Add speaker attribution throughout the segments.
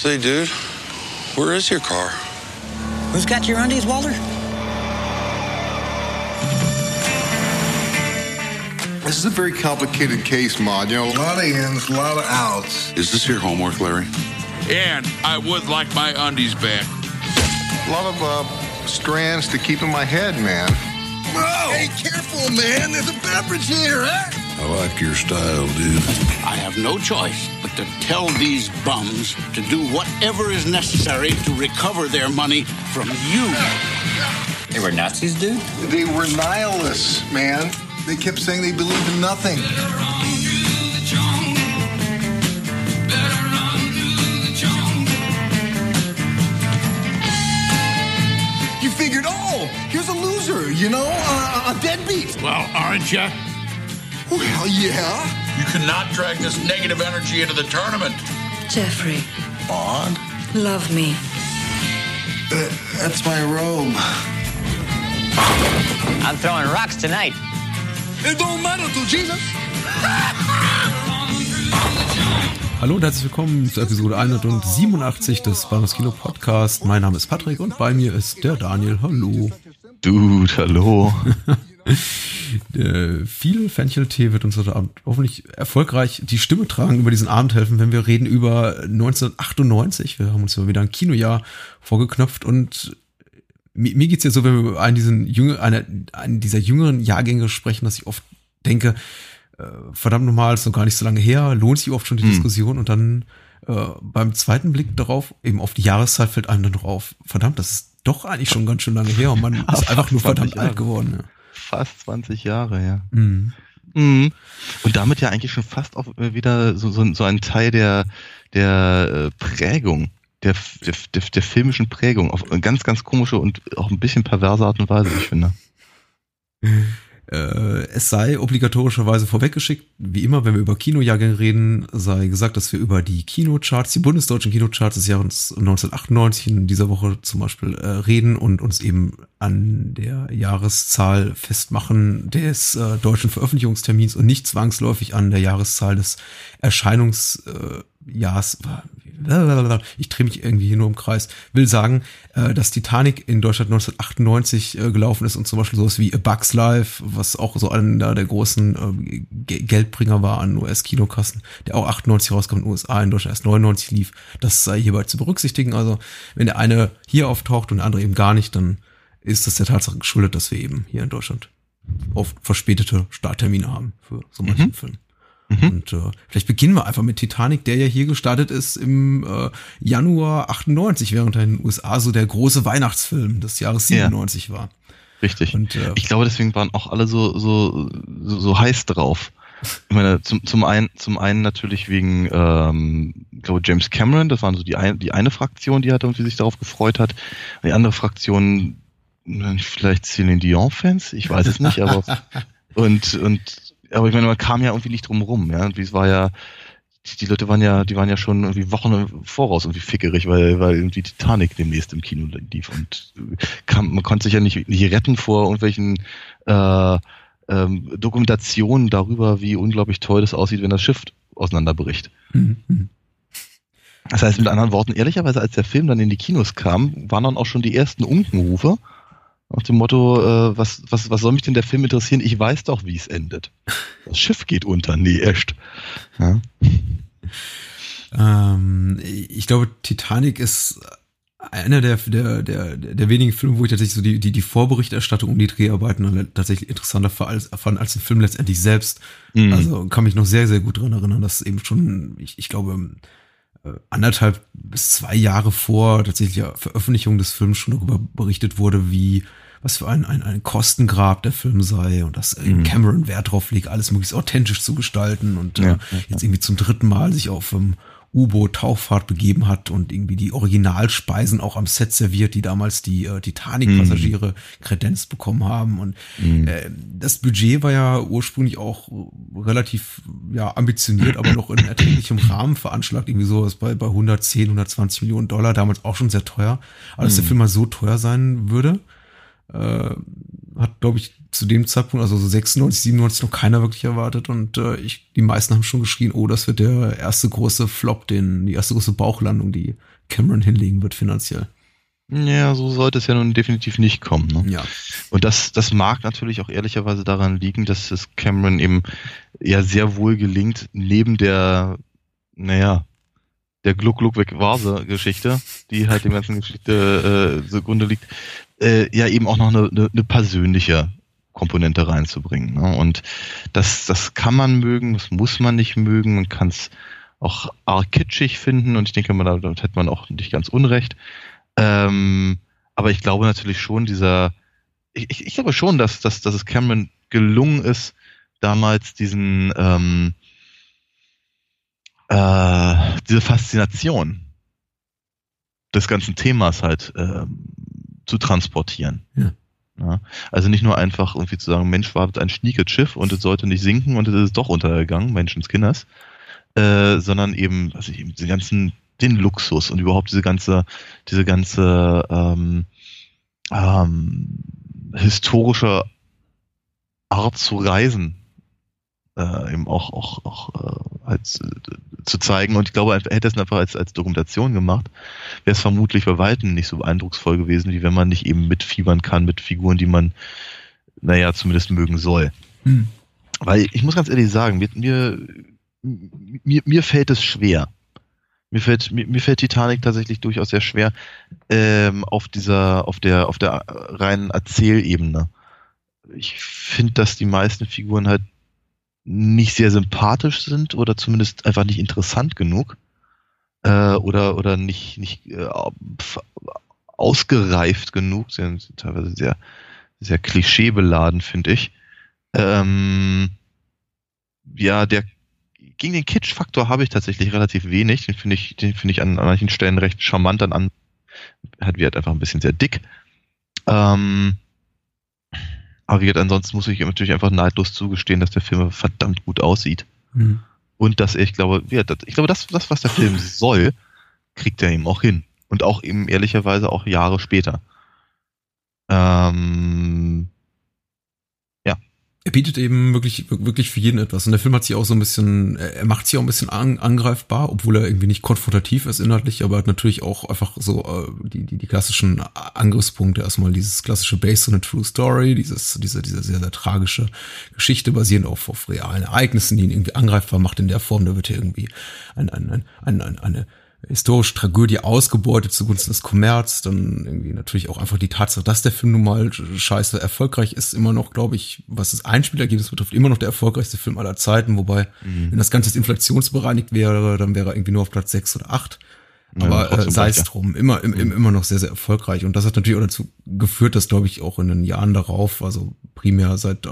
Speaker 1: Say, dude, where is your car?
Speaker 2: Who's got your undies, Walter?
Speaker 3: This is a very complicated case, Maud. You know, a lot of ins, a lot of outs.
Speaker 1: Is this your homework, Larry?
Speaker 4: And I would like my undies back.
Speaker 3: A lot of uh, strands to keep in my head, man.
Speaker 5: Whoa! Hey, careful, man. There's a beverage here, huh?
Speaker 1: I like your style, dude.
Speaker 6: I have no choice but to tell these bums to do whatever is necessary to recover their money from you.
Speaker 2: They were Nazis, dude?
Speaker 3: They were nihilists, man. They kept saying they believed in nothing.
Speaker 5: You figured, oh, here's a loser, you know, uh, a deadbeat.
Speaker 6: Well, aren't you?
Speaker 5: Well, yeah.
Speaker 4: You cannot drag this negative energy into the tournament.
Speaker 7: Jeffrey,
Speaker 3: Maud?
Speaker 7: love me.
Speaker 3: Uh, that's my robe.
Speaker 2: I'm throwing rocks tonight.
Speaker 5: It don't matter to Jesus.
Speaker 8: Hallo und herzlich willkommen zur Episode 187 des Bahnhofs Kino Podcast. Mein Name ist Patrick und bei mir ist der Daniel. Hallo.
Speaker 9: Dude, hallo.
Speaker 8: äh, viel Fencheltee wird uns heute Abend hoffentlich erfolgreich die Stimme tragen, über diesen Abend helfen, wenn wir reden über 1998. Wir haben uns ja wieder ein Kinojahr vorgeknöpft und mir, mir geht's ja so, wenn wir über einen, diesen jünger, eine, einen dieser jüngeren Jahrgänge sprechen, dass ich oft denke, äh, verdammt nochmal, ist noch gar nicht so lange her, lohnt sich oft schon die
Speaker 9: Hm.
Speaker 8: Diskussion und dann äh, beim zweiten Blick darauf, eben auf die Jahreszahl fällt einem dann drauf, verdammt, das ist doch eigentlich schon ganz schön lange her und man ist einfach nur
Speaker 9: 20
Speaker 8: verdammt alt geworden. Ja.
Speaker 9: Fast 20 Jahre, ja.
Speaker 8: Mhm.
Speaker 9: Mhm. Und damit ja eigentlich schon fast auch wieder so, so, so ein Teil der, der äh, Prägung, der, der, der, der filmischen Prägung, auf eine ganz, ganz komische und auch ein bisschen perverse Art und Weise, ich finde.
Speaker 8: Äh, es sei obligatorischerweise vorweggeschickt, wie immer, wenn wir über Kinojahrgänge reden, sei gesagt, dass wir über die Kinocharts, die bundesdeutschen Kinocharts des Jahres 1998 in dieser Woche zum Beispiel äh, reden und uns eben an der Jahreszahl festmachen des äh, deutschen Veröffentlichungstermins und nicht zwangsläufig an der Jahreszahl des Erscheinungsjahrs. Äh, Jahrs. ich drehe mich irgendwie hier nur im Kreis, will sagen, äh, dass Titanic in Deutschland 1998 äh, gelaufen ist und zum Beispiel sowas wie A Bugs Life, was auch so einer der großen äh, Ge- Geldbringer war an US-Kinokassen, der auch 98 rauskam in den USA, in Deutschland erst 99 lief, das sei hierbei zu berücksichtigen. Also wenn der eine hier auftaucht und der andere eben gar nicht, dann ist das der Tatsache geschuldet, dass wir eben hier in Deutschland oft verspätete Starttermine haben für so manchen Film. Und äh, vielleicht beginnen wir einfach mit Titanic, der ja hier gestartet ist im äh, Januar 98, während er in den USA so der große Weihnachtsfilm des Jahres
Speaker 9: Ja.
Speaker 8: 97 war.
Speaker 9: Richtig.
Speaker 8: Und, äh,
Speaker 9: ich glaube, deswegen waren auch alle so, so, so, so heiß drauf. Ich meine, zum, zum einen, zum einen natürlich wegen, ähm, ich glaube, James Cameron, das waren so die, ein, die eine Fraktion, die hat irgendwie sich darauf gefreut hat. Die andere Fraktion, vielleicht Celine Dion-Fans, ich weiß es nicht, aber und, und, aber ich meine, man kam ja irgendwie nicht drum rum, ja. Und wie es war ja, die, die Leute waren ja, die waren ja schon irgendwie Wochen im voraus irgendwie fickerig, weil, weil irgendwie Titanic demnächst im Kino lief und äh, kam, man konnte sich ja nicht, nicht retten vor irgendwelchen äh, ähm, Dokumentationen darüber, wie unglaublich toll das aussieht, wenn das Schiff auseinanderbricht.
Speaker 8: Mhm.
Speaker 9: Das heißt mit anderen Worten, ehrlicherweise, als der Film dann in die Kinos kam, waren dann auch schon die ersten Unkenrufe nach dem Motto, äh, was, was, was soll mich denn der Film interessieren? Ich weiß doch, wie es endet. Das Schiff geht unter. Nee, echt. Ja.
Speaker 8: Ähm, ich glaube, Titanic ist einer der, der, der, der wenigen Filme, wo ich tatsächlich so die, die, die Vorberichterstattung um die Dreharbeiten tatsächlich interessanter fand als, den Film letztendlich selbst.
Speaker 9: Mhm.
Speaker 8: Also kann mich noch sehr, sehr gut dran erinnern, dass eben schon, ich, ich glaube, anderthalb bis zwei Jahre vor tatsächlicher Veröffentlichung des Films schon darüber berichtet wurde, wie was für ein, ein, ein Kostengrab der Film sei und dass äh, Cameron Wert drauf legt, alles möglichst authentisch zu gestalten und äh,
Speaker 9: Ja,
Speaker 8: jetzt irgendwie zum dritten Mal sich auf ähm, U-Boot-Tauchfahrt begeben hat und irgendwie die Originalspeisen auch am Set serviert, die damals die äh, Titanic-Passagiere kredenzt bekommen haben. Und äh, das Budget war ja ursprünglich auch relativ ja ambitioniert, aber noch in erträglichem Rahmen veranschlagt. Irgendwie sowas bei, bei 110, 120 Millionen Dollar, damals auch schon sehr teuer. Aber dass der Film mal so teuer sein würde, äh, hat, glaube ich, zu dem Zeitpunkt, also so 96, 97, noch keiner wirklich erwartet. Und äh, ich, die meisten haben schon geschrien, oh, das wird der erste große Flop, den, die erste große Bauchlandung, die Cameron hinlegen wird finanziell.
Speaker 9: Ja, so sollte es ja nun definitiv nicht kommen. Ne?
Speaker 8: Ja.
Speaker 9: Und das, das mag natürlich auch ehrlicherweise daran liegen, dass es Cameron eben ja sehr wohl gelingt, neben der, naja, der Gluck Gluck weg Vase Geschichte, die halt dem ganzen Geschichte äh, zugrunde liegt, äh, ja eben auch noch eine, eine, eine persönliche Komponente reinzubringen. Ne? Und das, das kann man mögen, das muss man nicht mögen, man kann es auch arg kitschig finden und ich denke mal, damit hätte man auch nicht ganz unrecht. Ähm, aber ich glaube natürlich schon, dieser, ich, ich, glaube schon, dass, dass, dass es Cameron gelungen ist, damals diesen, ähm, äh, diese Faszination des ganzen Themas halt ähm, zu transportieren.
Speaker 8: Ja.
Speaker 9: Ja, also nicht nur einfach irgendwie zu sagen, Mensch, wartet ein Schiff und es sollte nicht sinken und es ist doch untergegangen, Menschenskinders, äh, sondern eben, also eben den ganzen, den Luxus und überhaupt diese ganze, diese ganze ähm, ähm, historische Art zu reisen, äh, eben auch, auch, auch äh, als, äh, zu zeigen. Und ich glaube, er hätte es einfach als, als Dokumentation gemacht, wäre es vermutlich bei Weitem nicht so eindrucksvoll gewesen, wie wenn man nicht eben mitfiebern kann mit Figuren, die man, naja, zumindest mögen soll.
Speaker 8: Hm.
Speaker 9: Weil ich muss ganz ehrlich sagen, mir, mir, mir, mir fällt es schwer. Mir fällt, mir, mir fällt Titanic tatsächlich durchaus sehr schwer ähm, auf dieser, auf der, auf der reinen Erzählebene. Ich finde, dass die meisten Figuren halt nicht sehr sympathisch sind oder zumindest einfach nicht interessant genug äh, oder oder nicht nicht äh, ausgereift genug, sind teilweise sehr sehr klischeebeladen, finde ich. Ähm, ja, der gegen den Kitsch-Faktor habe ich tatsächlich relativ wenig. Den finde ich, den finde ich an, an manchen Stellen recht charmant an, an hat wird einfach ein bisschen sehr dick. Ähm, aber ansonsten muss ich natürlich einfach neidlos zugestehen, dass der Film verdammt gut aussieht.
Speaker 8: Mhm.
Speaker 9: Und dass er, ich glaube, ja, das, ich glaube, das, das, was der Film soll, kriegt er eben auch hin. Und auch eben ehrlicherweise auch Jahre später. Ähm,
Speaker 8: er bietet eben wirklich, wirklich für jeden etwas. Und der Film hat sich auch so ein bisschen, er macht sich auch ein bisschen an, angreifbar, obwohl er irgendwie nicht konfrontativ ist inhaltlich, aber hat natürlich auch einfach so äh, die, die, die klassischen Angriffspunkte. Erstmal dieses klassische Based on a True Story, dieses, diese, diese sehr, sehr tragische Geschichte basierend auf, auf realen Ereignissen, die ihn irgendwie angreifbar macht in der Form. Da wird hier irgendwie ein, ein, ein, ein, ein, eine historische Tragödie ausgebeutet zugunsten des Kommerz, dann irgendwie natürlich auch einfach die Tatsache, dass der Film nun mal scheiße erfolgreich ist, immer noch, glaube ich, was das Einspielergebnis betrifft, immer noch der erfolgreichste Film aller Zeiten, wobei, mhm. wenn das Ganze jetzt inflationsbereinigt wäre, dann wäre er irgendwie nur auf Platz sechs oder acht. Aber ja, äh, sei es drum, immer, im, im, immer noch sehr, sehr erfolgreich. Und das hat natürlich auch dazu geführt, dass, glaube ich, auch in den Jahren darauf, also primär seit äh,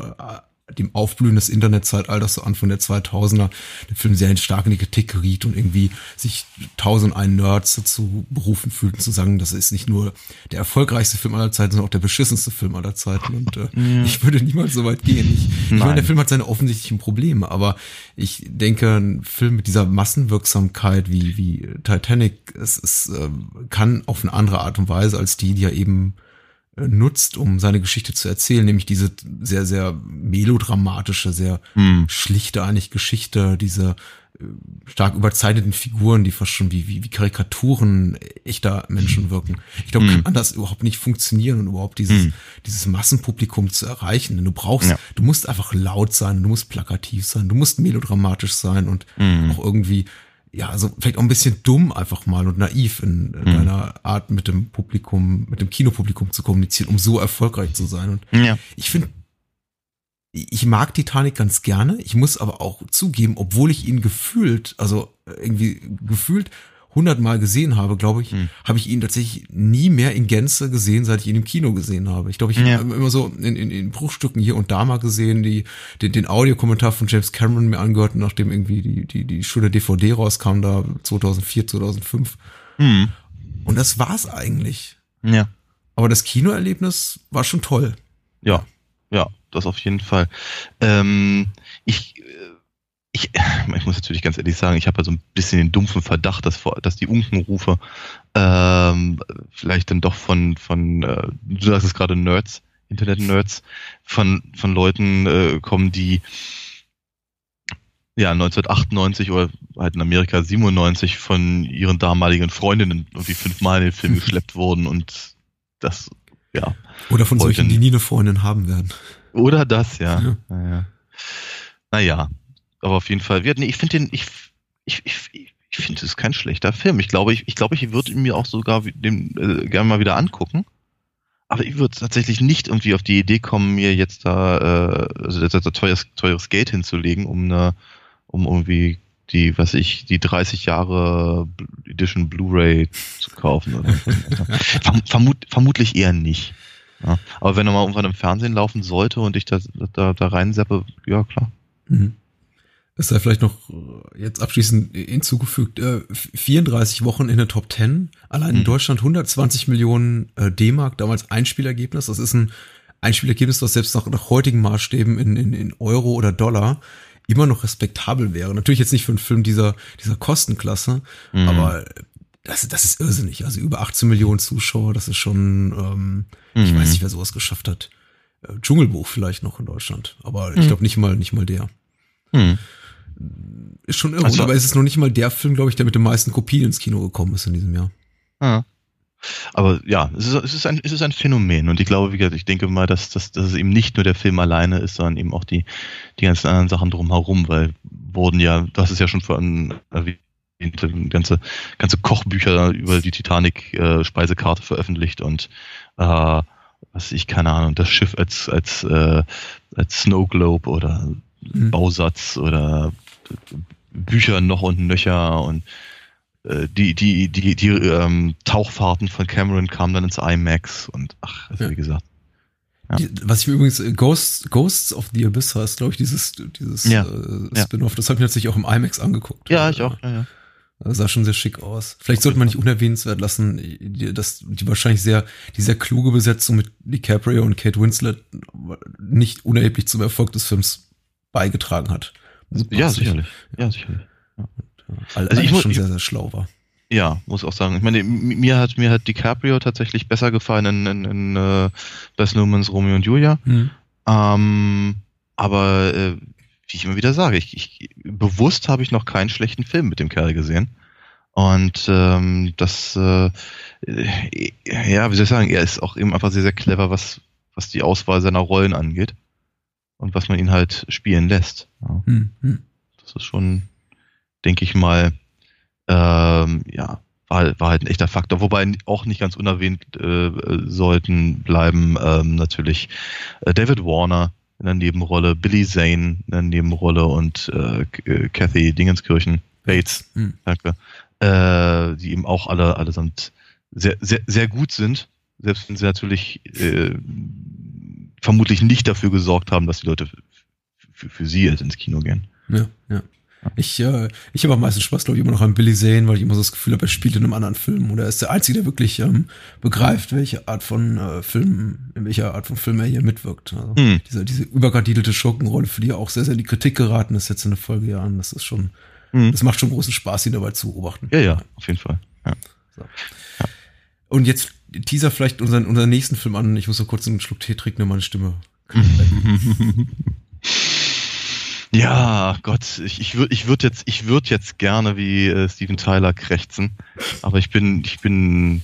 Speaker 8: dem Aufblühen des Internetzeitalters so Anfang der 2000er der Film sehr stark in die Kritik geriet und irgendwie sich tausend ein Nerds dazu berufen fühlten zu sagen, das ist nicht nur der erfolgreichste Film aller Zeiten, sondern auch der beschissenste Film aller Zeiten und äh, ja. ich würde niemals so weit gehen. Ich, ich meine, der Film hat seine offensichtlichen Probleme, aber ich denke, ein Film mit dieser Massenwirksamkeit wie, wie Titanic, es, es äh, kann auf eine andere Art und Weise als die, die ja eben nutzt, um seine Geschichte zu erzählen, nämlich diese sehr, sehr melodramatische, sehr hm. schlichte eigentlich Geschichte, diese äh, stark überzeichneten Figuren, die fast schon wie, wie, wie Karikaturen echter Menschen wirken. Ich glaube, hm. kann das überhaupt nicht funktionieren und überhaupt dieses, hm. dieses Massenpublikum zu erreichen. Denn du brauchst, ja. du musst einfach laut sein, du musst plakativ sein, du musst melodramatisch sein und hm. auch irgendwie ja, also vielleicht auch ein bisschen dumm einfach mal und naiv in, in mhm. deiner Art mit dem Publikum, mit dem Kinopublikum zu kommunizieren, um so erfolgreich zu sein. Und
Speaker 9: ja.
Speaker 8: ich finde, ich mag Titanic ganz gerne. Ich muss aber auch zugeben, obwohl ich ihn gefühlt, also irgendwie gefühlt hundertmal gesehen habe, glaube ich, hm. habe ich ihn tatsächlich nie mehr in Gänze gesehen, seit ich ihn im Kino gesehen habe. Ich glaube, ich ja. habe immer so in, in, in Bruchstücken hier und da mal gesehen, die den, den Audiokommentar von James Cameron mir angehört, nachdem irgendwie die die die schöne DVD rauskam da 2004 2005.
Speaker 9: Hm.
Speaker 8: Und das war's eigentlich.
Speaker 9: Ja.
Speaker 8: Aber das Kinoerlebnis war schon toll.
Speaker 9: Ja, ja, das auf jeden Fall. Ähm, ich ich, ich muss natürlich ganz ehrlich sagen, ich habe so ein bisschen den dumpfen Verdacht, dass, dass die Unkenrufe ähm, vielleicht dann doch von, von äh, du sagst es gerade Nerds, Internet-Nerds von, von Leuten äh, kommen, die ja 1998 oder halt in Amerika 97 von ihren damaligen Freundinnen irgendwie fünfmal in den Film geschleppt wurden und das, ja.
Speaker 8: Oder von
Speaker 9: Wollten-
Speaker 8: solchen, die nie eine Freundin haben werden.
Speaker 9: Oder das, ja.
Speaker 8: Ja.
Speaker 9: Naja. naja, aber auf jeden Fall. Wir- Nee, ich finde den, ich, ich, ich, ich finde, es ist kein schlechter Film. Ich glaube, ich, ich glaube, ich würde ihn mir auch sogar den, äh, gerne mal wieder angucken. Aber ich würde tatsächlich nicht irgendwie auf die Idee kommen, mir jetzt da, äh, also das teures, teures Geld hinzulegen, um eine, um irgendwie die, was ich, die 30 Jahre Edition Blu-ray zu kaufen. Oder vermut, vermutlich eher nicht. Ja. Aber wenn er mal irgendwann im Fernsehen laufen sollte und ich da, da, da reinseppe, ja klar.
Speaker 8: Mhm. Es sei vielleicht noch äh, jetzt abschließend hinzugefügt, äh, 34 Wochen in der Top 10, allein in
Speaker 9: Mhm.
Speaker 8: Deutschland 120 Millionen äh, D-Mark, damals Einspielergebnis. Das ist ein Einspielergebnis, das selbst nach, nach heutigen Maßstäben in, in, in Euro oder Dollar immer noch respektabel wäre. Natürlich jetzt nicht für einen Film dieser, dieser Kostenklasse,
Speaker 9: Mhm.
Speaker 8: aber das, das ist irrsinnig. Also über 18 Millionen Zuschauer, das ist schon, ähm, ich
Speaker 9: Mhm.
Speaker 8: weiß nicht, wer sowas geschafft hat. Äh, Dschungelbuch vielleicht noch in Deutschland, aber ich
Speaker 9: Mhm.
Speaker 8: glaube nicht mal, nicht mal der.
Speaker 9: Hm.
Speaker 8: Ist schon irre,
Speaker 9: Also-
Speaker 8: aber es ist noch nicht mal der Film, glaube ich, der mit den meisten Kopien ins Kino gekommen ist in diesem Jahr.
Speaker 9: Ja. Aber ja, es ist, es, ist ein, es ist ein Phänomen und ich glaube, wie gesagt, ich denke mal, dass, dass, dass es eben nicht nur der Film alleine ist, sondern eben auch die, die ganzen anderen Sachen drumherum, weil wurden ja, du hast es ja schon vorhin erwähnt, ganze, ganze Kochbücher über die Titanic-Speisekarte veröffentlicht und äh, was ich, keine Ahnung, das Schiff als, als, äh, als Snow Globe oder
Speaker 8: Mhm.
Speaker 9: Bausatz oder Bücher noch und nöcher und äh, die, die, die, die ähm, Tauchfahrten von Cameron kamen dann ins IMAX und ach, also
Speaker 8: Ja.
Speaker 9: wie gesagt. Ja.
Speaker 8: Die, was ich übrigens, äh, Ghosts, Ghosts of the Abyss heißt, glaube ich, dieses, dieses
Speaker 9: Ja.
Speaker 8: äh. Spin-off. Das habe ich mir natürlich auch im IMAX angeguckt.
Speaker 9: Ja, ich auch. Ja, ja.
Speaker 8: Das sah schon sehr schick aus. Vielleicht sollte man nicht unerwähnenswert lassen, dass die wahrscheinlich sehr, die sehr kluge Besetzung mit DiCaprio und Kate Winslet nicht unerheblich zum Erfolg des Films beigetragen hat.
Speaker 9: Ja, sicherlich. Ja, sicherlich.
Speaker 8: Weil
Speaker 9: Also ich
Speaker 8: also
Speaker 9: muss-
Speaker 8: schon
Speaker 9: ich-
Speaker 8: sehr, sehr schlau war.
Speaker 9: Ja, muss auch sagen. Ich meine, mir hat mir hat DiCaprio tatsächlich besser gefallen in, in, in äh, Bess Newmans Romeo und Julia.
Speaker 8: Hm.
Speaker 9: Ähm, aber äh, wie ich immer wieder sage, ich, ich, bewusst habe ich noch keinen schlechten Film mit dem Kerl gesehen. Und ähm, das, äh, äh, ja, wie soll ich sagen, er ist auch eben einfach sehr, sehr clever, was, was die Auswahl seiner Rollen angeht. Und was man ihn halt spielen lässt. Ja,
Speaker 8: Hm. Hm.
Speaker 9: das ist schon, denke ich mal, ähm, ja, war, war halt ein echter Faktor. Wobei auch nicht ganz unerwähnt äh, sollten bleiben ähm, natürlich äh, David Warner in der Nebenrolle, Billy Zane in der Nebenrolle und äh, Kathy Dingenskirchen, Bates,
Speaker 8: Hm.
Speaker 9: danke, äh, die eben auch alle allesamt sehr, sehr, sehr gut sind, selbst wenn sie natürlich äh, vermutlich nicht dafür gesorgt haben, dass die Leute für, für sie jetzt ins Kino gehen.
Speaker 8: Ja, ja. Ich, äh, ich habe am meisten Spaß, glaube ich, immer noch an Billy Zane, weil ich immer so das Gefühl habe, er spielt in einem anderen Film. Oder er ist der Einzige, der wirklich ähm, begreift, welche Art von äh, Film, in welcher Art von Film er hier mitwirkt. Also
Speaker 9: Hm.
Speaker 8: diese, diese überkandidelte Schurkenrolle, für die er auch sehr, sehr in die Kritik geraten ist jetzt in der Folgejahren. Das ist schon,
Speaker 9: Hm.
Speaker 8: das macht schon großen Spaß, ihn dabei zu beobachten.
Speaker 9: Ja, ja, auf jeden Fall. Ja.
Speaker 8: Und jetzt teaser vielleicht unseren, unseren nächsten Film an. Ich muss noch kurz einen Schluck Tee trinken, meine Stimme.
Speaker 9: Ja, Gott, ich, ich würde ich würd jetzt, ich würd jetzt gerne wie äh, Steven Tyler krächzen, aber ich bin, ich bin,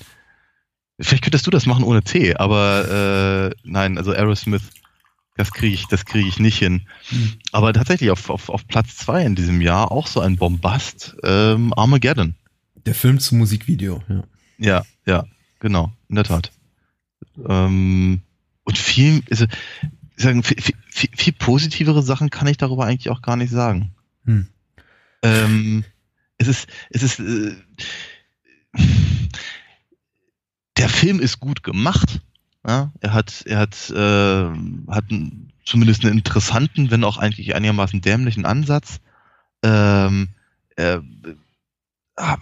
Speaker 9: vielleicht könntest du das machen ohne Tee, aber äh, nein, also Aerosmith, das kriege ich, das kriege ich nicht hin.
Speaker 8: Hm.
Speaker 9: Aber tatsächlich auf, auf, auf Platz zwei in diesem Jahr auch so ein Bombast, ähm, Armageddon.
Speaker 8: Der Film zum Musikvideo, ja.
Speaker 9: Ja, ja, genau, in der Tat. Ähm, und viel, also, sagen, viel, viel, viel, positivere Sachen kann ich darüber eigentlich auch gar nicht sagen.
Speaker 8: Hm.
Speaker 9: Ähm, es ist, es ist, äh, der Film ist gut gemacht. Ja? Er hat, er hat, äh, hat einen, zumindest einen interessanten, wenn auch eigentlich einigermaßen dämlichen Ansatz. Ähm, er, äh,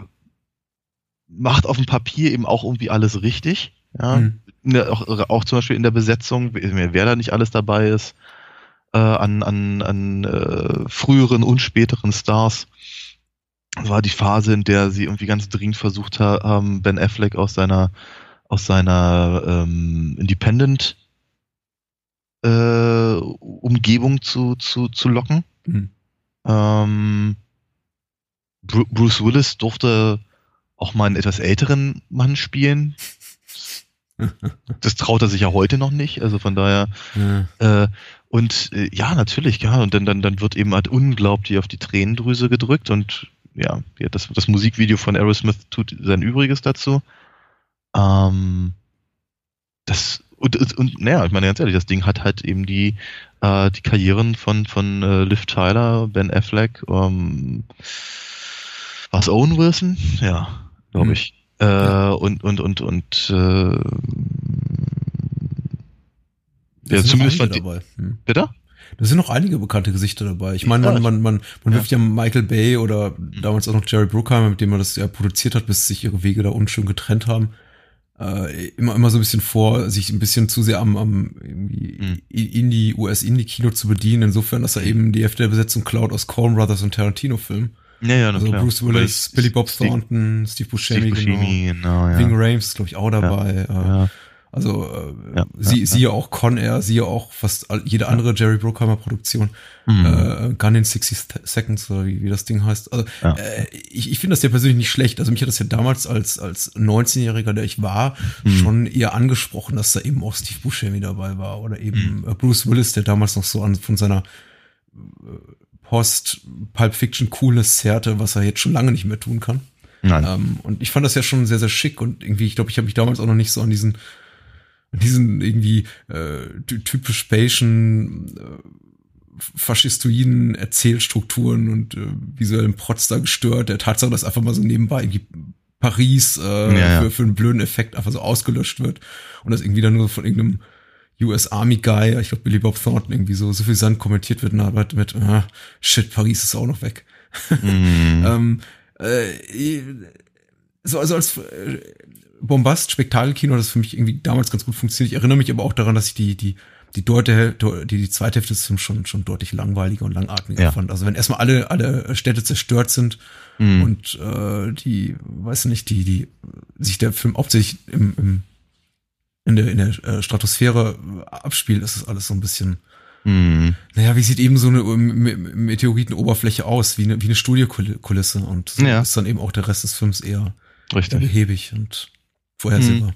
Speaker 9: macht auf dem Papier eben auch irgendwie alles richtig. Ja?
Speaker 8: Hm.
Speaker 9: In der, auch, auch zum Beispiel in der Besetzung, wer wer da nicht alles dabei ist, äh, an, an, an äh, früheren und späteren Stars. Das war die Phase, in der sie irgendwie ganz dringend versucht ha- haben, Ben Affleck aus seiner aus seiner ähm, Independent äh, Umgebung zu, zu, zu locken.
Speaker 8: Mhm.
Speaker 9: Ähm, Bru Bruce Willis durfte auch mal einen etwas älteren Mann spielen. Das traut er sich ja heute noch nicht, also von daher.
Speaker 8: Ja.
Speaker 9: Äh, und äh, ja, natürlich, ja, und dann, dann, dann wird eben halt unglaublich auf die Tränendrüse gedrückt und ja, das, das Musikvideo von Aerosmith tut sein Übriges dazu. Ähm, das und, und, und naja, ich meine ganz ehrlich, das Ding hat halt eben die, äh, die Karrieren von, von äh, Liv Tyler, Ben Affleck, ähm, was Owen Wilson? Ja, glaube
Speaker 8: Hm.
Speaker 9: ich. Äh, und und und und äh, ja, zumindest von
Speaker 8: dabei. Hm.
Speaker 9: bitte?
Speaker 8: Da sind noch einige bekannte Gesichter dabei. Ich meine, man, man, man, man
Speaker 9: ja.
Speaker 8: wirft ja Michael Bay oder damals auch noch Jerry Bruckheimer, mit dem er das ja produziert hat, bis sich ihre Wege da unschön getrennt haben, äh, immer, immer so ein bisschen vor, sich ein bisschen zu sehr am, am irgendwie
Speaker 9: Mhm.
Speaker 8: Indie, US-Indie-Kino zu bedienen, insofern, dass er eben die Hälfte der Besetzung klaut aus Coen Brothers und Tarantino-Filmen.
Speaker 9: Ja, ja,
Speaker 8: Also
Speaker 9: klar.
Speaker 8: Bruce Willis,
Speaker 9: Weil
Speaker 8: Billy Bob Thornton, Steve Buscemi,
Speaker 9: Steve Buscemi,
Speaker 8: genau.
Speaker 9: genau, ja.
Speaker 8: Ving ist, glaube ich, auch dabei. äh,
Speaker 9: ja.
Speaker 8: Also äh,
Speaker 9: Ja,
Speaker 8: sie,
Speaker 9: ja,
Speaker 8: siehe auch Con Air, siehe auch fast jede andere Jerry Bruckheimer Produktion.
Speaker 9: Mhm.
Speaker 8: Äh, Gun in 60 Seconds oder wie, wie das Ding heißt. Also
Speaker 9: Ja.
Speaker 8: äh, ich, ich finde das ja persönlich nicht schlecht. Also mich hat das ja damals als als 19-Jähriger, der ich war,
Speaker 9: Mhm.
Speaker 8: schon eher angesprochen, dass da eben auch Steve Buscemi dabei war oder
Speaker 9: Mhm.
Speaker 8: eben äh, Bruce Willis, der damals noch so an von seiner Post Pulp Fiction Coolness zerrte, was er jetzt schon lange nicht mehr tun kann.
Speaker 9: Nein.
Speaker 8: Ähm, und ich fand das ja schon sehr, sehr schick und irgendwie, ich glaube, ich habe mich damals auch noch nicht so an diesen, an diesen irgendwie äh, ty- typisch Bayesian äh, faschistoiden Erzählstrukturen und äh, visuellen Protz da gestört. Der Tatsache, dass einfach mal so nebenbei irgendwie Paris äh,
Speaker 9: Ja, ja.
Speaker 8: Für, für einen blöden Effekt einfach so ausgelöscht wird und das irgendwie dann nur von irgendeinem US Army Guy, ich glaube Billy Bob Thornton irgendwie so so viel Sand kommentiert wird, na, mit, mit ah, shit, Paris ist auch noch weg.
Speaker 9: Mhm.
Speaker 8: Ähm, äh, so also als äh, Bombast, Spektakelkino, das für mich irgendwie damals ganz gut funktioniert. Ich erinnere mich aber auch daran, dass ich die die die, Deute, die, die zweite Hälfte des Films schon, schon deutlich langweiliger und langatmiger
Speaker 9: Ja.
Speaker 8: fand. Also wenn erstmal alle, alle Städte zerstört sind
Speaker 9: Mhm.
Speaker 8: und äh, die, weiß nicht, die, die sich der Film hauptsächlich im, im, in der, in der äh, Stratosphäre abspielt, ist das alles so ein bisschen,
Speaker 9: Mhm.
Speaker 8: naja, wie sieht eben so eine ähm, Me- Meteoritenoberfläche aus, wie eine, wie eine Studiokulisse und so
Speaker 9: Ja.
Speaker 8: ist dann eben auch der Rest des Films eher,
Speaker 9: Richtig.
Speaker 8: behäbig und vorhersehbar.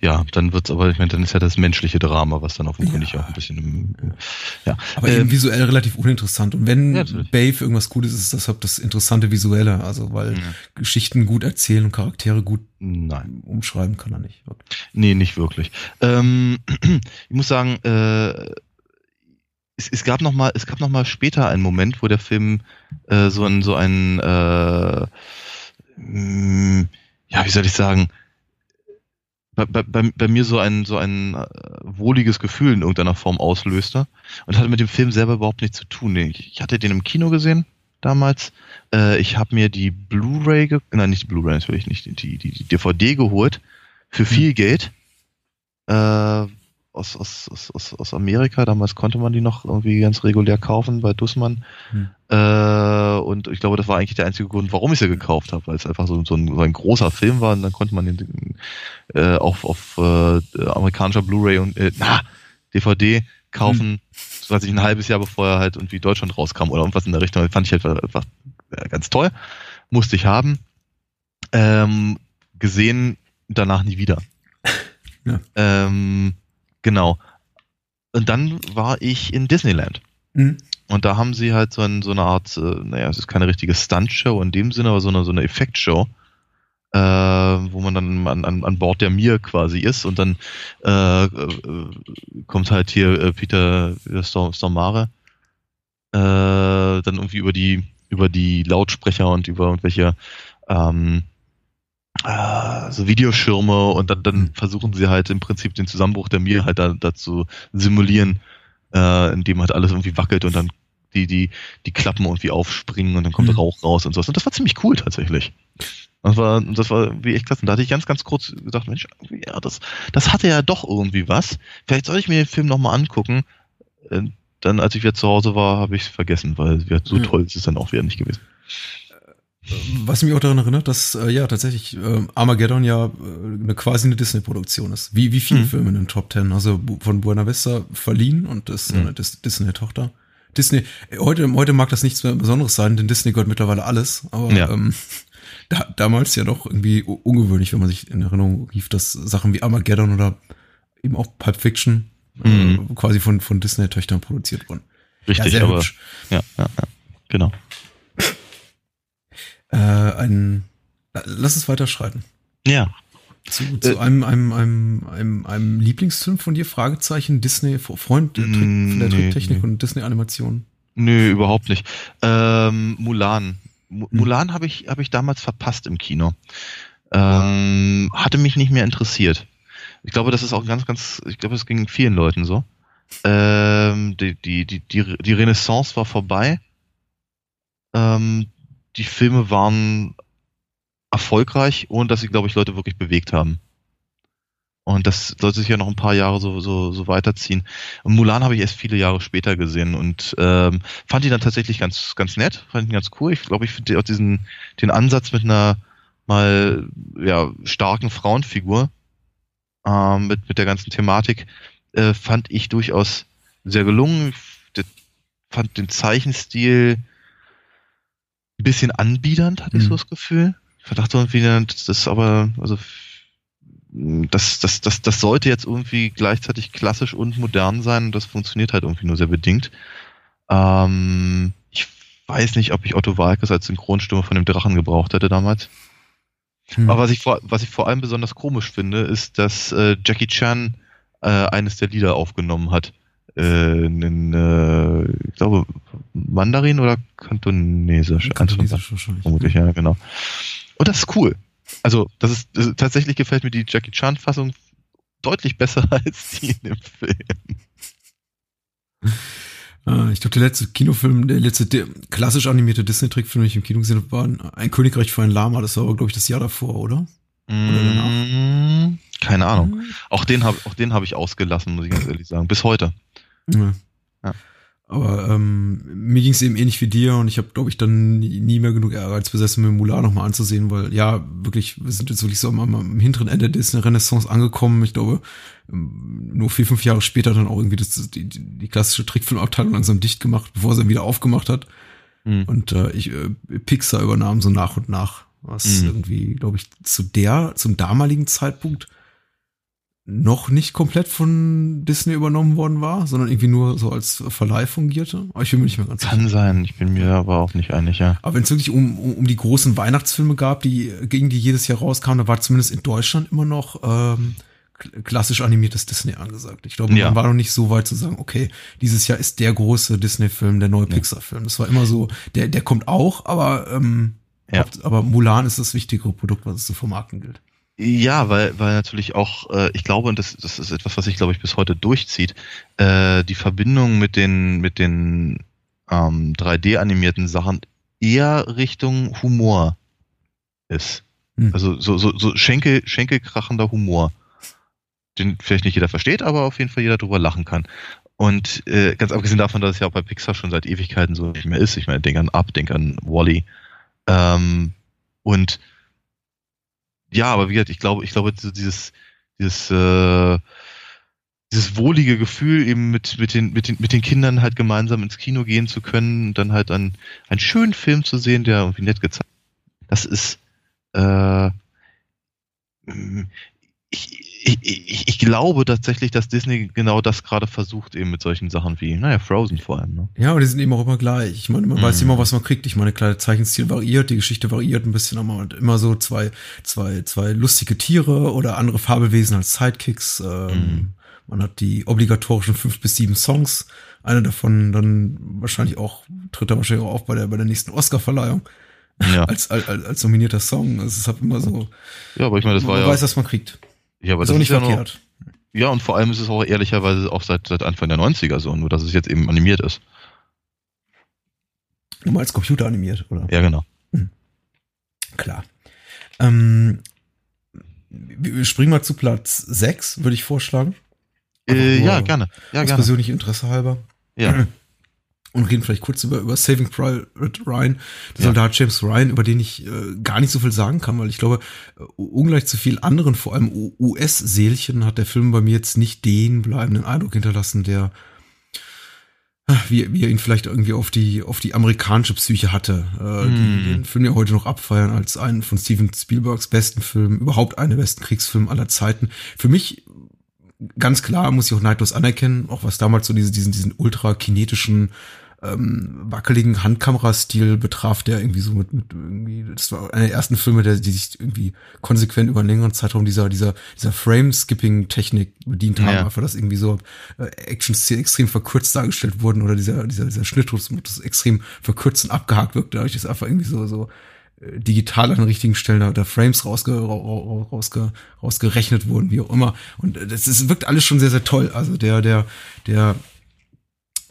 Speaker 9: Ja, dann wird's aber, ich meine, dann ist ja das menschliche Drama, was dann offenkundig
Speaker 8: Ja.
Speaker 9: auch ein bisschen, im- ja.
Speaker 8: Aber
Speaker 9: Ähm,
Speaker 8: eben visuell relativ uninteressant. Und wenn
Speaker 9: Ja,
Speaker 8: für irgendwas gut ist, ist das halt das interessante Visuelle. Also, weil
Speaker 9: Ja.
Speaker 8: Geschichten gut erzählen und Charaktere gut
Speaker 9: Nein.
Speaker 8: umschreiben kann er nicht.
Speaker 9: Nee, nicht wirklich. Ähm, ich muss sagen, äh, es, es gab noch mal, es gab noch mal später einen Moment, wo der Film äh, so ein, so ein, äh, mh, ja, wie soll ich sagen, bei, bei, bei mir so ein, so ein äh, wohliges Gefühl in irgendeiner Form auslöste und hatte mit dem Film selber überhaupt nichts zu tun. Ich, ich hatte den im Kino gesehen damals. Äh, ich habe mir die Blu-ray, nein, nicht die Blu-ray natürlich nicht, die, die, die DVD geholt für viel Geld äh, aus, aus, aus, aus, aus Amerika. Damals konnte man die noch irgendwie ganz regulär kaufen bei Dussmann.
Speaker 8: Hm.
Speaker 9: Äh, und ich glaube, das war eigentlich der einzige Grund, warum ich sie gekauft habe, weil es einfach so, so, ein, so ein großer Film war und dann konnte man den äh, auf, auf äh, amerikanischer Blu-ray und äh, na, DVD kaufen, so weiß ich, ein halbes Jahr bevor er halt irgendwie Deutschland rauskam oder irgendwas in der Richtung. Fand ich halt einfach äh, ganz toll. Musste ich haben. Ähm, gesehen, danach nie wieder.
Speaker 8: Ja.
Speaker 9: Ähm, genau. Und dann war ich in Disneyland.
Speaker 8: Mhm.
Speaker 9: Und da haben sie halt so, ein, so eine Art, äh, naja, es ist keine richtige Stunt-Show in dem Sinne, aber so eine, so eine Effektshow, äh, wo man dann an, an, an Bord der Mir quasi ist. Und dann äh, äh, kommt halt hier äh, Peter, Peter Storm, Stormare äh, dann irgendwie über die über die Lautsprecher und über irgendwelche ähm, äh, so Videoschirme. Und dann, dann versuchen sie halt im Prinzip den Zusammenbruch der Mir halt da, da zu simulieren, äh, indem halt alles irgendwie wackelt und dann die, die, die Klappen irgendwie aufspringen und dann kommt
Speaker 8: Mhm.
Speaker 9: Rauch raus und sowas. Und das war ziemlich cool tatsächlich. Das war, das war wie echt klasse. Und da hatte ich ganz, ganz kurz gedacht, Mensch, ja, das, das hatte ja doch irgendwie was. Vielleicht soll ich mir den Film nochmal angucken. Äh, Dann, als ich wieder zu Hause war, habe ich es vergessen, weil so
Speaker 8: Mhm.
Speaker 9: toll ist es dann auch wieder nicht gewesen.
Speaker 8: Was mich auch daran erinnert, dass äh, ja tatsächlich äh, Armageddon ja äh, eine quasi eine Disney-Produktion ist. Wie, wie viele
Speaker 9: Mhm.
Speaker 8: Filme in den Top Ten. Also von Buena Vista verliehen und das ist
Speaker 9: Mhm.
Speaker 8: eine Dis Disney-Tochter. Disney, äh, heute, heute mag das nichts mehr Besonderes sein, denn Disney gehört mittlerweile alles. Aber
Speaker 9: Ja.
Speaker 8: ähm, da, damals ja doch irgendwie ungewöhnlich, wenn man sich in Erinnerung rief, dass Sachen wie Armageddon oder eben auch Pulp Fiction
Speaker 9: Mhm.
Speaker 8: äh, quasi von, von Disney-Töchtern produziert wurden.
Speaker 9: Richtig,
Speaker 8: ja,
Speaker 9: aber ja, ja, ja, genau.
Speaker 8: Äh, ein, lass es weiter schreiten.
Speaker 9: Ja.
Speaker 8: Zu, zu
Speaker 9: Äh,
Speaker 8: einem, einem, einem, einem, einem Lieblingsfilm von dir? Fragezeichen, Disney, Freund der, Trick, von der
Speaker 9: Mm, Nee,
Speaker 8: Tricktechnik
Speaker 9: nee.
Speaker 8: und Disney-Animation.
Speaker 9: Nö, überhaupt nicht. Ähm, Mulan.
Speaker 8: Hm.
Speaker 9: Mu- Mulan habe ich, habe ich damals verpasst im Kino. Ähm, hatte mich nicht mehr interessiert. Ich glaube, das ist auch ganz, ganz, ich glaube, es ging vielen Leuten so. Ähm, die, die, die, die, die Renaissance war vorbei. Ähm, die Filme waren erfolgreich, ohne dass sie, glaube ich, Leute wirklich bewegt haben. Und das sollte sich ja noch ein paar Jahre so, so, so weiterziehen. Und Mulan habe ich erst viele Jahre später gesehen und ähm, fand die dann tatsächlich ganz, ganz nett, fand ihn ganz cool. Ich glaube, ich finde auch diesen, den Ansatz mit einer mal ja, starken Frauenfigur ähm, mit, mit der ganzen Thematik äh, fand ich durchaus sehr gelungen. Ich fand den Zeichenstil ein bisschen anbiedernd, hatte ich so
Speaker 8: Mhm.
Speaker 9: das Gefühl. Ich dachte irgendwie, das ist aber, also das, das, das, das sollte jetzt irgendwie gleichzeitig klassisch und modern sein und das funktioniert halt irgendwie nur sehr bedingt. Ähm, ich weiß nicht, ob ich Otto Walkes als Synchronstimme von dem Drachen gebraucht hätte damals.
Speaker 8: Hm.
Speaker 9: Aber was ich, vor, was ich vor allem besonders komisch finde, ist, dass äh, Jackie Chan äh, eines der Lieder aufgenommen hat. Äh, in, äh, ich glaube, Mandarin oder Kantonesisch?
Speaker 8: Kantonesisch wahrscheinlich.
Speaker 9: Vermutlich, ja, genau. Und das ist cool. Also, das ist, das ist tatsächlich gefällt mir die Jackie Chan-Fassung deutlich besser als die in dem Film.
Speaker 8: Äh, ich glaube, der letzte Kinofilm, der letzte der klassisch animierte Disney-Trickfilm, den ich im Kino gesehen habe, war ein, Königreich für ein Lama. Das war aber, glaube ich, das Jahr davor, oder? danach?
Speaker 9: Mm, Keine Ahnung. Auch den habe auch den habe ich ausgelassen, muss ich ganz ehrlich sagen. Bis heute.
Speaker 8: Ja.
Speaker 9: Ja.
Speaker 8: Aber ähm, mir ging es eben ähnlich wie dir und ich habe, glaube ich, dann nie mehr genug Ehrgeiz besessen, mir Mulan nochmal anzusehen, weil ja, wirklich, wir sind jetzt wirklich so am, am, am hinteren Ende der Disney-Renaissance angekommen. Ich glaube, ähm, nur vier, fünf Jahre später dann auch irgendwie das, die, die, die klassische Trickfilmabteilung langsam dicht gemacht, bevor sie dann wieder aufgemacht hat.
Speaker 9: Mhm.
Speaker 8: Und äh, ich, äh, Pixar übernahm so nach und nach, was
Speaker 9: Mhm.
Speaker 8: irgendwie, glaube ich, zu der, zum damaligen Zeitpunkt noch nicht komplett von Disney übernommen worden war, sondern irgendwie nur so als Verleih fungierte. Aber ich bin mir nicht mehr ganz sicher.
Speaker 9: Kann sein, ich bin mir aber auch nicht einig, ja.
Speaker 8: Aber wenn es wirklich um, um, um die großen Weihnachtsfilme gab, die gegen die jedes Jahr rauskamen, da war zumindest in Deutschland immer noch ähm, kl- klassisch animiertes Disney angesagt. Ich glaube,
Speaker 9: Ja.
Speaker 8: man war noch nicht so weit zu sagen, okay, dieses Jahr ist der große Disney-Film, der neue Pixar-Film. Das war immer so, der, der kommt auch, aber, ähm,
Speaker 9: Ja.
Speaker 8: Aber Mulan ist das wichtigere Produkt, was es zu vermarkten gilt.
Speaker 9: Ja, weil, weil natürlich auch, äh, ich glaube, und das, das ist etwas, was sich, glaube ich, bis heute durchzieht, äh, die Verbindung mit den, mit den ähm, 3D-animierten Sachen eher Richtung Humor ist.
Speaker 8: Hm.
Speaker 9: Also so, so, so Schenkel, schenkelkrachender Humor. Den vielleicht nicht jeder versteht, aber auf jeden Fall jeder drüber lachen kann. Und äh, ganz abgesehen davon, dass es ja auch bei Pixar schon seit Ewigkeiten so nicht mehr ist. Ich meine, denk an Up, denk an Wally. Ähm, und ja, aber wie gesagt, ich glaube, ich glaube, dieses, dieses, äh, dieses wohlige Gefühl, eben mit, mit, den, mit, den, mit den Kindern halt gemeinsam ins Kino gehen zu können und dann halt einen, einen schönen Film zu sehen, der irgendwie nett gezeigt das ist, äh, ich, ich, ich, ich glaube tatsächlich, dass Disney genau das gerade versucht, eben mit solchen Sachen wie, naja, Frozen vor allem. Ne?
Speaker 8: Ja, aber die sind eben auch immer gleich. Ich meine, man
Speaker 9: Mhm.
Speaker 8: weiß immer, was man kriegt. Ich meine, klar, der Zeichenstil variiert, die Geschichte variiert ein bisschen, aber man hat immer so zwei, zwei, zwei lustige Tiere oder andere Fabelwesen als Sidekicks. Ähm,
Speaker 9: Mhm.
Speaker 8: Man hat die obligatorischen fünf bis sieben Songs. Eine davon dann wahrscheinlich auch, tritt dann wahrscheinlich auch auf bei der, bei der nächsten Oscar-Verleihung
Speaker 9: Ja.
Speaker 8: als, als, als nominierter Song. Also es ist halt immer so,
Speaker 9: ja, aber ich meine, das war
Speaker 8: man
Speaker 9: ja.
Speaker 8: weiß, was man kriegt.
Speaker 9: Ja, aber
Speaker 8: ist
Speaker 9: das
Speaker 8: auch nicht
Speaker 9: ja noch-
Speaker 8: verkehrt.
Speaker 9: Ja, und vor allem ist es auch ehrlicherweise auch seit, seit Anfang der 90er so, nur dass es jetzt eben animiert ist.
Speaker 8: Nur mal als Computer animiert, oder?
Speaker 9: Ja, genau.
Speaker 8: Klar. Ähm, wir springen mal zu Platz 6, würde ich vorschlagen.
Speaker 9: Äh, ja, gerne. Ja,
Speaker 8: aus
Speaker 9: gerne.
Speaker 8: persönlichem Interesse halber.
Speaker 9: Ja.
Speaker 8: und reden vielleicht kurz über, über Saving Private Ryan, der
Speaker 9: Ja.
Speaker 8: Soldat James Ryan, über den ich äh, gar nicht so viel sagen kann, weil ich glaube, äh, ungleich zu viel anderen, vor allem US-Seelchen, hat der Film bei mir jetzt nicht den bleibenden Eindruck hinterlassen, der äh, wie, wie er ihn vielleicht irgendwie auf die, auf die amerikanische Psyche hatte, äh, die den Film ja heute noch abfeiern als einen von Steven Spielbergs besten Filmen, überhaupt einen der besten Kriegsfilme aller Zeiten. Für mich ganz klar muss ich auch neidlos anerkennen, auch was damals so diese, diesen, diesen ultra kinetischen, ähm, wackeligen Handkamerastil betraf, der irgendwie so mit, mit irgendwie, das war einer der ersten Filme, der, die sich irgendwie konsequent über einen längeren Zeitraum dieser, dieser, dieser Frame-Skipping-Technik bedient haben,
Speaker 9: Ja.
Speaker 8: einfach, dass irgendwie so äh, Action-Szenen extrem verkürzt dargestellt wurden oder dieser, dieser, dieser Schnittrhythmus extrem verkürzt und abgehakt wirkte, dadurch, dass einfach irgendwie so, so digital an den richtigen Stellen da, da Frames rausge, ra- ra- rausge, rausgerechnet wurden, wie auch immer. Und das ist, wirkt alles schon sehr, sehr toll. Also der, der, der,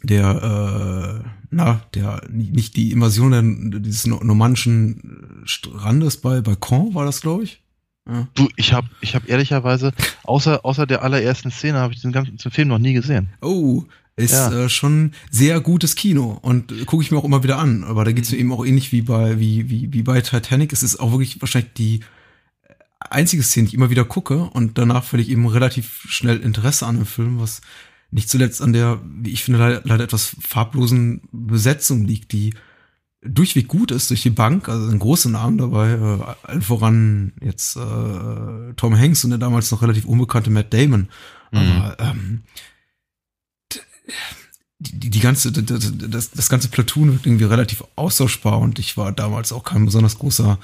Speaker 8: der, äh, na, der, nicht die Invasion der, dieses no- normannischen Strandes bei, bei Caen war das, glaube ich. Ja.
Speaker 9: Du, ich habe ich hab ehrlicherweise, außer, außer der allerersten Szene, habe ich den ganzen Film noch nie gesehen.
Speaker 8: Oh, ist
Speaker 9: Ja.
Speaker 8: äh, schon sehr gutes Kino und äh, gucke ich mir auch immer wieder an. Aber da geht's mir eben auch ähnlich wie bei wie wie wie bei Titanic. Es ist auch wirklich wahrscheinlich die einzige Szene, die ich immer wieder gucke und danach verliere ich eben relativ schnell Interesse an dem Film, was nicht zuletzt an der, wie ich finde, leider, leider etwas farblosen Besetzung liegt, die durchweg gut ist durch die Bank, also ein großer Namen dabei, äh, allen voran jetzt äh, Tom Hanks und der damals noch relativ unbekannte Matt Damon. Aber ähm, die, die, ganze, das, das, ganze Platoon wirkt irgendwie relativ austauschbar und ich war damals auch kein besonders großer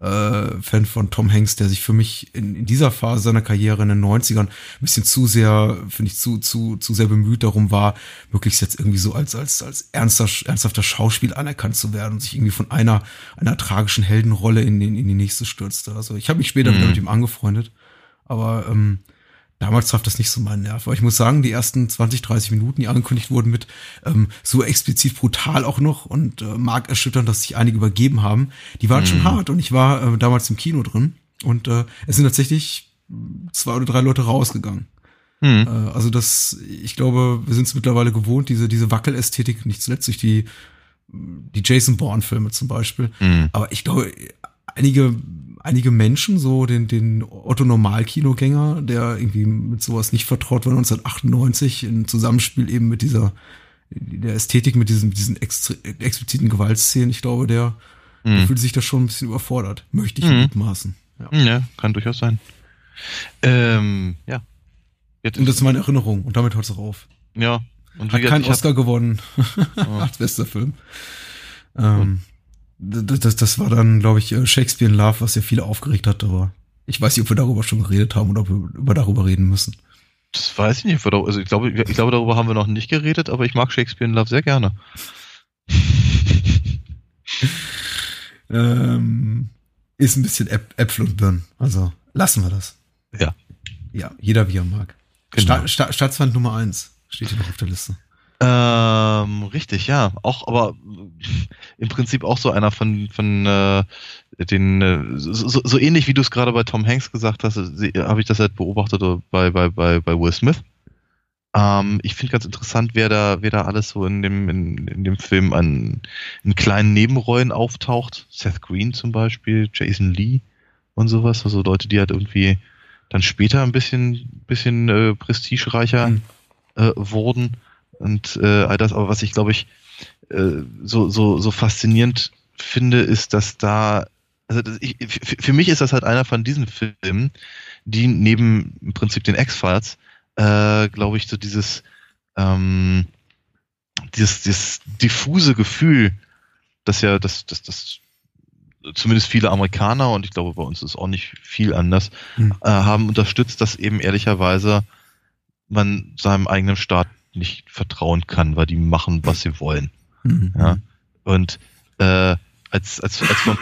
Speaker 8: äh, Fan von Tom Hanks, der sich für mich in, in dieser Phase seiner Karriere in den 90ern ein bisschen zu sehr, finde ich, zu, zu, zu sehr bemüht darum war, möglichst jetzt irgendwie so als, als, als ernster, ernsthafter Schauspiel anerkannt zu werden und sich irgendwie von einer, einer tragischen Heldenrolle in, in, in die nächste stürzte. Also ich habe mich später wieder mit ihm angefreundet, aber ähm, Damals traf das nicht so meinen Nerv. Aber ich muss sagen, die ersten 20, 30 Minuten, die angekündigt wurden mit ähm, so explizit brutal auch noch und äh, markerschütternd, dass sich einige übergeben haben, die waren schon hart. Und ich war äh, damals im Kino drin und äh, es sind tatsächlich zwei oder drei Leute rausgegangen.
Speaker 9: Hm.
Speaker 8: Äh, also das, ich glaube, wir sind es mittlerweile gewohnt, diese, diese Wackelästhetik, nicht zuletzt durch die, die Jason Bourne-Filme zum Beispiel.
Speaker 9: Mhm.
Speaker 8: Aber ich glaube, einige, einige Menschen, so den, den Otto-Normal-Kinogänger, der irgendwie mit sowas nicht vertraut war, 1998 im Zusammenspiel eben mit dieser, der Ästhetik, mit diesen, diesen extre- expliziten Gewaltszenen, ich glaube, der, der fühlt sich da schon ein bisschen überfordert, möchte ich
Speaker 9: Mhm.
Speaker 8: mutmaßen. Ja.
Speaker 9: Ja, kann durchaus sein. Ähm, ja. Jetzt
Speaker 8: Und das ist meine Erinnerung und damit hört es auch auf.
Speaker 9: ja. Und
Speaker 8: Hat keinen
Speaker 9: ich hab-
Speaker 8: Oscar gewonnen als bester Film. Ähm, das, das, das war dann, glaube ich, äh, Shakespeare in Love, was ja viele aufgeregt hat, aber ich weiß nicht, ob wir darüber schon geredet haben oder ob wir über darüber reden müssen.
Speaker 9: Das weiß ich nicht. Also ich glaube, ich glaube, darüber haben wir noch nicht geredet, aber ich mag Shakespeare in Love sehr gerne.
Speaker 8: Ähm, ist ein bisschen Äp Äpfel und Birnen. Also lassen wir das.
Speaker 9: Ja.
Speaker 8: Ja, jeder wie er mag.
Speaker 9: Genau.
Speaker 8: Sta Sta Staatsfeind Nummer eins steht hier noch auf der Liste.
Speaker 9: Ähm, richtig, ja. Auch, aber im Prinzip auch so einer von, von äh, den, äh, so, so, ähnlich wie du es gerade bei Tom Hanks gesagt hast, habe ich das halt beobachtet bei, bei, bei, bei Will Smith. Ähm, ich finde ganz interessant, wer da, wer da alles so in dem, in, in dem Film an in kleinen Nebenrollen auftaucht. Seth Green zum Beispiel, Jason Lee und sowas. Also Leute, die halt irgendwie dann später ein bisschen, bisschen äh, prestigereicher
Speaker 8: Mhm.
Speaker 9: äh, wurden und äh, all das. Aber was ich glaube ich äh, so, so, so faszinierend finde, ist, dass da, also das, ich, für, mich ist das halt einer von diesen Filmen, die neben im Prinzip den X-Files, äh, glaube ich, so dieses, ähm, dieses, dieses diffuse Gefühl, dass ja, das, das, das zumindest viele Amerikaner und ich glaube bei uns ist auch nicht viel anders,
Speaker 8: Hm.
Speaker 9: äh, haben unterstützt, dass eben ehrlicherweise man seinem eigenen Staat nicht vertrauen kann, weil die machen, was sie wollen.
Speaker 8: Mhm.
Speaker 9: Ja. Und äh, als, als, als, von,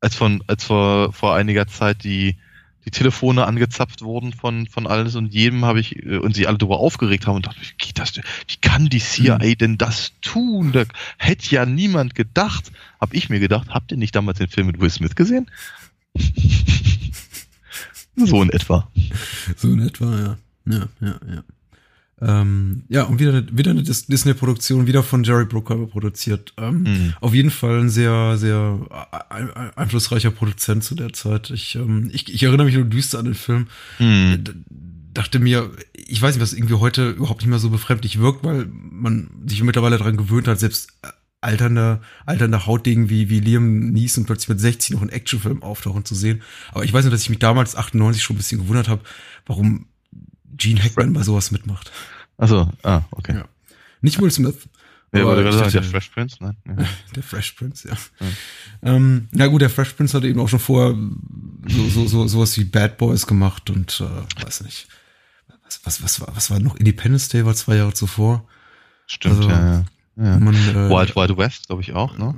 Speaker 9: als, von, als vor, vor einiger Zeit die, die Telefone angezapft wurden von, von alles und jedem habe ich äh, und sie alle darüber aufgeregt haben und dachte, wie geht das, denn? wie kann die CIA denn das tun? Da hätte ja niemand gedacht. Hab ich mir gedacht, habt ihr nicht damals den Film mit Will Smith gesehen? so in etwa.
Speaker 8: So in etwa, ja. Ja, ja, ja. Ähm, ja, und wieder, eine- wieder eine Dis- Disney-Produktion, wieder von Jerry Bruckheimer produziert. Ähm,
Speaker 9: Mhm.
Speaker 8: Auf jeden Fall ein sehr, sehr ein- ein- einflussreicher Produzent zu der Zeit. Ich, ähm, ich, ich erinnere mich nur düster an den Film.
Speaker 9: Hm.
Speaker 8: D- dachte mir, ich weiß nicht, was irgendwie heute überhaupt nicht mehr so befremdlich wirkt, weil man sich mittlerweile daran gewöhnt hat, selbst alternde, alternde Hautdegen wie, wie Liam Neeson plötzlich mit 60 noch in Actionfilm auftauchen zu sehen. Aber ich weiß nur, dass ich mich damals 98 schon ein bisschen gewundert habe, warum Gene Hackman bei sowas mitmacht.
Speaker 9: Also, ah, okay.
Speaker 8: Ja. Nicht Will Smith.
Speaker 9: Ja,
Speaker 8: aber
Speaker 9: gerade sagen, der Fresh Prince, ne? Ja.
Speaker 8: Der Fresh Prince, ja. Ähm, na gut, der Fresh Prince hatte eben auch schon vorher so, so, so, sowas wie Bad Boys gemacht und äh, weiß nicht. Was, was, was, war, was war noch? Independence Day war zwei Jahre zuvor.
Speaker 9: Stimmt,
Speaker 8: Also,
Speaker 9: ja, ja. ja.
Speaker 8: Man, äh,
Speaker 9: Wild Wild West, glaube ich auch, ne?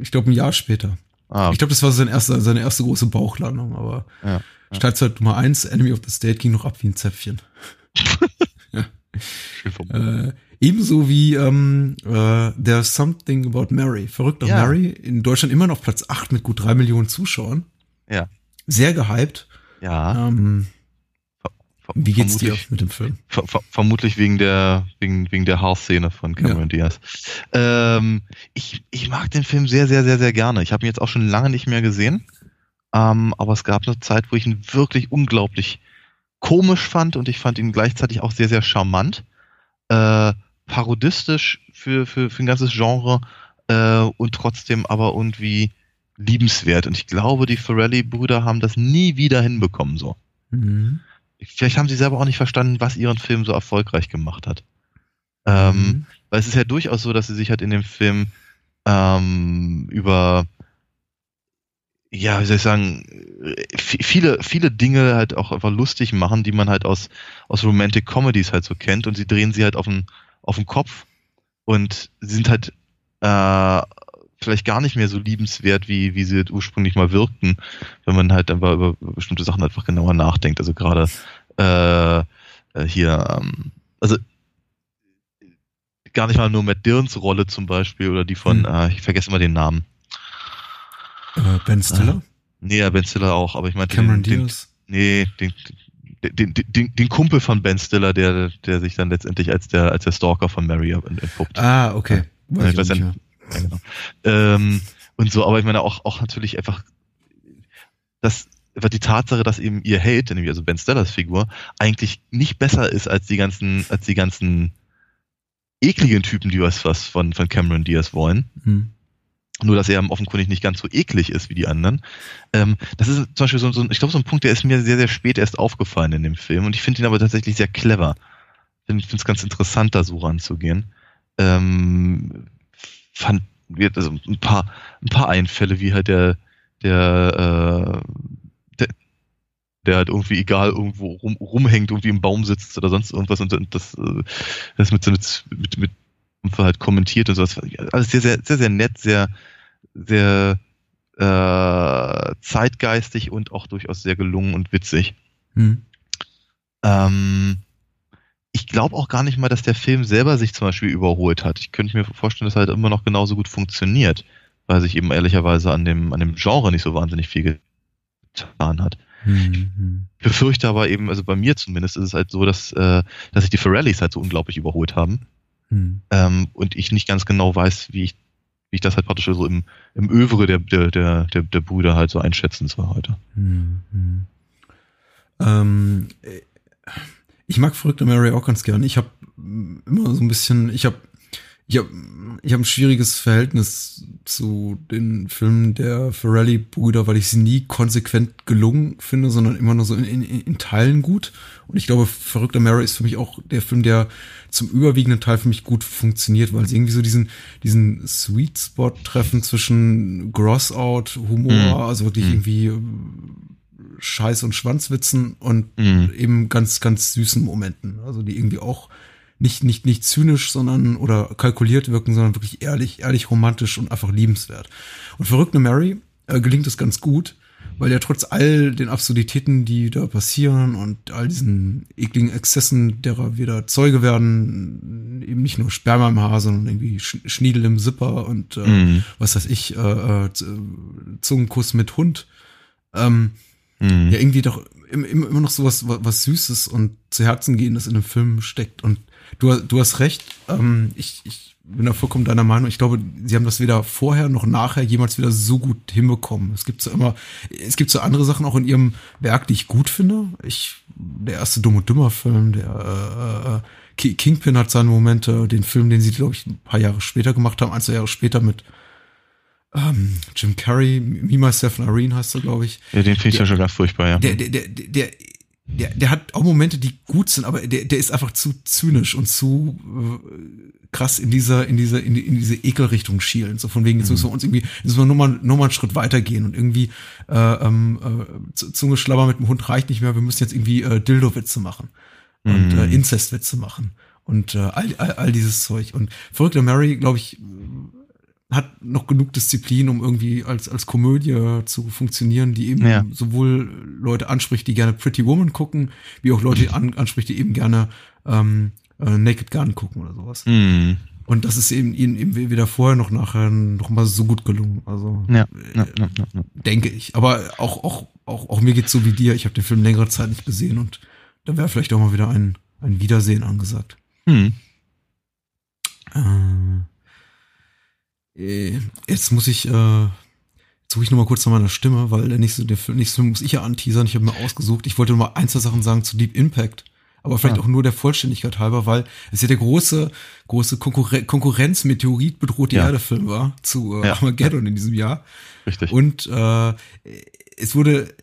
Speaker 8: Ich glaube ein Jahr später.
Speaker 9: Ah,
Speaker 8: Ich glaube, das war sein erster, seine erste große Bauchlandung, aber
Speaker 9: ja.
Speaker 8: Startzeit Nummer eins, Enemy of the State, ging noch ab wie ein Zäpfchen.
Speaker 9: Verbunden.
Speaker 8: Äh, ebenso wie ähm, äh, There's Something About Mary. Verrückt auf
Speaker 9: Ja.
Speaker 8: Mary. In Deutschland immer noch Platz 8 mit gut drei Millionen Zuschauern.
Speaker 9: Ja.
Speaker 8: Sehr gehypt.
Speaker 9: Ja.
Speaker 8: Ähm,
Speaker 9: ver-
Speaker 8: wie geht's dir mit dem Film?
Speaker 9: Ver ver vermutlich wegen der wegen wegen der Haarszene von Cameron Diaz. Ähm, ich, ich mag den Film sehr sehr sehr sehr gerne. Ich habe ihn jetzt auch schon lange nicht mehr gesehen, ähm, aber es gab eine Zeit, wo ich ihn wirklich unglaublich komisch fand und ich fand ihn gleichzeitig auch sehr sehr charmant, äh, parodistisch für für für ein ganzes Genre äh, und trotzdem aber irgendwie liebenswert. Und ich glaube, die Ferrelli-Brüder haben das nie wieder hinbekommen so
Speaker 8: Mhm.
Speaker 9: vielleicht haben sie selber auch nicht verstanden, was ihren Film so erfolgreich gemacht hat. Ähm,
Speaker 8: Mhm.
Speaker 9: Weil es ist ja durchaus so, dass sie sich halt in dem Film ähm, über, ja, wie soll ich sagen, äh, vi- viele, viele Dinge halt auch einfach lustig machen, die man halt aus, aus Romantic Comedies halt so kennt und sie drehen sie halt auf den, auf den Kopf und sie sind halt äh, vielleicht gar nicht mehr so liebenswert, wie, wie sie halt ursprünglich mal wirkten, wenn man halt einfach über bestimmte Sachen einfach genauer nachdenkt. Also gerade äh, äh, hier, ähm, also gar nicht mal nur Matt Dillons Rolle zum Beispiel oder die von,
Speaker 8: Hm.
Speaker 9: äh, ich vergesse immer den Namen.
Speaker 8: Äh, ben Stiller?
Speaker 9: Nee, ja, Ben Stiller auch, aber ich meinte
Speaker 8: Cameron
Speaker 9: den, den,
Speaker 8: Diaz?
Speaker 9: nee, den, den, den, den, den Kumpel von Ben Stiller, der, der sich dann letztendlich als der, als der Stalker von Mary entpuppt.
Speaker 8: Ah, okay. Weiß
Speaker 9: Ja,
Speaker 8: ich nicht
Speaker 9: ja- genau. ähm, und so, aber ich meine auch, auch natürlich einfach, dass die Tatsache, dass eben ihr Hate, nämlich also Ben Stillers Figur, eigentlich nicht besser ist als die ganzen, als die ganzen ekligen Typen, die was, was von, von Cameron Diaz wollen.
Speaker 8: Hm.
Speaker 9: Nur, dass er offenkundig nicht ganz so eklig ist wie die anderen. Ähm, das ist zum Beispiel so, so ein, ich glaube, so ein Punkt, der ist mir sehr, sehr spät erst aufgefallen in dem Film und ich finde ihn aber tatsächlich sehr clever. Ich finde es ganz interessant, da so ranzugehen. Ähm, fand wir also ein paar, ein paar Einfälle, wie halt der, der, äh, der, der halt irgendwie egal irgendwo rum, rumhängt, irgendwie im Baum sitzt oder sonst irgendwas und, und das, äh, das mit, mit, mit, mit halt kommentiert und sowas. Alles sehr, sehr, sehr, sehr nett, sehr, sehr äh, zeitgeistig und auch durchaus sehr gelungen und witzig.
Speaker 8: Hm.
Speaker 9: Ähm, ich glaube auch gar nicht mal, dass der Film selber sich zum Beispiel überholt hat. Ich könnte mir vorstellen, dass er halt immer noch genauso gut funktioniert, weil sich eben ehrlicherweise an dem, an dem Genre nicht so wahnsinnig viel getan hat. Ich befürchte aber eben, also bei mir zumindest ist es halt so, dass, äh, dass sich die Ferrellis halt so unglaublich überholt haben
Speaker 8: Hm.
Speaker 9: ähm, und ich nicht ganz genau weiß, wie ich, wie ich das halt praktisch so im, im Övre der, der, der, der, der Brüder halt so einschätzen soll heute.
Speaker 8: Hm, hm. Ähm, äh, ich mag verrückte Mary auch ganz gern. Ich habe immer so ein bisschen, ich habe ich habe ich hab ein schwieriges Verhältnis zu den Filmen der Ferrelli-Brüder, weil ich sie nie konsequent gelungen finde, sondern immer nur so in, in, in Teilen gut. Und ich glaube, Verrückter Mary ist für mich auch der Film, der zum überwiegenden Teil für mich gut funktioniert, weil sie irgendwie so diesen, diesen Sweet Spot treffen zwischen Gross-Out, Humor,
Speaker 9: Mhm.
Speaker 8: also wirklich
Speaker 9: Mhm.
Speaker 8: irgendwie äh, Scheiß- und Schwanzwitzen und
Speaker 9: Mhm.
Speaker 8: eben ganz, ganz süßen Momenten. Also die irgendwie auch nicht, nicht, nicht zynisch, sondern oder kalkuliert wirken, sondern wirklich ehrlich, ehrlich romantisch und einfach liebenswert. Und Verrückte Mary äh, gelingt es ganz gut, weil ja trotz all den Absurditäten, die da passieren und all diesen ekligen Exzessen, derer wir da Zeuge werden, eben nicht nur Sperma im Haar, sondern irgendwie Sch Schniedel im Zipper und äh,
Speaker 9: Mhm.
Speaker 8: was weiß ich, äh, äh, Zungenkuss mit Hund. Ähm,
Speaker 9: Mhm.
Speaker 8: ja irgendwie doch im- im- immer noch sowas, was, was Süßes und zu Herzen gehendes in dem Film steckt. Und du, du hast recht, ähm, ich, ich bin da vollkommen deiner Meinung. Ich glaube, sie haben das weder vorher noch nachher jemals wieder so gut hinbekommen. Es gibt so immer, es gibt so andere Sachen auch in ihrem Werk, die ich gut finde. Ich, der erste Dumm und Dümmer Film, der äh, äh, Ki- Kingpin hat seine Momente, den Film, den sie, glaube ich, ein paar Jahre später gemacht haben, ein, zwei Jahre später mit ähm, Jim Carrey, Me, Myself and Irene heißt er, glaube ich.
Speaker 9: Ja, den finde ich ja schon ganz furchtbar, ja.
Speaker 8: Der, der, der, der, der, der hat auch Momente, die gut sind, aber der, der ist einfach zu zynisch und zu äh, krass in dieser, in dieser, in, die, in diese Ekelrichtung schielen. So von wegen, jetzt müssen wir uns irgendwie, jetzt müssen wir nur mal, nur mal einen Schritt weitergehen und irgendwie äh, ähm, äh, Z- Zungeschlabber mit dem Hund reicht nicht mehr, wir müssen jetzt irgendwie äh, Dildo-Witze machen und
Speaker 9: Mhm.
Speaker 8: äh, Inzest-Witze machen und äh, all, all, all dieses Zeug. Und Verrückter Mary, glaube ich, hat noch genug Disziplin, um irgendwie als, als Komödie zu funktionieren, die eben
Speaker 9: Ja.
Speaker 8: sowohl Leute anspricht, die gerne Pretty Woman gucken, wie auch Leute an, anspricht, die eben gerne ähm, äh, Naked Gun gucken oder sowas.
Speaker 9: Mhm.
Speaker 8: Und das ist eben ihnen eben weder vorher noch nachher noch mal so gut gelungen. Also
Speaker 9: Ja, ja, ja, ja,
Speaker 8: denke ich. Aber auch, auch, auch, auch mir geht's so wie dir. Ich habe den Film längere Zeit nicht gesehen und da wäre vielleicht auch mal wieder ein, ein Wiedersehen angesagt. Äh, äh, jetzt muss ich, äh, jetzt suche ich noch mal kurz nach meiner Stimme, weil der nächste, der Film- nächste muss ich ja anteasern. Ich habe mir ausgesucht. Ich wollte noch mal ein, zwei Sachen sagen zu Deep Impact. Aber vielleicht
Speaker 9: Ah.
Speaker 8: auch nur der Vollständigkeit halber, weil es ja der große, große Konkurren Konkurrenz Meteorit bedroht die
Speaker 9: Ja.
Speaker 8: Erde Film war zu äh,
Speaker 9: Ja.
Speaker 8: Armageddon in diesem Jahr.
Speaker 9: Richtig.
Speaker 8: Und äh, es wurde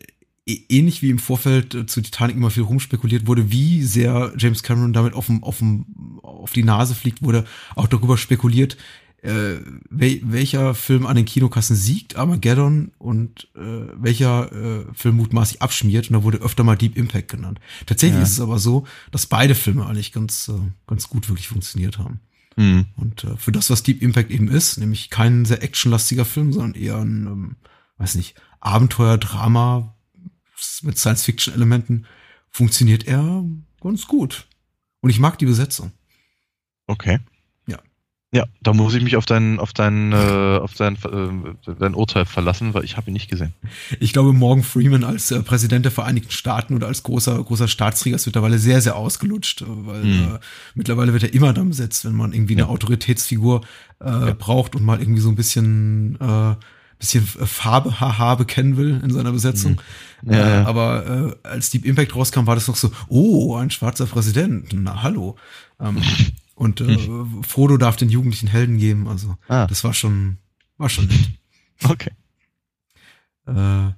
Speaker 8: ä- ähnlich wie im Vorfeld äh, zu Titanic immer viel rumspekuliert wurde, wie sehr James Cameron damit auf, dem, auf, dem, auf die Nase fliegt, wurde auch darüber spekuliert, äh, wel, welcher Film an den Kinokassen siegt, Armageddon, und äh, welcher äh, Film mutmaßlich abschmiert. Und da wurde öfter mal Deep Impact genannt. Tatsächlich
Speaker 9: Ja.
Speaker 8: ist es aber so, dass beide Filme eigentlich ganz, äh, ganz gut wirklich funktioniert haben.
Speaker 9: Mhm.
Speaker 8: Und äh, für das, was Deep Impact eben ist, nämlich kein sehr actionlastiger Film, sondern eher ein, ähm, weiß nicht, Abenteuer, Drama mit Science-Fiction-Elementen, funktioniert er ganz gut. Und ich mag die Besetzung.
Speaker 9: Okay.
Speaker 8: Ja.
Speaker 9: Ja, da muss ich mich auf dein, auf dein, äh, auf dein, äh, dein Urteil verlassen, weil ich habe ihn nicht gesehen.
Speaker 8: Ich glaube, Morgan Freeman als äh, Präsident der Vereinigten Staaten oder als großer, großer Staatsträger ist mittlerweile sehr, sehr ausgelutscht, äh, weil
Speaker 9: Hm.
Speaker 8: äh, mittlerweile wird er immer dann besetzt, wenn man irgendwie eine
Speaker 9: Ja.
Speaker 8: Autoritätsfigur äh, braucht und mal irgendwie so ein bisschen, bisschen Farbe, haha, bekennen will in seiner Besetzung.
Speaker 9: Hm. Ja,
Speaker 8: äh,
Speaker 9: ja.
Speaker 8: Aber äh, als Deep Impact rauskam, war das noch so, oh, ein schwarzer Präsident, na hallo. Ähm, und äh, Frodo darf den jugendlichen Helden geben, also
Speaker 9: Ah.
Speaker 8: das war schon, war schon nett.
Speaker 9: Okay.
Speaker 8: Äh,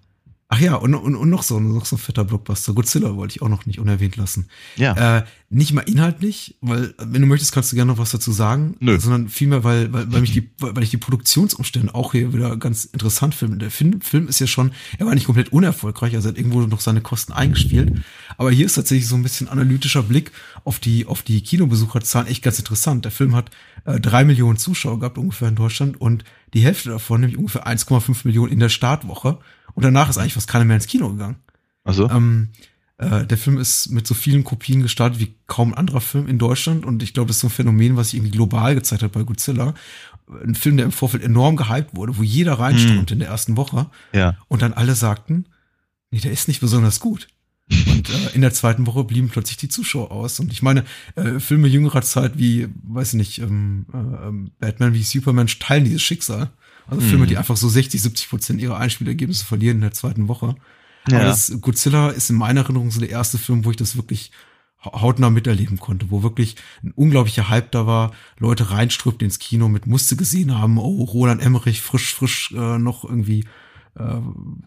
Speaker 8: ach ja, und, und, und noch so, noch so ein fetter Blockbuster. Godzilla wollte ich auch noch nicht unerwähnt lassen.
Speaker 9: Ja.
Speaker 8: Äh, nicht mal inhaltlich, weil, wenn du möchtest, kannst du gerne noch was dazu sagen.
Speaker 9: Nö.
Speaker 8: Sondern vielmehr, weil, weil, weil mich die, weil ich die Produktionsumstände auch hier wieder ganz interessant finde. Der Film, Film ist ja schon, er war nicht komplett unerfolgreich, also er hat irgendwo noch seine Kosten eingespielt. Aber hier ist tatsächlich so ein bisschen analytischer Blick auf die, auf die Kinobesucherzahlen echt ganz interessant. Der Film hat äh, drei Millionen Zuschauer gehabt ungefähr in Deutschland und die Hälfte davon, nämlich ungefähr 1,5 Millionen in der Startwoche. Und danach ist eigentlich fast keiner mehr ins Kino gegangen.
Speaker 9: Also,
Speaker 8: Ähm, äh, der Film ist mit so vielen Kopien gestartet wie kaum ein anderer Film in Deutschland und ich glaube, das ist so ein Phänomen, was sich irgendwie global gezeigt hat bei Godzilla. Ein Film, der im Vorfeld enorm gehypt wurde, wo jeder reinströmte in der ersten Woche
Speaker 9: ja.
Speaker 8: und dann alle sagten, nee, der ist nicht besonders gut. Und äh, in der zweiten Woche blieben plötzlich die Zuschauer aus. Und ich meine, äh, Filme jüngerer Zeit wie, weiß ich nicht, ähm, äh, ähm, Batman wie Superman teilen dieses Schicksal. Also Filme, die einfach so 60, 70 Prozent ihrer Einspielergebnisse verlieren in der zweiten Woche.
Speaker 9: Ja.
Speaker 8: Das, Godzilla ist in meiner Erinnerung so der erste Film, wo ich das wirklich hau- hautnah miterleben konnte, wo wirklich ein unglaublicher Hype da war, Leute reinströmten ins Kino mit musste gesehen haben, oh, Roland Emmerich frisch, frisch äh, noch irgendwie äh,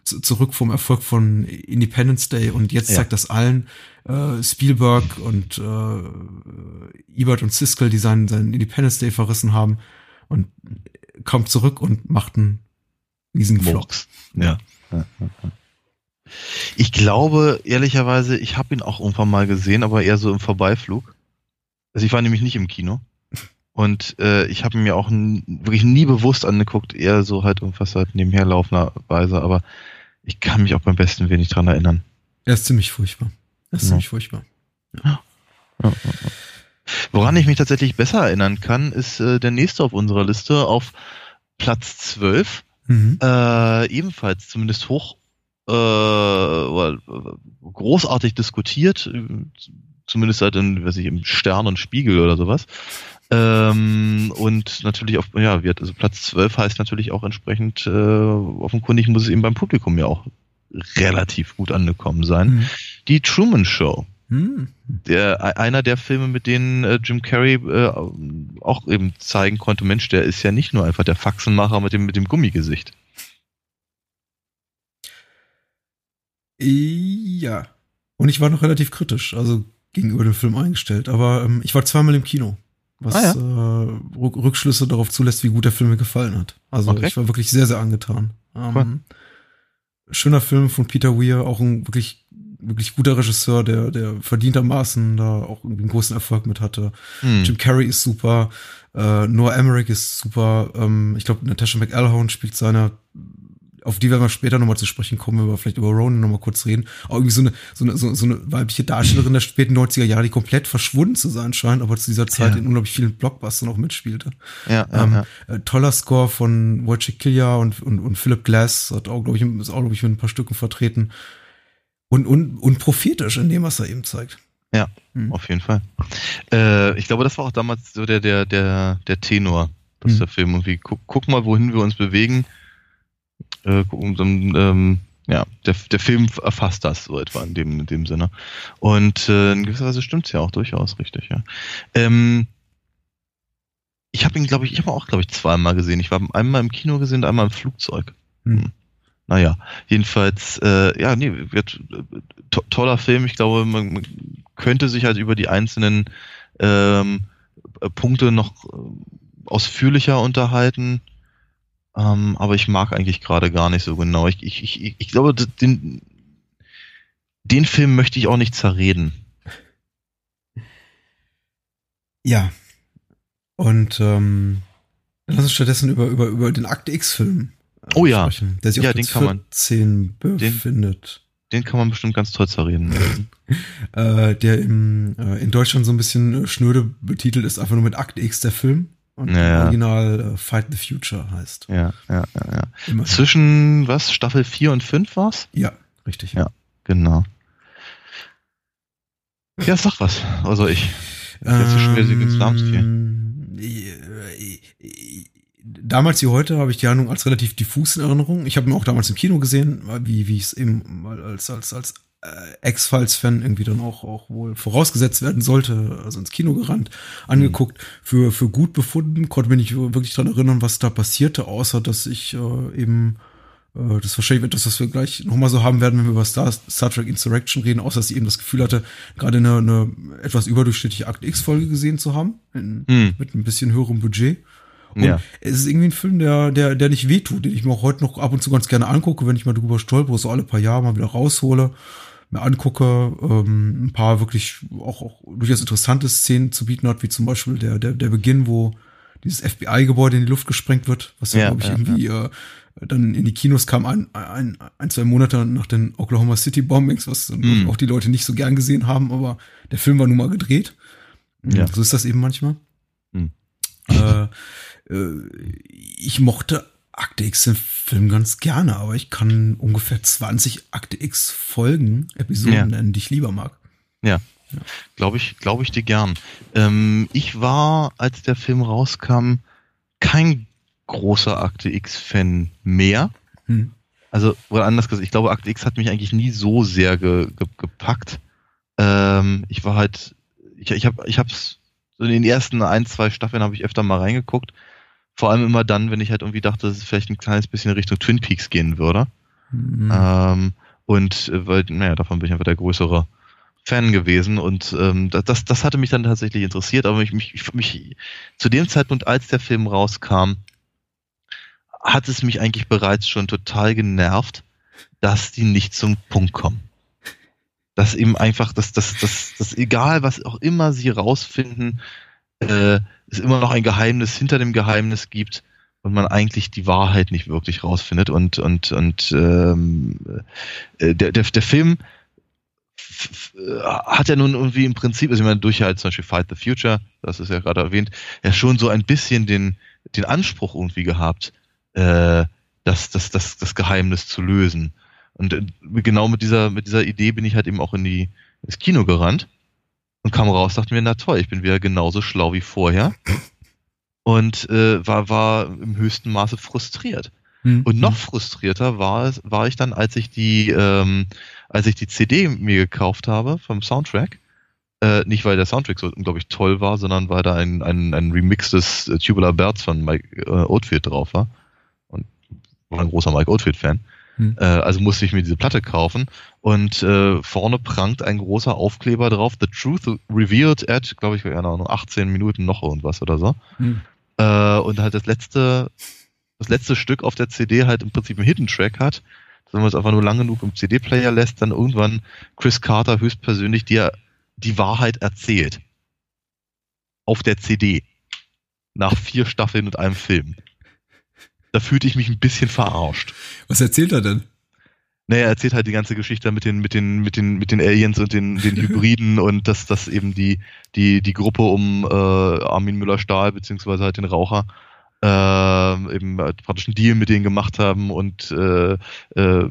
Speaker 8: zu- zurück vom Erfolg von Independence Day und jetzt
Speaker 9: Ja.
Speaker 8: zeigt das allen äh, Spielberg und äh, Ebert und Siskel, die seinen, seinen Independence Day verrissen haben und kommt zurück und macht einen riesigen Flop.
Speaker 9: Ja. Ja, ja, ja. Ich glaube, ehrlicherweise, ich habe ihn auch irgendwann mal gesehen, aber eher so im Vorbeiflug. Also ich war nämlich nicht im Kino. Und äh, ich habe mir auch wirklich nie bewusst angeguckt, eher so halt irgendwas halt nebenher laufender Weise, aber ich kann mich auch beim besten wenig dran erinnern.
Speaker 8: Er ist ziemlich furchtbar. Er ist
Speaker 9: Ja.
Speaker 8: ziemlich furchtbar.
Speaker 9: Woran ich mich tatsächlich besser erinnern kann, ist äh, der nächste auf unserer Liste auf Platz 12.
Speaker 8: Mhm.
Speaker 9: Äh, ebenfalls zumindest hoch, äh, großartig diskutiert, zumindest halt in, weiß ich, im Stern und Spiegel oder sowas. Ähm, und natürlich auf, ja, wird, also Platz 12 heißt natürlich auch entsprechend, äh, offenkundig muss es eben beim Publikum ja auch relativ gut angekommen sein.
Speaker 8: Mhm.
Speaker 9: Die Truman Show.
Speaker 8: Hm.
Speaker 9: Der, einer der Filme, mit denen äh, Jim Carrey äh, auch eben zeigen konnte, Mensch, der ist ja nicht nur einfach der Faxenmacher mit dem, mit dem Gummigesicht.
Speaker 8: Ja. Und ich war noch relativ kritisch, also gegenüber dem Film eingestellt. Aber ähm, ich war zweimal im Kino, was
Speaker 9: Ah, ja.
Speaker 8: äh, Rück- Rückschlüsse darauf zulässt, wie gut der Film mir gefallen hat. Also
Speaker 9: Okay.
Speaker 8: ich war wirklich sehr, sehr angetan. Ähm,
Speaker 9: Cool.
Speaker 8: Schöner Film von Peter Weir, auch ein wirklich, wirklich guter Regisseur, der, der verdientermaßen da auch irgendwie einen großen Erfolg mit hatte.
Speaker 9: Hm.
Speaker 8: Jim Carrey ist super, äh, Noah Emmerich ist super, ähm, ich glaube, Natasha McElhone spielt seine, auf die werden wir später nochmal zu sprechen kommen, wenn wir vielleicht über Ronan nochmal kurz reden. Auch irgendwie so eine, so eine, so, eine weibliche Darstellerin der späten 90er Jahre, die komplett verschwunden zu sein scheint, aber zu dieser Zeit
Speaker 9: Ja.
Speaker 8: in unglaublich vielen Blockbustern auch mitspielte.
Speaker 9: Ja, ja,
Speaker 8: Ähm,
Speaker 9: ja.
Speaker 8: äh, toller Score von Wojciech Kilja und, und, und Philip Glass, hat auch, glaube ich, ist auch, glaube ich, mit ein paar Stücken vertreten. Und, und, und prophetisch in dem, was er eben zeigt.
Speaker 9: Ja,
Speaker 8: Hm.
Speaker 9: auf jeden Fall. Äh, ich glaube, das war auch damals so der, der, der, der Tenor, dass
Speaker 8: Hm.
Speaker 9: der Film irgendwie, guck, guck mal, wohin wir uns bewegen. Äh, guck- und dann, ähm, ja, der, der Film erfasst das so etwa in dem, in dem Sinne. Und äh, in gewisser Weise stimmt's ja auch durchaus richtig, ja. Ähm, ich habe ihn, glaube ich, ich habe auch, glaube ich, zweimal gesehen. Ich war einmal im Kino gesehen und einmal im Flugzeug.
Speaker 8: Hm.
Speaker 9: Naja, jedenfalls, äh, ja, nee, wird to toller Film. Ich glaube, man, könnte sich halt über die einzelnen ähm, äh, Punkte noch äh, ausführlicher unterhalten. Ähm, aber ich mag eigentlich gerade gar nicht so genau. Ich, ich, ich, ich glaube, den, den Film möchte ich auch nicht zerreden.
Speaker 8: Ja. Und ähm, dann lass uns stattdessen über, über, über den Akte X-Film
Speaker 9: Oh ja.
Speaker 8: sprechen, der sich
Speaker 9: Ja,
Speaker 8: auf
Speaker 9: den kann man-
Speaker 8: 14 befindet.
Speaker 9: Den kann man bestimmt ganz toll zerreden.
Speaker 8: Äh, der im, äh, in Deutschland so ein bisschen äh, schnöde betitelt ist, einfach nur mit Akte X der Film. Und
Speaker 9: Ja,
Speaker 8: Original äh, Fight the Future heißt.
Speaker 9: ja, ja, ja, ja. Zwischen, was, Staffel 4 und 5 war's?
Speaker 8: Ja, richtig.
Speaker 9: Ja. Genau. Ja, sag was. Also ich. Jetzt ist schon wieder ins Namensspiel.
Speaker 8: Damals wie heute habe ich die Handlung als relativ diffus in Erinnerung. Ich habe ihn auch damals im Kino gesehen, wie, wie ich es eben mal als, als, als äh, X-Files-Fan irgendwie dann auch, auch wohl vorausgesetzt werden sollte, also ins Kino gerannt, angeguckt, für, für gut befunden, konnte mich nicht wirklich dran erinnern, was da passierte, außer dass ich äh, eben äh, das wahrscheinlich etwas, was wir gleich nochmal so haben werden, wenn wir über Star, Star Trek Insurrection reden, außer dass ich eben das Gefühl hatte, gerade eine, eine etwas überdurchschnittliche Akt X-Folge gesehen zu haben, in,
Speaker 9: Hm.
Speaker 8: mit ein bisschen höherem Budget. Und
Speaker 9: Ja.
Speaker 8: es ist irgendwie ein Film, der, der, der nicht wehtut, den ich mir auch heute noch ab und zu ganz gerne angucke, wenn ich mal drüber stolpere, so alle paar Jahre mal wieder raushole, mir angucke, ähm, ein paar wirklich auch, auch durchaus interessante Szenen zu bieten hat, wie zum Beispiel der, der, der Beginn, wo dieses FBI-Gebäude in die Luft gesprengt wird, was ja,
Speaker 9: Ja,
Speaker 8: glaube ich,
Speaker 9: ja,
Speaker 8: irgendwie äh, dann in die Kinos kam ein, ein, ein, zwei Monate nach den Oklahoma City Bombings, was
Speaker 9: Mhm.
Speaker 8: auch die Leute nicht so gern gesehen haben, aber der Film war nun mal gedreht.
Speaker 9: Ja.
Speaker 8: So ist das eben manchmal. Äh, äh, ich mochte Akte X den Film ganz gerne, aber ich kann ungefähr 20 Akte X Folgen, Episoden
Speaker 9: Ja.
Speaker 8: nennen, die ich lieber mag.
Speaker 9: Ja. Glaube ich, glaube ich dir gern. Ähm, ich war, als der Film rauskam, kein großer Akte X-Fan mehr.
Speaker 8: Hm.
Speaker 9: Also, oder anders gesagt, ich glaube, Akte X hat mich eigentlich nie so sehr ge, ge, gepackt. Ähm, ich war halt, ich, ich habe, ich hab's so in den ersten ein, zwei Staffeln habe ich öfter mal reingeguckt. Vor allem immer dann, wenn ich halt irgendwie dachte, dass es vielleicht ein kleines bisschen Richtung Twin Peaks gehen würde.
Speaker 8: Mhm.
Speaker 9: Ähm, und äh, weil, naja, davon bin ich einfach der größere Fan gewesen und ähm, das- das, das hatte mich dann tatsächlich interessiert, aber mich, mich, mich zu dem Zeitpunkt, als der Film rauskam, hat es mich eigentlich bereits schon total genervt, dass die nicht zum Punkt kommen. Dass eben einfach, dass, dass, dass, dass egal was auch immer sie rausfinden, äh, es immer noch ein Geheimnis hinter dem Geheimnis gibt und man eigentlich die Wahrheit nicht wirklich rausfindet und und und ähm, äh, der, der, der Film äh, hat ja nun irgendwie im Prinzip, also ich meine, durch halt zum Beispiel Fight the Future, das ist ja gerade erwähnt, ja schon so ein bisschen den, den Anspruch irgendwie gehabt, äh, das, das, das, das Geheimnis zu lösen. Und äh, genau mit dieser, mit dieser Idee bin ich halt eben auch in die, ins Kino gerannt und kam raus, dachte mir, na toll, ich bin wieder genauso schlau wie vorher. Und äh, war, war im höchsten Maße frustriert.
Speaker 8: Hm.
Speaker 9: Und noch frustrierter war es, war ich dann, als ich die, ähm, als ich die CD mir gekauft habe vom Soundtrack. Äh, nicht weil der Soundtrack so unglaublich toll war, sondern weil da ein, ein, ein Remix des äh, Tubular Birds von Mike äh, Oldfield drauf war. Und war ein großer Mike Oldfield-Fan.
Speaker 8: Hm.
Speaker 9: Äh, also musste ich mir diese Platte kaufen. Und äh, vorne prangt ein großer Aufkleber drauf, The Truth Revealed at, glaube ich, keine Ahnung, 18 Minuten noch irgendwas oder so.
Speaker 8: Hm.
Speaker 9: Äh, und halt das letzte, das letzte Stück auf der CD halt im Prinzip einen Hidden Track hat. Wenn man es einfach nur lang genug im CD-Player lässt, dann irgendwann Chris Carter höchstpersönlich dir die Wahrheit erzählt. Auf der CD. Nach vier Staffeln und einem Film. Da fühlte ich mich ein bisschen verarscht.
Speaker 8: Was erzählt er denn?
Speaker 9: Naja, er erzählt halt die ganze Geschichte mit den, mit den, mit den, mit den Aliens und den, den Hybriden und dass, dass eben die, die, die Gruppe um äh, Armin Müller-Stahl, beziehungsweise halt den Raucher, äh, eben halt praktisch einen Deal mit denen gemacht haben und äh, äh,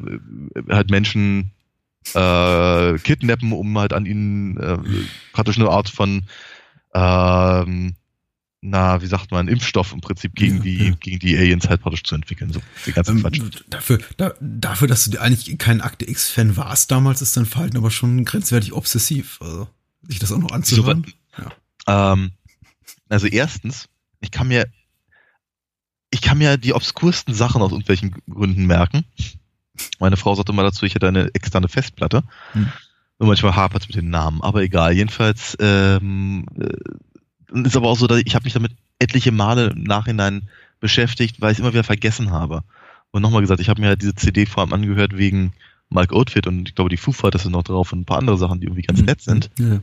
Speaker 9: halt Menschen äh, kidnappen, um halt an ihnen äh, praktisch eine Art von ähm, na, wie sagt man, Impfstoff im Prinzip gegen
Speaker 8: Ja,
Speaker 9: die,
Speaker 8: ja.
Speaker 9: gegen die Aliens halt praktisch zu entwickeln. So, die ganze
Speaker 8: Ähm,
Speaker 9: Quatsch.
Speaker 8: dafür, da, dafür, dass du eigentlich kein Akte X-Fan warst damals, ist dein Verhalten aber schon grenzwertig obsessiv. Also, sich das auch noch anzuhören. Ja.
Speaker 9: Ähm, also erstens, ich kann mir, ich kann mir die obskursten Sachen aus irgendwelchen Gründen merken. Meine Frau sagte mal dazu, ich hätte eine externe Festplatte.
Speaker 8: Hm.
Speaker 9: Und manchmal hapert es mit den Namen, aber egal. Jedenfalls ähm, äh, ist aber auch so, dass ich habe mich damit etliche Male im Nachhinein beschäftigt, weil ich es immer wieder vergessen habe. Und nochmal gesagt, ich habe mir halt diese CD vor allem angehört wegen Mike Oldfield und ich glaube, die Foo Fighters sind noch drauf und ein paar andere Sachen, die irgendwie ganz nett sind.
Speaker 8: Ja.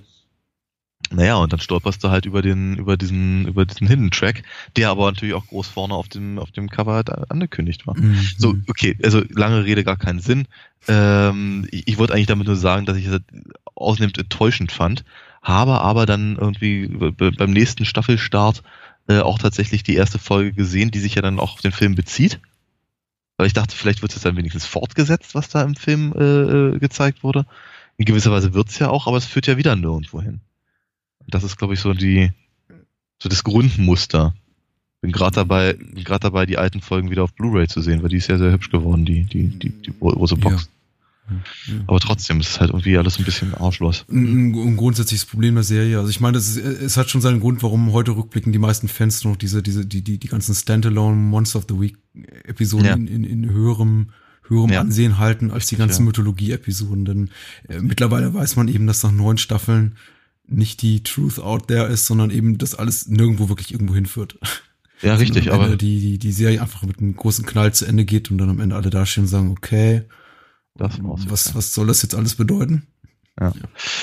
Speaker 9: Naja, und dann stolperst du halt über den, über diesen, über diesen Hidden Track, der aber natürlich auch groß vorne auf dem, auf dem Cover halt angekündigt war.
Speaker 8: Mhm.
Speaker 9: So, okay, also lange Rede, gar keinen Sinn. Ähm, ich, ich wollte eigentlich damit nur sagen, dass ich es ausnehmend enttäuschend fand, habe aber dann irgendwie be- beim nächsten Staffelstart äh, auch tatsächlich die erste Folge gesehen, die sich ja dann auch auf den Film bezieht. Weil ich dachte, vielleicht wird es dann wenigstens fortgesetzt, was da im Film äh, äh, gezeigt wurde. In gewisser Weise wird's ja auch, aber es führt ja wieder nirgendwo hin. Das ist, glaube ich, so die, so das Grundmuster. Bin gerade dabei, bin gerade dabei, die alten Folgen wieder auf Blu-ray zu sehen, weil die ist ja sehr hübsch geworden, die, die, die, die große Box.
Speaker 8: Ja.
Speaker 9: Aber trotzdem, es ist halt irgendwie alles ein bisschen arschlos.
Speaker 8: ein, ein grundsätzliches Problem der Serie. Also ich meine, es, ist, es hat schon seinen Grund, warum heute rückblickend die meisten Fans noch diese, diese, die, die, die ganzen Standalone Monster of the Week Episoden
Speaker 9: Ja.
Speaker 8: in, in, in höherem, höherem
Speaker 9: Ja.
Speaker 8: Ansehen halten als die ganzen
Speaker 9: ja.
Speaker 8: Mythologie-Episoden. Denn äh, mittlerweile weiß man eben, dass nach neun Staffeln nicht die Truth out there ist, sondern eben, dass alles nirgendwo wirklich irgendwo hinführt.
Speaker 9: Ja, richtig, aber
Speaker 8: die, die, die Serie einfach mit einem großen Knall zu Ende geht und dann am Ende alle dastehen und sagen, okay,
Speaker 9: das war's jetzt,
Speaker 8: was,
Speaker 9: ja.
Speaker 8: was soll das jetzt alles bedeuten?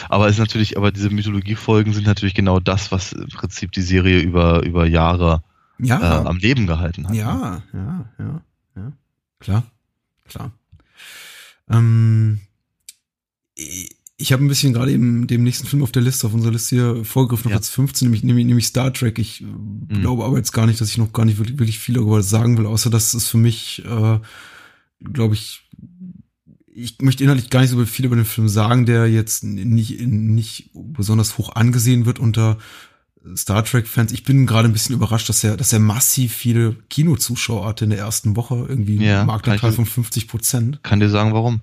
Speaker 9: Aber es ist natürlich, aber diese Mythologie-Folgen sind natürlich genau das, was im Prinzip die Serie über, über Jahre
Speaker 8: Ja,
Speaker 9: äh, am Leben gehalten hat. ne?
Speaker 8: Ja, ja, ja, ja. Klar, klar. Ähm, ich habe ein bisschen gerade eben dem nächsten Film auf der Liste, auf unserer Liste hier vorgegriffen, auf
Speaker 9: Ja.
Speaker 8: Platz 15, nämlich, nämlich, nämlich Star Trek. Ich äh, glaube aber jetzt gar nicht, dass ich noch gar nicht wirklich, wirklich viel darüber sagen will, außer dass es für mich, äh, glaube ich, ich möchte inhaltlich gar nicht so viel über den Film sagen, der jetzt nicht, nicht besonders hoch angesehen wird unter Star Trek-Fans. Ich bin gerade ein bisschen überrascht, dass er, dass er massiv viele Kinozuschauer hatte in der ersten Woche. Irgendwie
Speaker 9: Ja,
Speaker 8: einen Marktanteil von
Speaker 9: ich-
Speaker 8: 50 Prozent,
Speaker 9: Kann dir sagen, warum?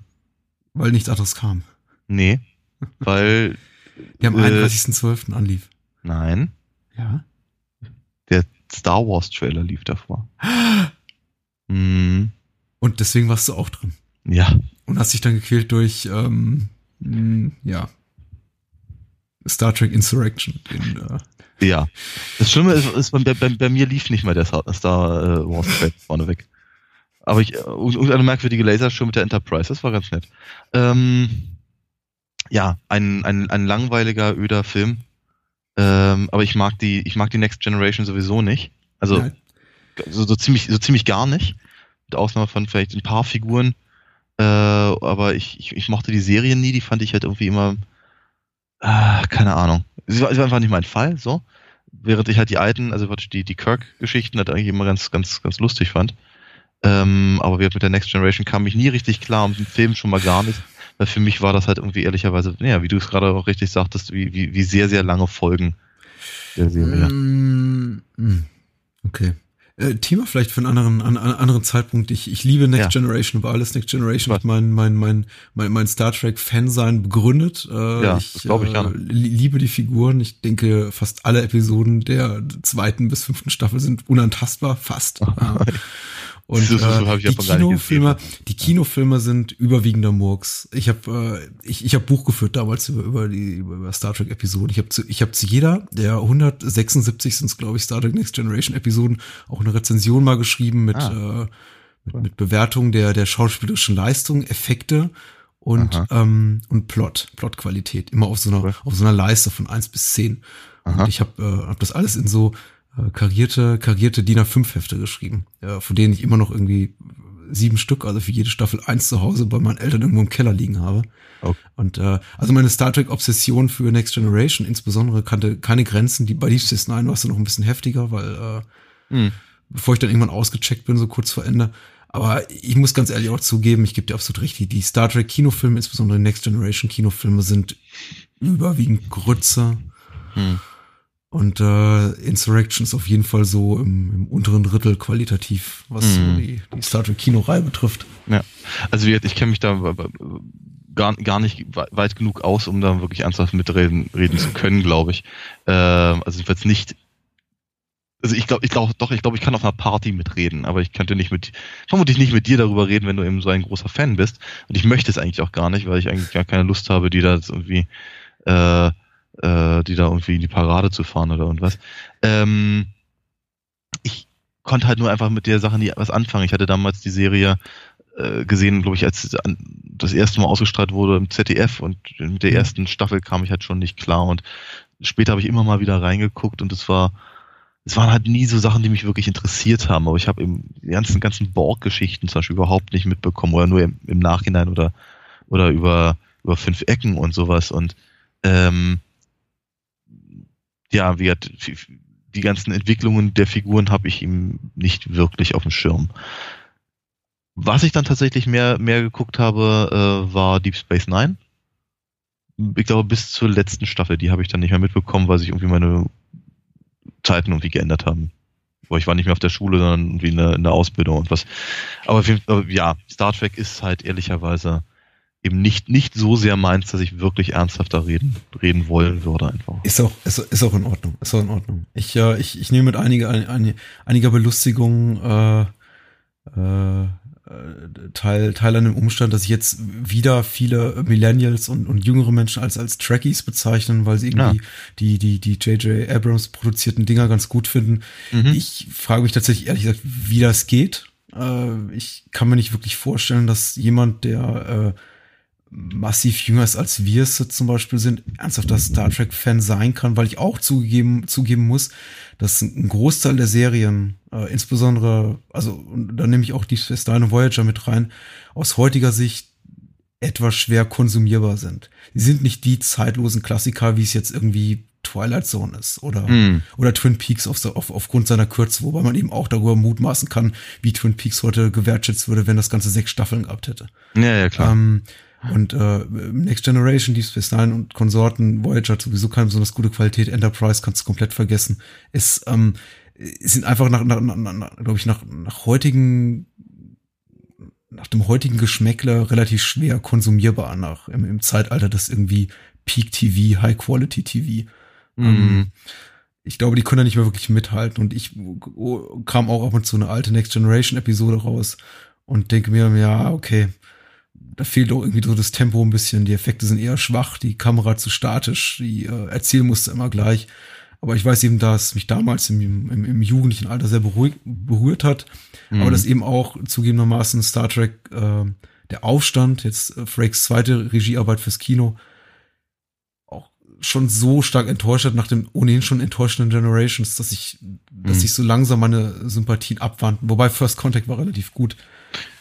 Speaker 8: weil nichts anderes kam.
Speaker 9: Nee. Weil,
Speaker 8: Der am
Speaker 9: Äh,
Speaker 8: 31.12. anlief.
Speaker 9: nein,
Speaker 8: Ja.
Speaker 9: der Star Wars Trailer lief davor. Hm,
Speaker 8: Und deswegen warst du auch drin.
Speaker 9: ja,
Speaker 8: Und hast dich dann gequält durch, ähm, mh, ja, Star Trek Insurrection. Den, äh,
Speaker 9: ja. Das Schlimme ist, ist bei, bei, bei mir lief nicht mal der Star äh, Wars Trailer vorneweg. Aber ich, äh, irgendeine merkwürdige Lasershow mit der Enterprise, das war ganz nett. Ähm, ja, ein, ein, ein langweiliger, öder Film. Ähm, aber ich mag die, ich mag die Next Generation sowieso nicht. Also so, so ziemlich, so ziemlich gar nicht. Mit Ausnahme von vielleicht ein paar Figuren. Äh, aber ich, ich, ich mochte die Serien nie, die fand ich halt irgendwie immer, äh, keine Ahnung. Sie war, sie war einfach nicht mein Fall, so. Während ich halt die alten, also die, die Kirk-Geschichten halt eigentlich immer ganz, ganz, ganz lustig fand. Ähm, aber gesagt, mit der Next Generation kam ich nie richtig klar und im Film schon mal gar nicht. Weil für mich war das halt irgendwie ehrlicherweise, ja, wie du es gerade auch richtig sagtest, wie, wie, wie sehr, sehr lange Folgen der Serie.
Speaker 8: Mm, mm, Okay. Äh, Thema vielleicht für einen anderen, an, an anderen Zeitpunkt. Ich, ich liebe Next
Speaker 9: Ja.
Speaker 8: Generation über alles. Next Generation
Speaker 9: Was?
Speaker 8: hat mein, mein, mein, mein, mein Star Trek Fan-Sein begründet. Äh,
Speaker 9: Ja,
Speaker 8: ich
Speaker 9: das glaub ich
Speaker 8: li- liebe die Figuren. Ich denke, fast alle Episoden der zweiten bis fünften Staffel sind unantastbar. Fast. Und
Speaker 9: So- so- so hab
Speaker 8: äh, die Kinofilme, die Kinofilme sind überwiegender Murks. Ich habe äh, ich, ich hab Buch geführt damals über, über die über, Star Trek Episoden. Ich habe zu ich habe zu jeder der 176 sind es glaube ich Star Trek Next Generation Episoden auch eine Rezension mal geschrieben mit
Speaker 9: Ah.
Speaker 8: äh, mit, mit Bewertung der der schauspielerischen Leistung, Effekte und
Speaker 9: Aha.
Speaker 8: ähm, und Plot, Plotqualität immer auf so einer auf so einer Leiste von eins bis zehn. Und ich habe äh, hab das alles in so äh, karierte, karierte DIN A5 Hefte geschrieben, ja, von denen ich immer noch irgendwie sieben Stück, also für jede Staffel eins zu Hause bei meinen Eltern irgendwo im Keller liegen habe.
Speaker 9: Oh.
Speaker 8: Und äh, also meine Star Trek Obsession für Next Generation insbesondere kannte keine Grenzen. Die bei Deep Space Nine war es dann noch ein bisschen heftiger, weil äh,
Speaker 9: Hm.
Speaker 8: bevor ich dann irgendwann ausgecheckt bin, so kurz vor Ende. Aber ich muss ganz ehrlich auch zugeben, ich gebe dir absolut recht, die, die Star Trek Kinofilme, insbesondere die Next Generation Kinofilme, sind überwiegend Grütze.
Speaker 9: Hm.
Speaker 8: Und äh, Insurrection ist auf jeden Fall so im, im unteren Drittel qualitativ, was so
Speaker 9: Hm.
Speaker 8: die, die Star Trek Kinoreihe betrifft.
Speaker 9: Ja, also ich kenne mich da äh, gar, gar nicht we- weit genug aus, um da wirklich ernsthaft mitreden reden zu können, glaube ich. Ähm, also jedenfalls nicht. Also ich glaube, ich glaube doch, ich glaube, ich kann auf einer Party mitreden, aber ich könnte nicht mit, vermutlich nicht mit dir darüber reden, wenn du eben so ein großer Fan bist. Und ich möchte es eigentlich auch gar nicht, weil ich eigentlich gar keine Lust habe, die da jetzt irgendwie, äh, äh, die da irgendwie in die Parade zu fahren oder irgendwas. Ähm, ich konnte halt nur einfach mit der Sache nie was anfangen. Ich hatte damals die Serie äh, gesehen, glaube ich, als das erste Mal ausgestrahlt wurde im ZDF und mit der ersten Staffel kam ich halt schon nicht klar und später habe ich immer mal wieder reingeguckt und es war es waren halt nie so Sachen, die mich wirklich interessiert haben, aber ich habe eben die ganzen ganzen Borg-Geschichten zum Beispiel überhaupt nicht mitbekommen oder nur im, im Nachhinein oder oder über über fünf Ecken und sowas und ähm, ja, wie hat, die ganzen Entwicklungen der Figuren habe ich ihm nicht wirklich auf dem Schirm. Was ich dann tatsächlich mehr, mehr geguckt habe, äh, war Deep Space Nine. Ich glaube, bis zur letzten Staffel, die habe ich dann nicht mehr mitbekommen, weil sich irgendwie meine Zeiten irgendwie geändert haben. Ich war nicht mehr auf der Schule, sondern irgendwie in der, in der Ausbildung und was. Aber Fall, ja, Star Trek ist halt ehrlicherweise eben nicht, nicht so sehr meins, dass ich wirklich ernsthaft da reden, reden wollen würde einfach.
Speaker 8: Ist auch, ist, ist auch in Ordnung. Ist auch in Ordnung. Ich, äh, ich, ich nehme mit einiger, ein, ein, einiger Belustigung äh, äh, Teil, Teil an dem Umstand, dass ich jetzt wieder viele Millennials und, und jüngere Menschen als, als Trekkies bezeichnen, weil sie irgendwie
Speaker 9: Ja.
Speaker 8: die, die, die J.J. Abrams produzierten Dinger ganz gut finden.
Speaker 9: Mhm.
Speaker 8: Ich frage mich tatsächlich ehrlich gesagt, wie das geht. Äh, ich kann mir nicht wirklich vorstellen, dass jemand, der äh, massiv jünger ist als wir es zum Beispiel sind, ernsthaft Star Trek-Fan sein kann, weil ich auch zugeben, zugeben muss, dass ein Großteil der Serien, äh, insbesondere, also und da nehme ich auch die Space Nine und Voyager mit rein, aus heutiger Sicht etwas schwer konsumierbar sind. Sie sind nicht die zeitlosen Klassiker, wie es jetzt irgendwie Twilight Zone ist oder,
Speaker 9: Hm.
Speaker 8: oder Twin Peaks auf, auf, aufgrund seiner Kürze, wobei man eben auch darüber mutmaßen kann, wie Twin Peaks heute gewertschätzt würde, wenn das Ganze sechs Staffeln gehabt hätte.
Speaker 9: Ja, ja, klar.
Speaker 8: Ähm, und äh, Next Generation, Deep Space Nine und Konsorten, Voyager hat sowieso keine besonders gute Qualität, Enterprise kannst du komplett vergessen. Es ähm, sind einfach nach, nach, nach, nach glaube ich, nach, nach heutigen nach dem heutigen Geschmäckler relativ schwer konsumierbar nach im, im Zeitalter des irgendwie Peak TV, High Quality TV.
Speaker 9: Mhm.
Speaker 8: Ähm, ich glaube, die können da nicht mehr wirklich mithalten. Und ich oh, kam auch ab und zu eine alte Next Generation Episode raus und denke mir, ja, okay, da fehlt doch irgendwie so das Tempo ein bisschen. Die Effekte sind eher schwach, die Kamera zu statisch, die äh, Erzählmuster immer gleich. Aber ich weiß eben, dass mich damals im, im, im jugendlichen Alter sehr beruhig, berührt hat.
Speaker 9: Mhm.
Speaker 8: Aber dass eben auch zugegebenermaßen Star Trek, äh, der Aufstand, jetzt äh, Frakes zweite Regiearbeit fürs Kino, auch schon so stark enttäuscht hat nach dem ohnehin schon enttäuschenden Generations, dass ich, dass
Speaker 9: Mhm.
Speaker 8: sich so langsam meine Sympathien abwandten. Wobei First Contact war relativ gut.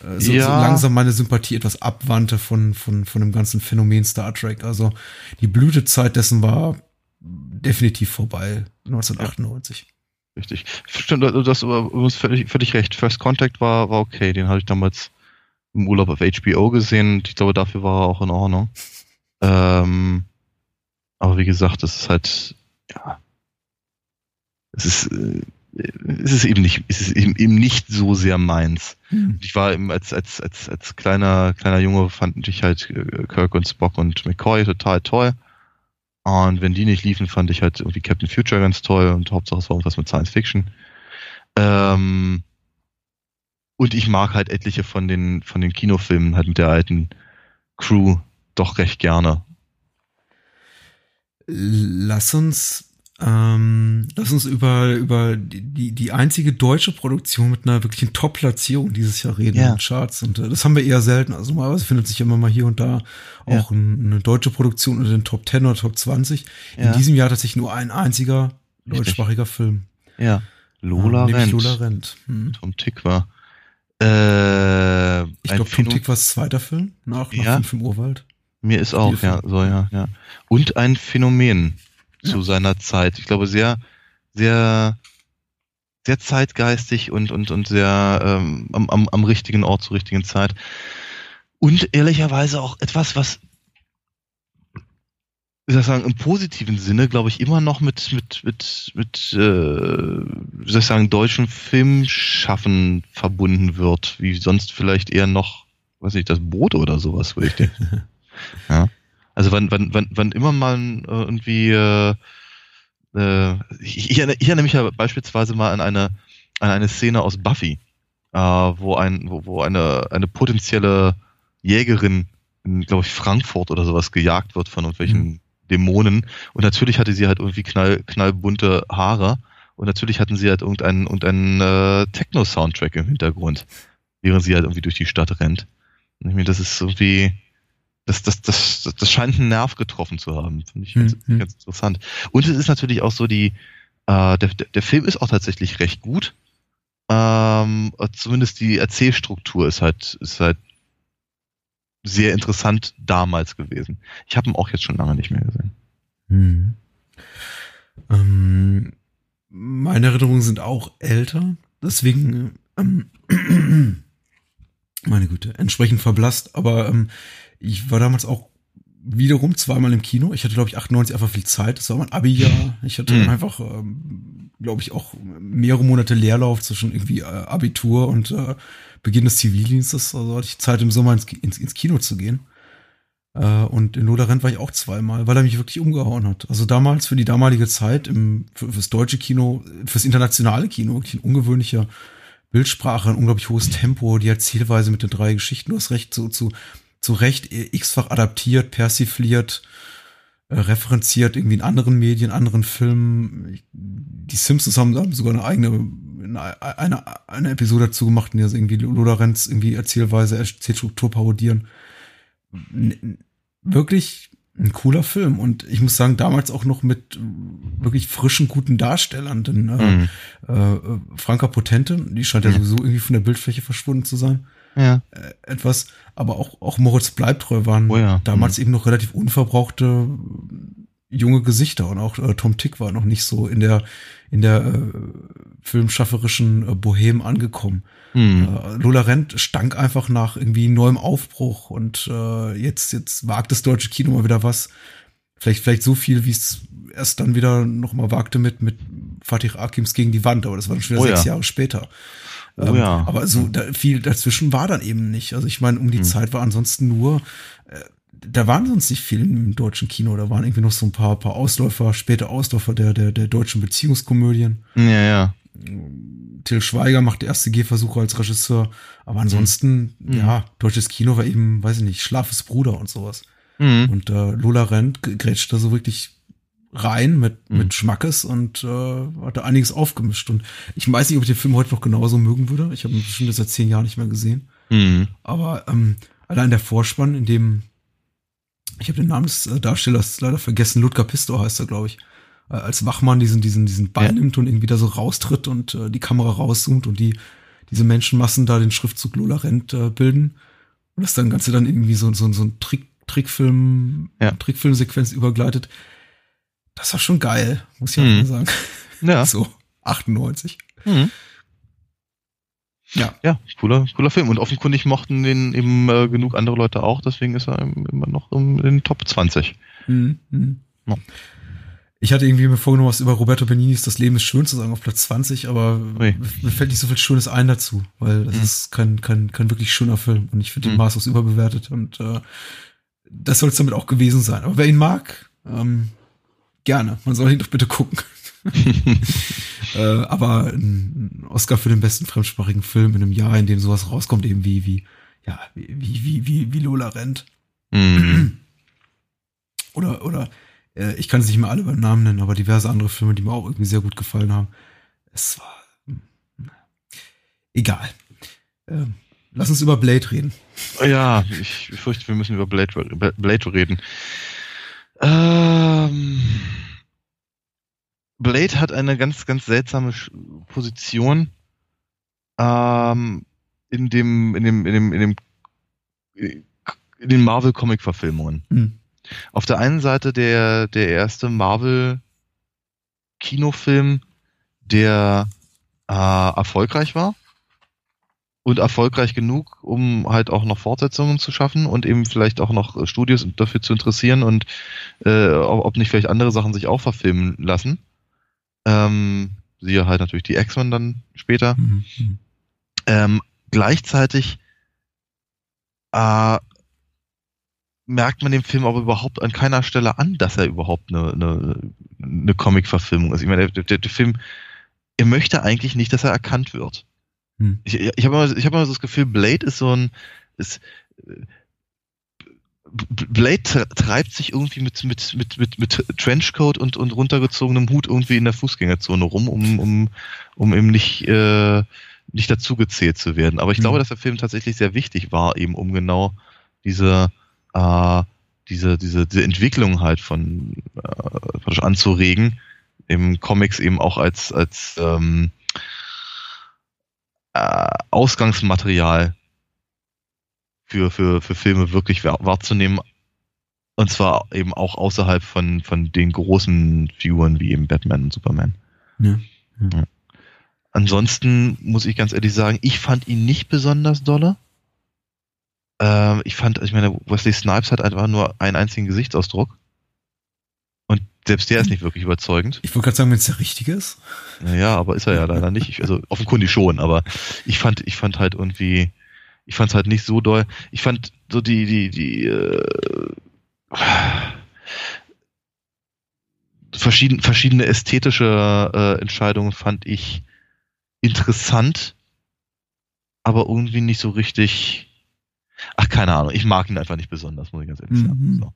Speaker 8: Äh, So,
Speaker 9: Ja.
Speaker 8: so langsam meine Sympathie etwas abwandte von, von, von dem ganzen Phänomen Star Trek. Also die Blütezeit dessen war definitiv vorbei, 1998.
Speaker 9: Richtig. Stimmt, du hast übrigens völlig, völlig recht. First Contact war, war okay. Den hatte ich damals im Urlaub auf HBO gesehen. Ich glaube, dafür war er auch in Ordnung. Ähm, aber wie gesagt, es ist halt, ja, es ist, äh, es ist eben nicht, es ist eben, eben nicht so sehr meins.
Speaker 8: Hm.
Speaker 9: Ich war eben als, als, als, als kleiner, kleiner Junge fand ich halt äh, Kirk und Spock und McCoy total toll. Und wenn die nicht liefen, fand ich halt irgendwie Captain Future ganz toll und Hauptsache es war irgendwas mit Science Fiction. Ähm, und ich mag halt etliche von den, von den Kinofilmen halt mit der alten Crew doch recht gerne.
Speaker 8: Lass uns, ähm, lass uns über, über die, die einzige deutsche Produktion mit einer wirklichen Top-Platzierung dieses Jahr reden
Speaker 9: Ja.
Speaker 8: in Charts. Und äh, das haben wir eher selten. Also normalerweise findet sich immer mal hier und da auch ein, eine deutsche Produktion unter den Top 10 oder Top 20. In
Speaker 9: Ja.
Speaker 8: diesem Jahr tatsächlich nur ein einziger
Speaker 9: Richtig.
Speaker 8: deutschsprachiger Film.
Speaker 9: Ja. Lola
Speaker 8: nämlich
Speaker 9: Rent.
Speaker 8: Lola Rent. Hm.
Speaker 9: Tom Tick war. Äh,
Speaker 8: Ich glaube, Tom Tick war zweiter Film nach, nach
Speaker 9: Ja.
Speaker 8: Fünf im Urwald.
Speaker 9: Mir ist auch, ja,
Speaker 8: Spielfilm.
Speaker 9: so, ja, ja. Und ein Phänomen zu seiner Zeit. Ich glaube, sehr, sehr, sehr zeitgeistig und, und, und sehr ähm, am, am, am richtigen Ort zur richtigen Zeit. Und ehrlicherweise auch etwas, was, wie soll ich sagen, im positiven Sinne, glaube ich, immer noch mit, mit, mit, mit, äh, wie soll ich sagen, deutschem Filmschaffen verbunden wird, wie sonst vielleicht eher noch, weiß ich, das Boot oder sowas, würde ich denken. ja. Also wann, wann, wann, wann immer man äh, irgendwie, äh, äh, ich, ich, erinnere, ich erinnere mich ja beispielsweise mal an eine, an eine Szene aus Buffy, äh, wo ein, wo, wo eine, eine potenzielle Jägerin in, glaube ich, Frankfurt oder sowas gejagt wird von irgendwelchen Dämonen. Und natürlich hatte sie halt irgendwie knall, knallbunte Haare. Und natürlich hatten sie halt irgendeinen, irgendeinen äh, Techno-Soundtrack im Hintergrund, während sie halt irgendwie durch die Stadt rennt. Und ich meine, das ist irgendwie, das, das, das, das, scheint einen Nerv getroffen zu haben. Finde ich ganz,
Speaker 8: Mhm.
Speaker 9: ganz interessant. Und es ist natürlich auch so die, äh, der, der, Film ist auch tatsächlich recht gut. Ähm, zumindest die Erzählstruktur ist halt, ist halt sehr interessant damals gewesen. Ich habe ihn auch jetzt schon lange nicht mehr gesehen.
Speaker 8: Hm. Ähm, meine Erinnerungen sind auch älter, deswegen, ähm, meine Güte, entsprechend verblasst, aber ähm, ich war damals auch wiederum zweimal im Kino. Ich hatte, glaube ich, 98 einfach viel Zeit. Das war mein Abi-Jahr. Ich hatte
Speaker 9: Mhm.
Speaker 8: einfach, ähm, glaube ich, auch mehrere Monate Leerlauf zwischen irgendwie äh, Abitur und äh, Beginn des Zivildienstes. Also hatte ich Zeit, im Sommer ins, ins, ins Kino zu gehen. Äh, und in Lola Rent war ich auch zweimal, weil er mich wirklich umgehauen hat. Also damals für die damalige Zeit im, für, fürs deutsche Kino, fürs internationale Kino, wirklich ein ungewöhnlicher Bildsprache, ein unglaublich hohes Tempo, die Erzählweise mit den drei Geschichten. Du hast recht, so zu, zu Recht x-fach adaptiert, persifliert, äh, referenziert irgendwie in anderen Medien, anderen Filmen. Ich, die Simpsons haben, haben sogar eine eigene eine, eine, eine Episode dazu gemacht, in der sie irgendwie Lola Rents irgendwie Erzählweise, Erzählstruktur parodieren. N- Wirklich ein cooler Film und ich muss sagen, damals auch noch mit wirklich frischen, guten Darstellern, denn äh,
Speaker 9: Mhm.
Speaker 8: äh, äh, Franka Potente, die scheint ja
Speaker 9: Mhm.
Speaker 8: sowieso irgendwie von der Bildfläche verschwunden zu sein
Speaker 9: Ja.
Speaker 8: äh, etwas, aber auch, auch Moritz Bleibtreu waren
Speaker 9: Oh ja.
Speaker 8: damals eben noch relativ unverbrauchte äh, junge Gesichter und auch äh, Tom Tick war noch nicht so in der in der äh, filmschafferischen äh, Bohem angekommen.
Speaker 9: Hm.
Speaker 8: Äh, Lola Rent stank einfach nach irgendwie neuem Aufbruch und äh, jetzt jetzt wagt das deutsche Kino mal wieder was. Vielleicht vielleicht so viel, wie es erst dann wieder noch mal wagte mit mit Fatih Akims gegen die Wand, aber das war dann schon wieder
Speaker 9: Oh
Speaker 8: sechs
Speaker 9: ja.
Speaker 8: Jahre später.
Speaker 9: Oh
Speaker 8: Ähm,
Speaker 9: ja.
Speaker 8: Aber so da, viel dazwischen war dann eben nicht. Also ich meine, um die
Speaker 9: Hm.
Speaker 8: Zeit war ansonsten nur, äh, da waren sonst nicht viel im deutschen Kino. Da waren irgendwie noch so ein paar, paar Ausläufer, späte Ausläufer der, der, der deutschen Beziehungskomödien.
Speaker 9: Ja, ja.
Speaker 8: Till Schweiger machte erste Gehversuche als Regisseur. Aber ansonsten, ja, deutsches Kino war eben, weiß ich nicht, Schlafes Bruder und sowas.
Speaker 9: Mhm.
Speaker 8: Und äh, Lola Rent grätscht da so wirklich rein mit,
Speaker 9: Mhm.
Speaker 8: mit Schmackes und äh, hat da einiges aufgemischt. Und ich weiß nicht, ob ich den Film heute noch genauso mögen würde. Ich habe ihn bestimmt seit zehn Jahren nicht mehr gesehen.
Speaker 9: Mhm.
Speaker 8: Aber ähm, allein der Vorspann, in dem ich habe den Namen des äh, Darstellers leider vergessen, Ludger Pistor heißt er, glaube ich, äh, als Wachmann diesen diesen diesen Ball
Speaker 9: Ja.
Speaker 8: nimmt und irgendwie da so raustritt und äh, die Kamera rauszoomt und die diese Menschenmassen da den Schriftzug Lola Rent äh, bilden und das dann Ganze dann irgendwie so so so ein Trick Trickfilm
Speaker 9: Ja.
Speaker 8: Trickfilmsequenz übergleitet. Das war schon geil, muss ich auch
Speaker 9: Mhm.
Speaker 8: mal sagen.
Speaker 9: Ja.
Speaker 8: So. 98.
Speaker 9: Mhm.
Speaker 8: Ja.
Speaker 9: Ja, cooler, cooler Film. Und offenkundig mochten den eben äh, genug andere Leute auch, deswegen ist er immer noch in den Top 20.
Speaker 8: Mhm. Mhm.
Speaker 9: Ja.
Speaker 8: Ich hatte irgendwie mir vorgenommen, was über Roberto Beninis Das Leben ist schön zu sagen auf Platz 20, aber
Speaker 9: Ui.
Speaker 8: mir fällt nicht so viel Schönes ein dazu, weil das
Speaker 9: Mhm.
Speaker 8: ist kein, kein, kein wirklich schöner Film und ich finde ihn
Speaker 9: Mhm.
Speaker 8: maßlos überbewertet und äh, das soll es damit auch gewesen sein. Aber wer ihn mag, ähm, gerne. Man soll ihn doch bitte gucken. äh, aber ein Oscar für den besten fremdsprachigen Film in einem Jahr, in dem sowas rauskommt, eben wie, wie, ja, wie, wie, wie, wie Lola rennt.
Speaker 9: Mhm.
Speaker 8: Oder, oder, äh, ich kann es nicht mehr alle beim Namen nennen, aber diverse andere Filme, die mir auch irgendwie sehr gut gefallen haben. Es war, hm, egal. Ähm, lass uns über Blade reden.
Speaker 9: Ja, ich fürchte, wir müssen über Blade, Blade reden. Ähm, Blade hat eine ganz, ganz seltsame Position ähm, in dem, in dem, in dem, in dem, in den Marvel-Comic-Verfilmungen.
Speaker 8: Hm.
Speaker 9: Auf der einen Seite der, der erste Marvel-Kinofilm, der äh, erfolgreich war und erfolgreich genug, um halt auch noch Fortsetzungen zu schaffen und eben vielleicht auch noch äh, Studios dafür zu interessieren und äh, ob nicht vielleicht andere Sachen sich auch verfilmen lassen. Ähm, siehe halt natürlich die X-Men dann später.
Speaker 8: Mhm. Mhm.
Speaker 9: Ähm, gleichzeitig äh, merkt man dem Film aber überhaupt an keiner Stelle an, dass er überhaupt eine, eine, eine Comic-Verfilmung ist. Ich meine, der, der, der Film, er möchte eigentlich nicht, dass er erkannt wird.
Speaker 8: Hm.
Speaker 9: Ich, ich habe immer, ich hab immer so das Gefühl, Blade ist so ein, ist, äh, Blade tre- treibt sich irgendwie mit, mit, mit, mit, mit Trenchcoat und, und runtergezogenem Hut irgendwie in der Fußgängerzone rum, um, um, um eben nicht, äh, nicht dazugezählt zu werden. Aber ich
Speaker 8: Mhm.
Speaker 9: glaube, dass der Film tatsächlich sehr wichtig war, eben um genau diese, äh, diese, diese, diese Entwicklung halt von äh, anzuregen, im Comics eben auch als, als ähm, äh, Ausgangsmaterial für, für, für Filme wirklich wahr, wahrzunehmen. Und zwar eben auch außerhalb von, von den großen Figuren wie eben Batman und Superman.
Speaker 8: Ja.
Speaker 9: Ansonsten muss ich ganz ehrlich sagen, ich fand ihn nicht besonders dolle. Ähm, ich fand, ich meine, Wesley Snipes hat einfach nur einen einzigen Gesichtsausdruck. Selbst der ist nicht wirklich überzeugend.
Speaker 8: Ich wollte gerade sagen, wenn es der richtige ist.
Speaker 9: Naja, aber ist er ja leider nicht. Ich, also offenkundig schon, aber ich fand, ich fand halt irgendwie, ich fand es halt nicht so doll. Ich fand so die, die, die äh, verschieden, verschiedene ästhetische äh, Entscheidungen fand ich interessant, aber irgendwie nicht so richtig. Ach, keine Ahnung, ich mag ihn einfach nicht besonders, muss ich ganz ehrlich
Speaker 8: Mhm.
Speaker 9: sagen. So.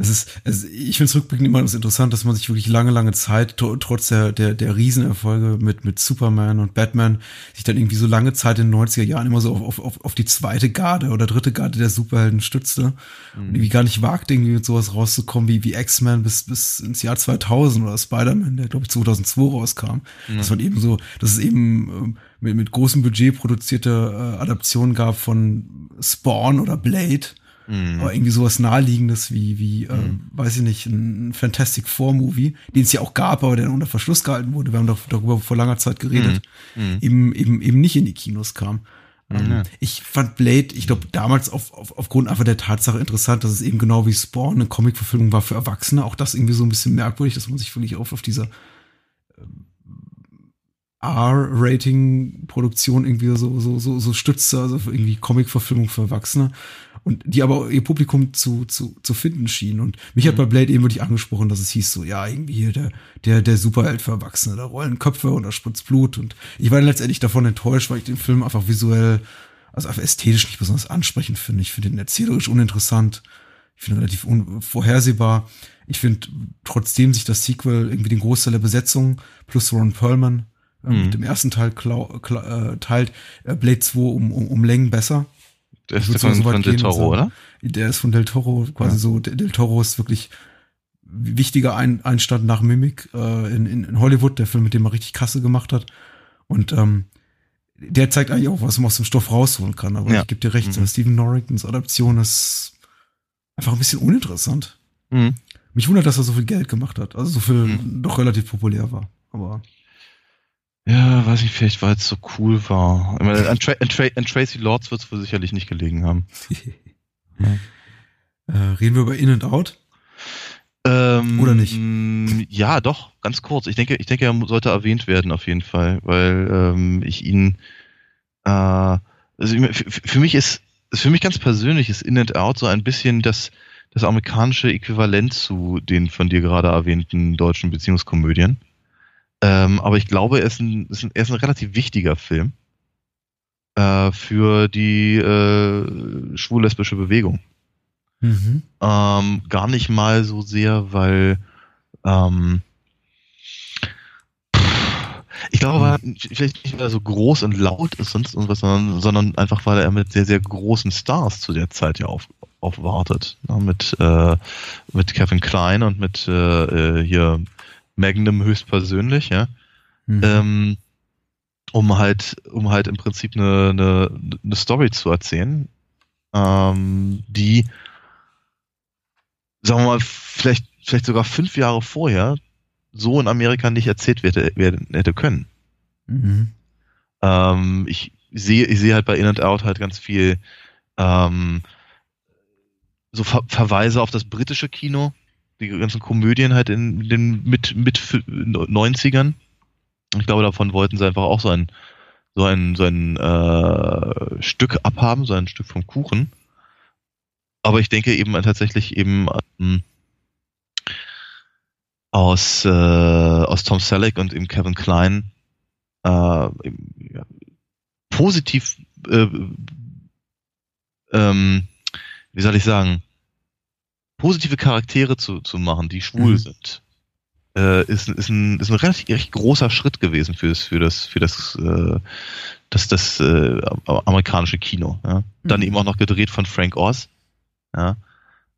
Speaker 8: Es ist, es, ich finde es rückblickend immer das interessant, dass man sich wirklich lange, lange Zeit, tr- trotz der, der, der Riesenerfolge mit, mit Superman und Batman, sich dann irgendwie so lange Zeit in den 90er Jahren immer so auf, auf, auf die zweite Garde oder dritte Garde der Superhelden stützte und irgendwie gar nicht wagte, irgendwie mit sowas rauszukommen wie, wie X-Men bis, bis ins Jahr 2000 oder Spider-Man, der glaube ich 2002 rauskam. Dass man eben so, dass es eben ähm, mit, mit großem Budget produzierte äh, Adaptionen gab von Spawn oder Blade.
Speaker 9: Mhm.
Speaker 8: Aber irgendwie sowas naheliegendes wie, wie äh, weiß ich nicht, ein Fantastic Four Movie, den es ja auch gab, aber der unter Verschluss gehalten wurde. Wir haben doch darüber vor langer Zeit geredet.
Speaker 9: Mhm.
Speaker 8: Eben, eben, eben nicht in die Kinos kam. Ähm,
Speaker 9: Ja.
Speaker 8: Ich fand Blade, ich glaube, damals auf, auf, aufgrund einfach der Tatsache interessant, dass es eben genau wie Spawn eine Comic-Verfilmung war für Erwachsene. Auch das irgendwie so ein bisschen merkwürdig, dass man sich wirklich auf, auf dieser R-Rating-Produktion irgendwie so, so, so, so stützte, also irgendwie Comic-Verfilmung für Erwachsene. Und die aber ihr Publikum zu, zu, zu finden schien. Und mich hat bei Blade eben wirklich angesprochen, dass es hieß so, ja, irgendwie hier der, der, der Superheld für Erwachsene, da rollen Köpfe und da spritzt Blut. Und ich war dann letztendlich davon enttäuscht, weil ich den Film einfach visuell, also einfach ästhetisch nicht besonders ansprechend finde. Ich finde ihn erzählerisch uninteressant. Ich finde ihn relativ unvorhersehbar. Ich finde, trotzdem sich das Sequel irgendwie den Großteil der Besetzung plus Ron Perlman äh,
Speaker 9: Mhm.
Speaker 8: mit dem ersten Teil klau, kla, äh, teilt, äh, Blade 2 um, um, um Längen besser.
Speaker 9: Der ist von,
Speaker 8: so
Speaker 9: von Del Toro, oder?
Speaker 8: Der ist von Del Toro, quasi
Speaker 9: Ja.
Speaker 8: so. Del Toro ist wirklich wichtiger Ein Einstand nach Mimic äh, in, in, in Hollywood, der Film, mit dem er richtig Kasse gemacht hat. Und ähm, der zeigt eigentlich auch, was man aus dem Stoff rausholen kann. Aber
Speaker 9: Ja.
Speaker 8: ich gebe dir recht,
Speaker 9: Mhm.
Speaker 8: Stephen Norringtons Adaption ist einfach ein bisschen uninteressant.
Speaker 9: Mhm.
Speaker 8: Mich wundert, dass er so viel Geld gemacht hat. Also so viel
Speaker 9: Mhm.
Speaker 8: doch relativ populär war. Aber
Speaker 9: Ja, weiß ich, vielleicht, weil es so cool war. Ich meine, an, Tra an, Tra an Tracy Lords wird es wohl sicherlich nicht gelegen haben.
Speaker 8: Äh, reden wir über In and Out?
Speaker 9: Ähm,
Speaker 8: Oder nicht?
Speaker 9: Ja, doch, ganz kurz. Ich denke, ich denke, er sollte erwähnt werden auf jeden Fall, weil ähm, ich ihn äh, also für, für mich ist für mich ganz persönlich ist In and Out so ein bisschen das das amerikanische Äquivalent zu den von dir gerade erwähnten deutschen Beziehungskomödien. Ähm, aber ich glaube, er ist ein, ist ein, er ist ein relativ wichtiger Film äh, für die äh, schwul-lesbische Bewegung.
Speaker 8: Mhm.
Speaker 9: Ähm, gar nicht mal so sehr, weil ähm, ich glaube, weil er vielleicht nicht mehr so groß und laut ist sonst irgendwas, sondern, sondern einfach, weil er mit sehr, sehr großen Stars zu der Zeit ja auf, aufwartet. Ja, mit, äh, mit Kevin Klein und mit äh, hier Magnum höchstpersönlich, ja.
Speaker 8: Mhm.
Speaker 9: Ähm, um halt, um halt im Prinzip eine, eine, eine Story zu erzählen, ähm, die, sagen wir mal, vielleicht, vielleicht sogar fünf Jahre vorher so in Amerika nicht erzählt werden, werden hätte können.
Speaker 8: Mhm.
Speaker 9: Ähm, ich sehe, ich sehe halt bei In and Out halt ganz viel ähm, so Ver Verweise auf das britische Kino, die ganzen Komödien halt in den mit mit 90ern. Ich glaube, davon wollten sie einfach auch so ein so ein so ein äh, Stück abhaben, so ein Stück vom Kuchen. Aber ich denke eben tatsächlich eben ähm, aus äh, aus Tom Selleck und eben Kevin Klein äh, ja, positiv äh, ähm, wie soll ich sagen, positive Charaktere zu, zu machen, die schwul
Speaker 8: Mhm.
Speaker 9: sind, äh, ist, ist, ein, ist ein relativ recht großer Schritt gewesen für das, für das, für das, äh, das, das äh, amerikanische Kino. Ja? Dann
Speaker 8: Mhm.
Speaker 9: eben auch noch gedreht von Frank Oz. Ja?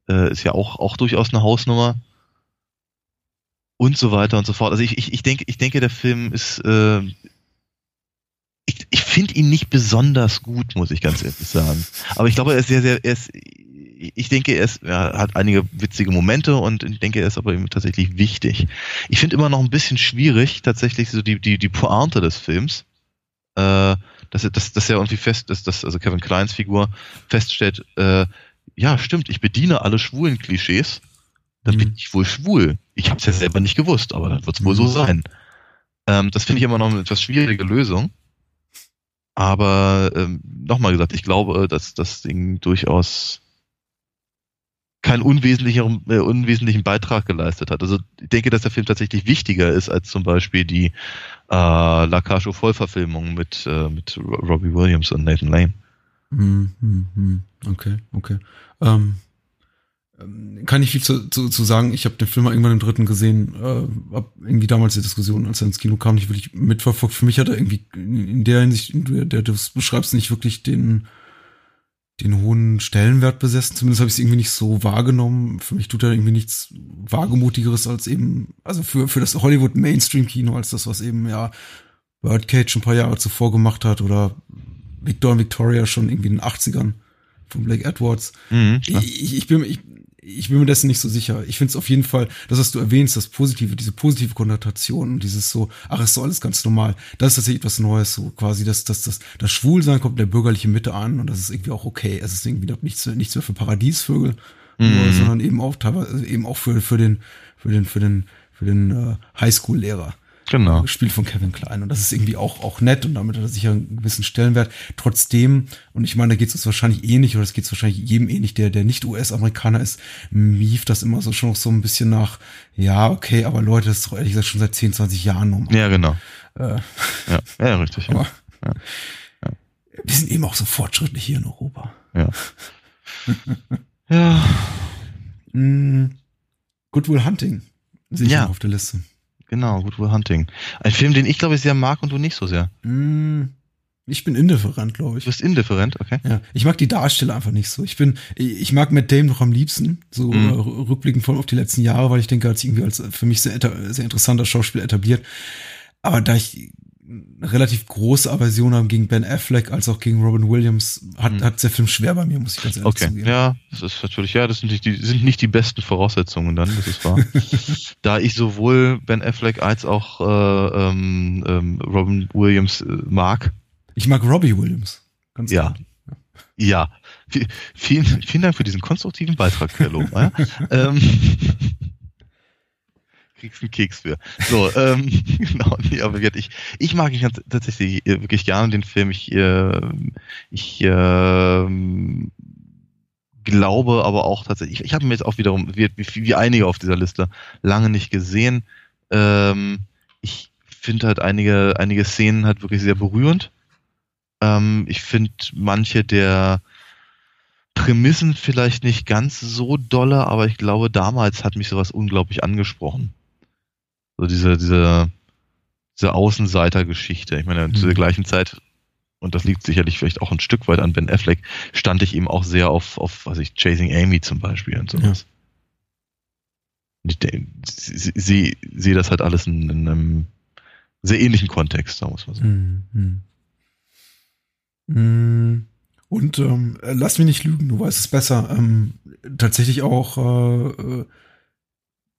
Speaker 9: Äh, ist ja auch, auch durchaus eine Hausnummer. Und so weiter und so fort. Also ich, ich, ich denke, ich denke, der Film ist, äh, ich, ich finde ihn nicht besonders gut, muss ich ganz ehrlich sagen. Aber ich glaube, er ist sehr, sehr, er ist, ich denke, er, ist, er hat einige witzige Momente und ich denke, er ist aber eben tatsächlich wichtig. Ich finde immer noch ein bisschen schwierig, tatsächlich so die, die, die Pointe des Films, äh, dass, er- dass, dass er irgendwie fest ist, dass also Kevin Kleins Figur feststellt, äh, ja, stimmt, ich bediene alle schwulen Klischees, dann bin
Speaker 8: Mhm.
Speaker 9: ich wohl schwul. Ich habe es ja selber nicht gewusst, aber dann wird es wohl so
Speaker 8: Mhm.
Speaker 9: sein. Ähm, das finde ich immer noch eine etwas schwierige Lösung. Aber ähm, nochmal gesagt, ich glaube, dass das Ding durchaus keinen unwesentlichen, äh, unwesentlichen Beitrag geleistet hat. Also ich denke, dass der Film tatsächlich wichtiger ist als zum Beispiel die äh, La Cage aux Vollverfilmung mit, äh, mit Ro- Robbie Williams und Nathan Lane.
Speaker 8: Hm, hm, hm. Okay, okay. Ähm, ähm, kann ich viel zu, zu, zu sagen. Ich habe den Film mal irgendwann im dritten gesehen, äh, hab irgendwie damals die Diskussion, als er ins Kino kam, nicht wirklich mitverfolgt. Für mich hat er irgendwie in der Hinsicht, in der du es beschreibst, nicht wirklich den, den hohen Stellenwert besessen. Zumindest habe ich es irgendwie nicht so wahrgenommen. Für mich tut er irgendwie nichts Wagemutigeres als eben, also für, für das Hollywood Mainstream Kino, als das, was eben ja Birdcage ein paar Jahre zuvor gemacht hat oder Victor und Victoria schon irgendwie in den 80ern von Blake Edwards.
Speaker 9: Mhm,
Speaker 8: ich, ich, bin, ich, ich bin mir dessen nicht so sicher. Ich finde es auf jeden Fall, das, was du erwähnst, das Positive, diese positive Konnotation und dieses so, ach, ist so alles ganz normal. Das ist tatsächlich etwas Neues, so quasi, dass das, das, das Schwulsein kommt in der bürgerlichen Mitte an und das ist irgendwie auch okay. Es ist irgendwie nichts, nichts mehr für Paradiesvögel, nur, sondern eben auch teilweise eben auch für, für den, für den, für den, für den äh, Highschool-Lehrer
Speaker 9: Genau.
Speaker 8: gespielt von Kevin Klein. Und das ist irgendwie auch, auch nett und damit hat er sicher einen gewissen Stellenwert. Trotzdem, und ich meine, da geht es uns wahrscheinlich ähnlich, oder es geht es wahrscheinlich jedem ähnlich, der, der nicht US-Amerikaner ist, mief das immer so schon noch so ein bisschen nach, ja, okay, aber Leute, das ist doch ehrlich gesagt schon seit 10, 20 Jahren normal.
Speaker 9: Ja, genau.
Speaker 8: Äh,
Speaker 9: Ja, ja richtig. Ja.
Speaker 8: aber wir sind eben auch so fortschrittlich hier in Europa.
Speaker 9: Ja. ja.
Speaker 8: Mm, Good Will Hunting sehe ich
Speaker 9: Ja.
Speaker 8: auf der Liste.
Speaker 9: Genau, Good Will Hunting. Ein Film, den ich glaube ich sehr mag und du nicht so sehr.
Speaker 8: Mm, ich bin indifferent, glaube ich.
Speaker 9: Du bist indifferent, okay?
Speaker 8: Ja, ich mag die Darsteller einfach nicht so. Ich bin, ich mag Matt Damon noch am liebsten, so äh, rückblickend voll auf die letzten Jahre, weil ich denke, als irgendwie als für mich sehr, sehr interessanter Schauspieler etabliert. Aber da ich eine relativ große Aversion haben gegen Ben Affleck als auch gegen Robin Williams, hat,
Speaker 9: Hm.
Speaker 8: hat der Film schwer bei mir, muss ich ganz ehrlich
Speaker 9: Okay,
Speaker 8: zugeben.
Speaker 9: ja, das ist natürlich, ja, das sind nicht die, sind nicht die besten Voraussetzungen dann, das ist wahr. da ich sowohl Ben Affleck als auch äh, ähm, ähm, Robin Williams äh, mag,
Speaker 8: Ich mag Robbie Williams. Ganz
Speaker 9: Ja.
Speaker 8: klar.
Speaker 9: ja, vielen, vielen Dank für diesen konstruktiven Beitrag, Kello. ja? ähm, kriegst einen Keks für. So, ähm, genau, nee, aber ich, ich mag ihn tatsächlich äh, wirklich gerne den Film. Ich, äh, ich ähm, glaube aber auch tatsächlich, ich, ich habe mir jetzt auch wiederum, wie, wie, wie einige auf dieser Liste, lange nicht gesehen. Ähm, ich finde halt einige, einige Szenen halt wirklich sehr berührend. Ähm, ich finde manche der Prämissen vielleicht nicht ganz so dolle, aber ich glaube, damals hat mich sowas unglaublich angesprochen. So diese, diese, diese Außenseiter-Geschichte. Ich meine, zu der
Speaker 8: Mhm.
Speaker 9: gleichen Zeit, und das liegt sicherlich vielleicht auch ein Stück weit an Ben Affleck, stand ich eben auch sehr auf, auf was ich, Chasing Amy zum Beispiel und sowas. Und ich sehe das halt alles in, in einem sehr ähnlichen Kontext, sagen wir es mal so.
Speaker 8: Hm, hm. Hm. Und ähm, äh, lass mich nicht lügen, du weißt es besser. Ähm, tatsächlich auch äh,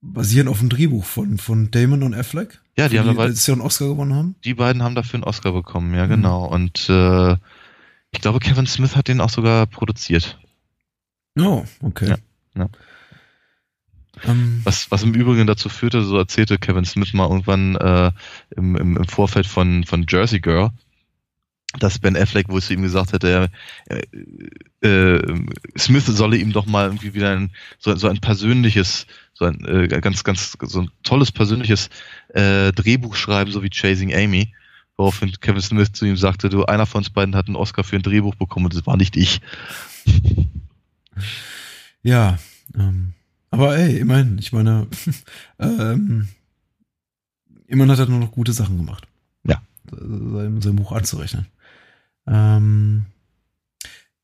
Speaker 8: basierend auf dem Drehbuch von, von Damon und Affleck.
Speaker 9: Ja, die haben dabei-
Speaker 8: letztes Jahr einen Oscar gewonnen haben.
Speaker 9: Die beiden haben dafür einen Oscar bekommen, ja,
Speaker 8: Mhm.
Speaker 9: genau. Und äh, ich glaube, Kevin Smith hat den auch sogar produziert.
Speaker 8: Oh, okay.
Speaker 9: Ja, ja.
Speaker 8: Ähm,
Speaker 9: Was, was im Übrigen dazu führte, so erzählte Kevin Smith mal irgendwann äh, im, im, im Vorfeld von, von Jersey Girl, dass Ben Affleck wohl zu ihm gesagt hätte, äh, äh, Smith solle ihm doch mal irgendwie wieder ein, so, so ein persönliches, so ein äh, ganz, ganz, so ein tolles persönliches äh, Drehbuch schreiben, so wie Chasing Amy. Woraufhin Kevin Smith zu ihm sagte, du, einer von uns beiden hat einen Oscar für ein Drehbuch bekommen und das war nicht ich.
Speaker 8: ja, ähm, aber ey, immerhin, ich meine, ähm, immerhin hat er nur noch gute Sachen gemacht.
Speaker 9: Ja.
Speaker 8: Sein, sein Buch anzurechnen. Ähm,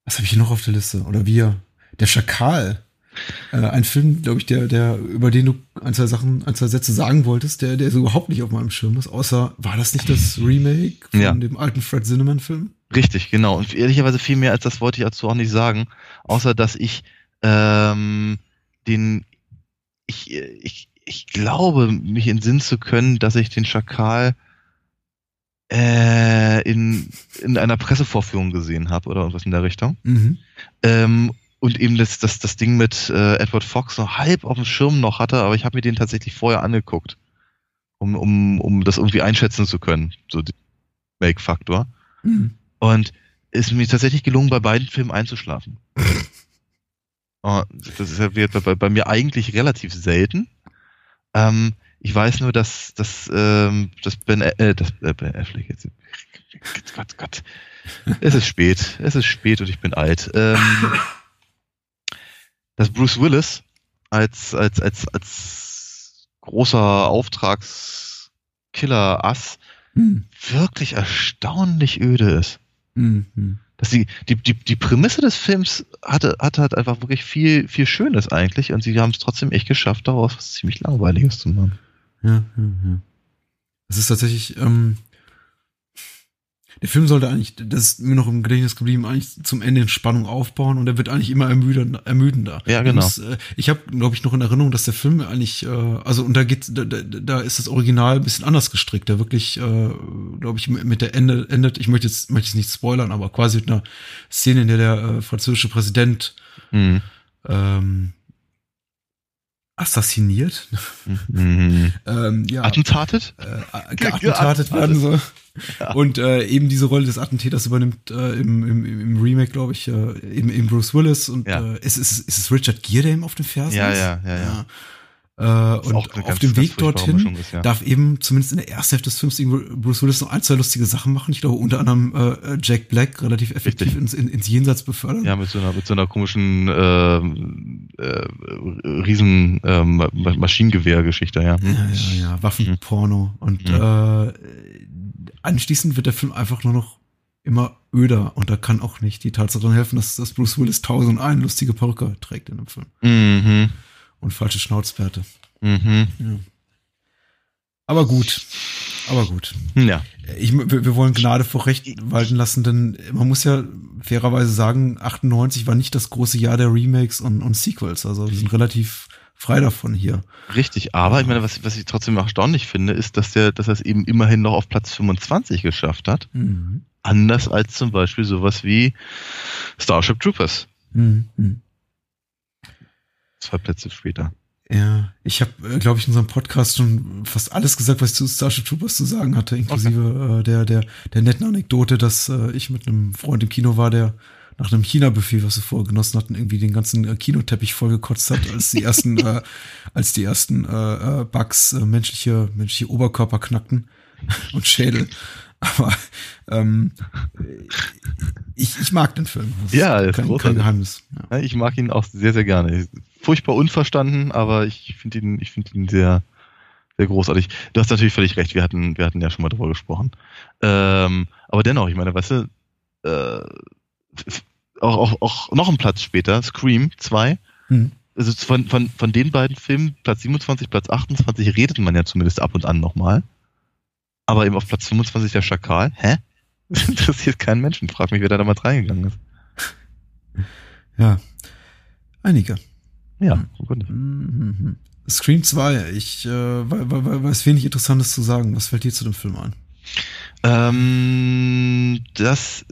Speaker 8: was habe ich hier noch auf der Liste? Oder wir? Der Schakal. Äh, ein Film, glaube ich, der, der, über den du ein, zwei Sachen, ein, zwei Sätze sagen wolltest, der, der so überhaupt nicht auf meinem Schirm ist, außer, war das nicht das Remake von
Speaker 9: Ja.
Speaker 8: dem alten Fred Zinnemann-Film?
Speaker 9: Richtig, genau. Und ehrlicherweise viel mehr als das wollte ich dazu auch nicht sagen, außer dass ich ähm, den, ich, ich, ich glaube, mich entsinnen zu können, dass ich den Schakal äh, in, in einer Pressevorführung gesehen habe oder irgendwas in der Richtung.
Speaker 8: Mhm.
Speaker 9: Ähm, und eben das, das, das Ding mit äh, Edward Fox so halb auf dem Schirm noch hatte, aber ich habe mir den tatsächlich vorher angeguckt, um, um, um das irgendwie einschätzen zu können, so den Make-Faktor.
Speaker 8: Mhm.
Speaker 9: Und ist mir tatsächlich gelungen, bei beiden Filmen einzuschlafen. Oh, das ist ja bei, bei, bei mir eigentlich relativ selten. Ähm, ich weiß nur, dass, dass, ähm, dass Ben, äh, dass, äh, Ben Affleck jetzt. Gott, Gott. Es ist spät. Es ist spät und ich bin alt. Ähm, dass Bruce Willis als, als, als, als großer Auftragskiller-Ass
Speaker 8: Mhm.
Speaker 9: wirklich erstaunlich öde ist.
Speaker 8: Mhm.
Speaker 9: Dass die, die, die, die Prämisse des Films hatte, hatte halt einfach wirklich viel, viel Schönes eigentlich und sie haben es trotzdem echt geschafft, daraus was ziemlich Langweiliges zu machen.
Speaker 8: Ja, ja, ja. Es ist tatsächlich, ähm, der Film sollte eigentlich, das ist mir noch im Gedächtnis geblieben, eigentlich zum Ende in Spannung aufbauen und er wird eigentlich immer ermüdender. ermüdender.
Speaker 9: Ja, genau.
Speaker 8: Das, äh, ich habe, glaube ich, noch in Erinnerung, dass der Film eigentlich, äh, also und da geht, da, da, ist das Original ein bisschen anders gestrickt. Der wirklich, äh, glaube ich, mit mit der Ende endet. Ich möchte jetzt, möchte jetzt nicht spoilern, aber quasi mit einer Szene, in der der äh, französische Präsident
Speaker 9: Mhm.
Speaker 8: ähm, assassiniert,
Speaker 9: Mhm.
Speaker 8: ähm, ja,
Speaker 9: Attentatet?
Speaker 8: äh, geattentatet werden soll. Und äh, eben diese Rolle des Attentäters übernimmt äh, im, im, im Remake, glaube ich, äh, eben, eben Bruce Willis. Und
Speaker 9: Ja.
Speaker 8: äh, ist, ist, ist es Richard Gere, der ihm auf dem Fersen
Speaker 9: Ja,
Speaker 8: ist?
Speaker 9: ja, ja, ja.
Speaker 8: Äh, und auf
Speaker 9: ganz-
Speaker 8: dem Weg dorthin
Speaker 9: ist, ja.
Speaker 8: darf eben zumindest in der ersten Hälfte des Films Bruce Willis noch ein, zwei lustige Sachen machen. Ich glaube, unter anderem äh, Jack Black relativ effektiv ins, in, ins Jenseits befördern.
Speaker 9: Ja, mit so einer, mit so einer komischen ähm, äh, riesen Ma- Maschinengewehr-Geschichte, ja. Hm?
Speaker 8: Ja, ja, ja, Waffenporno. Und äh, anschließend wird der Film einfach nur noch immer öder. Und da kann auch nicht die Tatsache dran helfen, dass, dass Bruce Willis tausend und eine lustige Perücke trägt in dem Film.
Speaker 9: Mhm.
Speaker 8: Und falsche Schnauzbärte.
Speaker 9: Mhm.
Speaker 8: Aber gut. Aber gut.
Speaker 9: Ja.
Speaker 8: Ich, wir, wir wollen Gnade vor Recht walten lassen, denn man muss ja fairerweise sagen, 98 war nicht das große Jahr der Remakes und, und Sequels. Also wir sind relativ frei davon hier.
Speaker 9: Richtig, aber ich meine, was, was ich trotzdem erstaunlich finde, ist, dass der, dass er es eben immerhin noch auf Platz 25 geschafft hat.
Speaker 8: Mhm.
Speaker 9: Anders als zum Beispiel sowas wie Starship Troopers.
Speaker 8: Mhm.
Speaker 9: Zwei Plätze später.
Speaker 8: Ja, ich habe, äh, glaube ich, in unserem Podcast schon fast alles gesagt, was ich zu Starship Troopers zu sagen hatte, inklusive okay. äh, der, der, der netten Anekdote, dass äh, ich mit einem Freund im Kino war, der nach einem China-Buffet, was wir vorher genossen hatten, irgendwie den ganzen äh, Kinoteppich vollgekotzt hat, als die ersten, äh, als die ersten äh, äh, Bugs äh, menschliche, menschliche Oberkörper knackten und Schädel. Aber ähm, ich, ich mag den Film.
Speaker 9: Das ja,
Speaker 8: ist kein, kein Geheimnis.
Speaker 9: Ja. Ich mag ihn auch sehr, sehr gerne. Furchtbar unverstanden, aber ich finde ihn, ich finde ihn sehr, sehr großartig. Du hast natürlich völlig recht. Wir hatten, wir hatten ja schon mal darüber gesprochen. Ähm, aber dennoch, ich meine, weißt du, äh, auch, auch, auch noch ein Platz später, Scream 2. Hm. Also von, von, von den beiden Filmen, Platz 27, Platz 28, redet man ja zumindest ab und an nochmal. Aber eben auf Platz 25 der Schakal. Hä? Das interessiert keinen Menschen. Frag mich, wer da damals reingegangen ist.
Speaker 8: Ja. Einige.
Speaker 9: Ja,
Speaker 8: mhm. Scream 2, ich äh, weiß wenig Interessantes zu sagen. Was fällt dir zu dem Film ein?
Speaker 9: Ähm, das,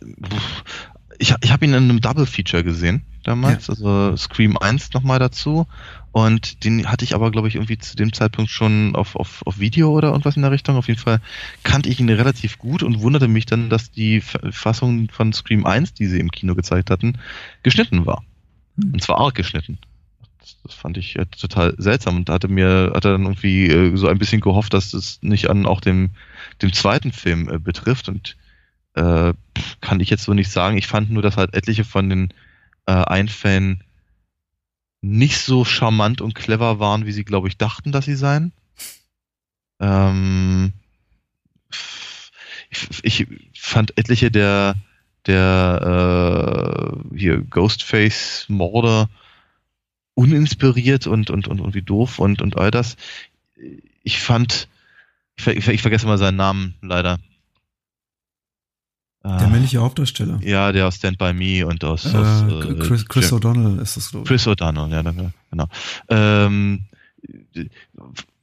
Speaker 9: ich, ich habe ihn in einem Double Feature gesehen damals, ja. also Scream 1 nochmal dazu. Und den hatte ich aber, glaube ich, irgendwie zu dem Zeitpunkt schon auf, auf, auf Video oder irgendwas in der Richtung. Auf jeden Fall kannte ich ihn relativ gut und wunderte mich dann, dass die Fassung von Scream 1, die sie im Kino gezeigt hatten, geschnitten war. Hm. Und zwar arg geschnitten. Das, das fand ich äh, total seltsam und hatte mir, hatte dann irgendwie äh, so ein bisschen gehofft, dass das nicht an auch dem, dem zweiten Film äh, betrifft und äh, kann ich jetzt so nicht sagen. Ich fand nur, dass halt etliche von den äh, Einfällen nicht so charmant und clever waren, wie sie, glaube ich, dachten, dass sie seien. Ähm, ich, ich fand etliche der der äh, hier Ghostface-Morde uninspiriert und, und, und, und wie doof und, und all das. Ich fand, ich, ich, ich vergesse mal seinen Namen leider.
Speaker 8: Der männliche Hauptdarsteller.
Speaker 9: Ja, der aus Stand By Me und aus,
Speaker 8: äh,
Speaker 9: aus
Speaker 8: äh, Chris, Chris O'Donnell ist das,
Speaker 9: glaube ich. Chris O'Donnell, ja, danke, genau. Ähm,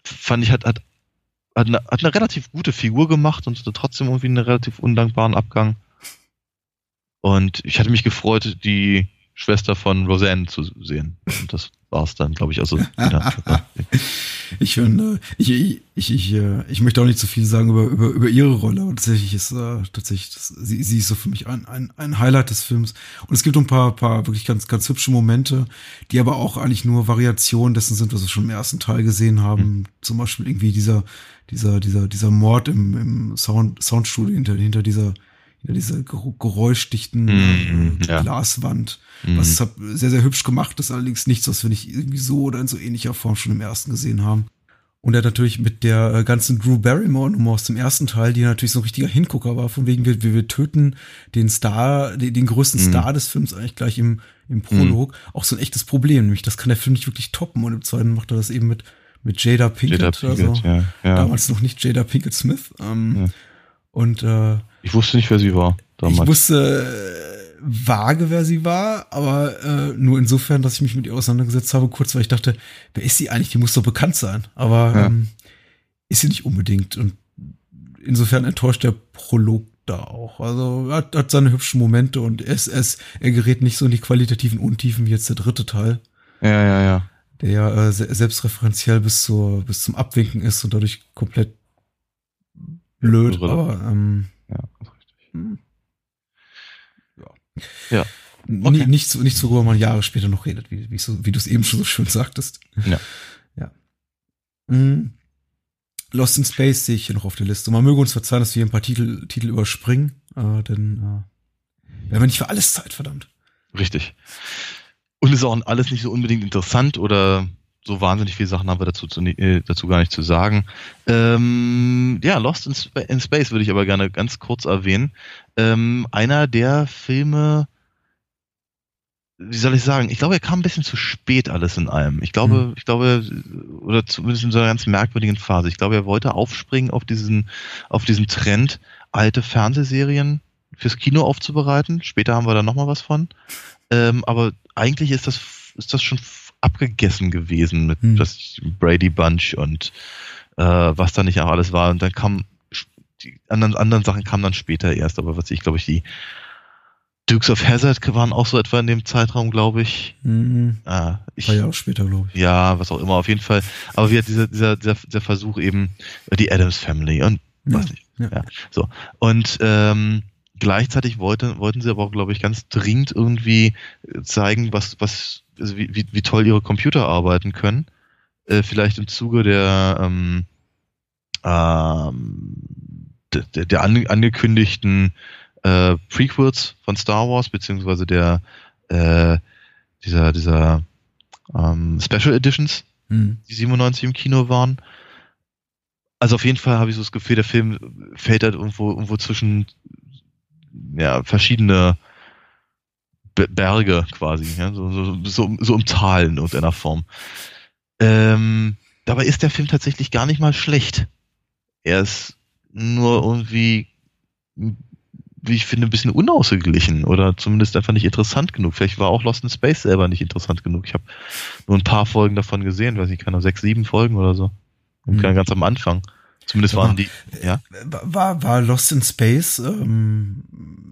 Speaker 9: fand ich, hat, hat, hat, eine, hat eine relativ gute Figur gemacht und trotzdem irgendwie einen relativ undankbaren Abgang. Und ich hatte mich gefreut, die Schwester von Roseanne zu sehen. Und das war's dann, glaube ich. Also
Speaker 8: ich finde, ich, ich, ich, ich, möchte auch nicht zu viel sagen über, über, über ihre Rolle, aber tatsächlich ist äh, tatsächlich, das, sie, sie ist so für mich ein, ein, ein Highlight des Films. Und es gibt ein paar, paar wirklich ganz, ganz hübsche Momente, die aber auch eigentlich nur Variationen dessen sind, was wir schon im ersten Teil gesehen haben. Mhm. Zum Beispiel irgendwie dieser, dieser, dieser, dieser Mord im, im Sound, Soundstudio hinter, hinter dieser diese geräuschdichten
Speaker 9: mm,
Speaker 8: äh, ja. Glaswand. Mm. Was sehr, sehr hübsch gemacht ist, allerdings nichts, was wir nicht irgendwie so oder in so ähnlicher Form schon im ersten gesehen haben. Und er natürlich mit der äh, ganzen Drew Barrymore-Nummer aus dem ersten Teil, die natürlich so ein richtiger Hingucker war, von wegen wir, wir, töten den Star, den, den größten mm. Star des Films eigentlich gleich im, im Prolog. Auch so ein echtes Problem, nämlich das kann der Film nicht wirklich toppen. Und im zweiten macht er das eben mit, mit Jada Pinkett, Jada Pinkett also, ja, ja. damals noch nicht Jada Pinkett Smith. Ähm, ja. Und äh,
Speaker 9: ich wusste nicht, wer sie war.
Speaker 8: Damals. Ich wusste äh, vage, wer sie war, aber äh, nur insofern, dass ich mich mit ihr auseinandergesetzt habe, kurz, weil ich dachte, wer ist sie eigentlich? Die muss doch bekannt sein. Aber ja. ähm, ist sie nicht unbedingt. Und insofern enttäuscht der Prolog da auch. Also hat, hat seine hübschen Momente und es, es, er gerät nicht so in die qualitativen Untiefen wie jetzt der dritte Teil.
Speaker 9: Ja, ja, ja.
Speaker 8: Der ja äh, selbstreferenziell bis zur, bis zum Abwinken ist und dadurch komplett blöd, aber ähm,
Speaker 9: ja, richtig. Hm.
Speaker 8: Ja. ja. Okay. Nicht, so, nicht so, worüber man Jahre später noch redet, wie, wie, so, wie du es eben schon so schön sagtest.
Speaker 9: Ja.
Speaker 8: ja. Mhm. Lost in Space sehe ich hier noch auf der Liste. Man möge uns verzeihen, dass wir ein paar Titel, Titel überspringen, äh, denn äh, wir haben nicht für alles Zeit, verdammt.
Speaker 9: Richtig. Und ist auch alles nicht so unbedingt interessant oder so wahnsinnig viele Sachen haben wir dazu, zu, äh, dazu gar nicht zu sagen. Ähm, ja, Lost in, Sp in, Space würde ich aber gerne ganz kurz erwähnen. Ähm, einer der Filme, wie soll ich sagen, ich glaube, er kam ein bisschen zu spät alles in allem. Ich glaube,
Speaker 8: Hm.
Speaker 9: ich glaube, oder zumindest in so einer ganz merkwürdigen Phase. Ich glaube, er wollte aufspringen auf diesen, auf diesen Trend, alte Fernsehserien fürs Kino aufzubereiten. Später haben wir da nochmal was von. Ähm, aber eigentlich ist das, ist das schon abgegessen gewesen mit
Speaker 8: Hm.
Speaker 9: das Brady Bunch und äh, was da nicht auch alles war. Und dann kam die anderen, anderen Sachen kamen dann später erst, aber was ich glaube ich, die Dukes of Hazard waren auch so etwa in dem Zeitraum, glaube ich.
Speaker 8: Mhm.
Speaker 9: Ah, ich
Speaker 8: Drei Jahre später, glaube ich.
Speaker 9: ja, was auch immer, auf jeden Fall. Aber wie hat dieser, dieser, dieser, dieser Versuch eben, die Adams Family und
Speaker 8: Ja,
Speaker 9: weiß nicht.
Speaker 8: ja.
Speaker 9: Ja. So. Und ähm, gleichzeitig wollte, wollten sie aber auch, glaube ich, ganz dringend irgendwie zeigen, was, was, also wie, wie, wie toll ihre Computer arbeiten können. Äh, vielleicht im Zuge der, ähm, ähm, der, der, ange angekündigten äh, Prequels von Star Wars, beziehungsweise der äh, dieser, dieser ähm, Special Editions,
Speaker 8: Mhm.
Speaker 9: die 97 im Kino waren. Also auf jeden Fall habe ich so das Gefühl, der Film fällt halt irgendwo, irgendwo zwischen ja, verschiedene Berge quasi, ja, so, so, so, so im Tal in irgendeiner Form. Ähm, dabei ist der Film tatsächlich gar nicht mal schlecht. Er ist nur irgendwie, wie ich finde, ein bisschen unausgeglichen oder zumindest einfach nicht interessant genug. Vielleicht war auch Lost in Space selber nicht interessant genug. Ich habe nur ein paar Folgen davon gesehen, weiß ich, keine Ahnung, sechs, sieben Folgen oder so. Und
Speaker 8: Mhm.
Speaker 9: ganz am Anfang. Zumindest waren die, ja.
Speaker 8: War, war Lost in Space ähm,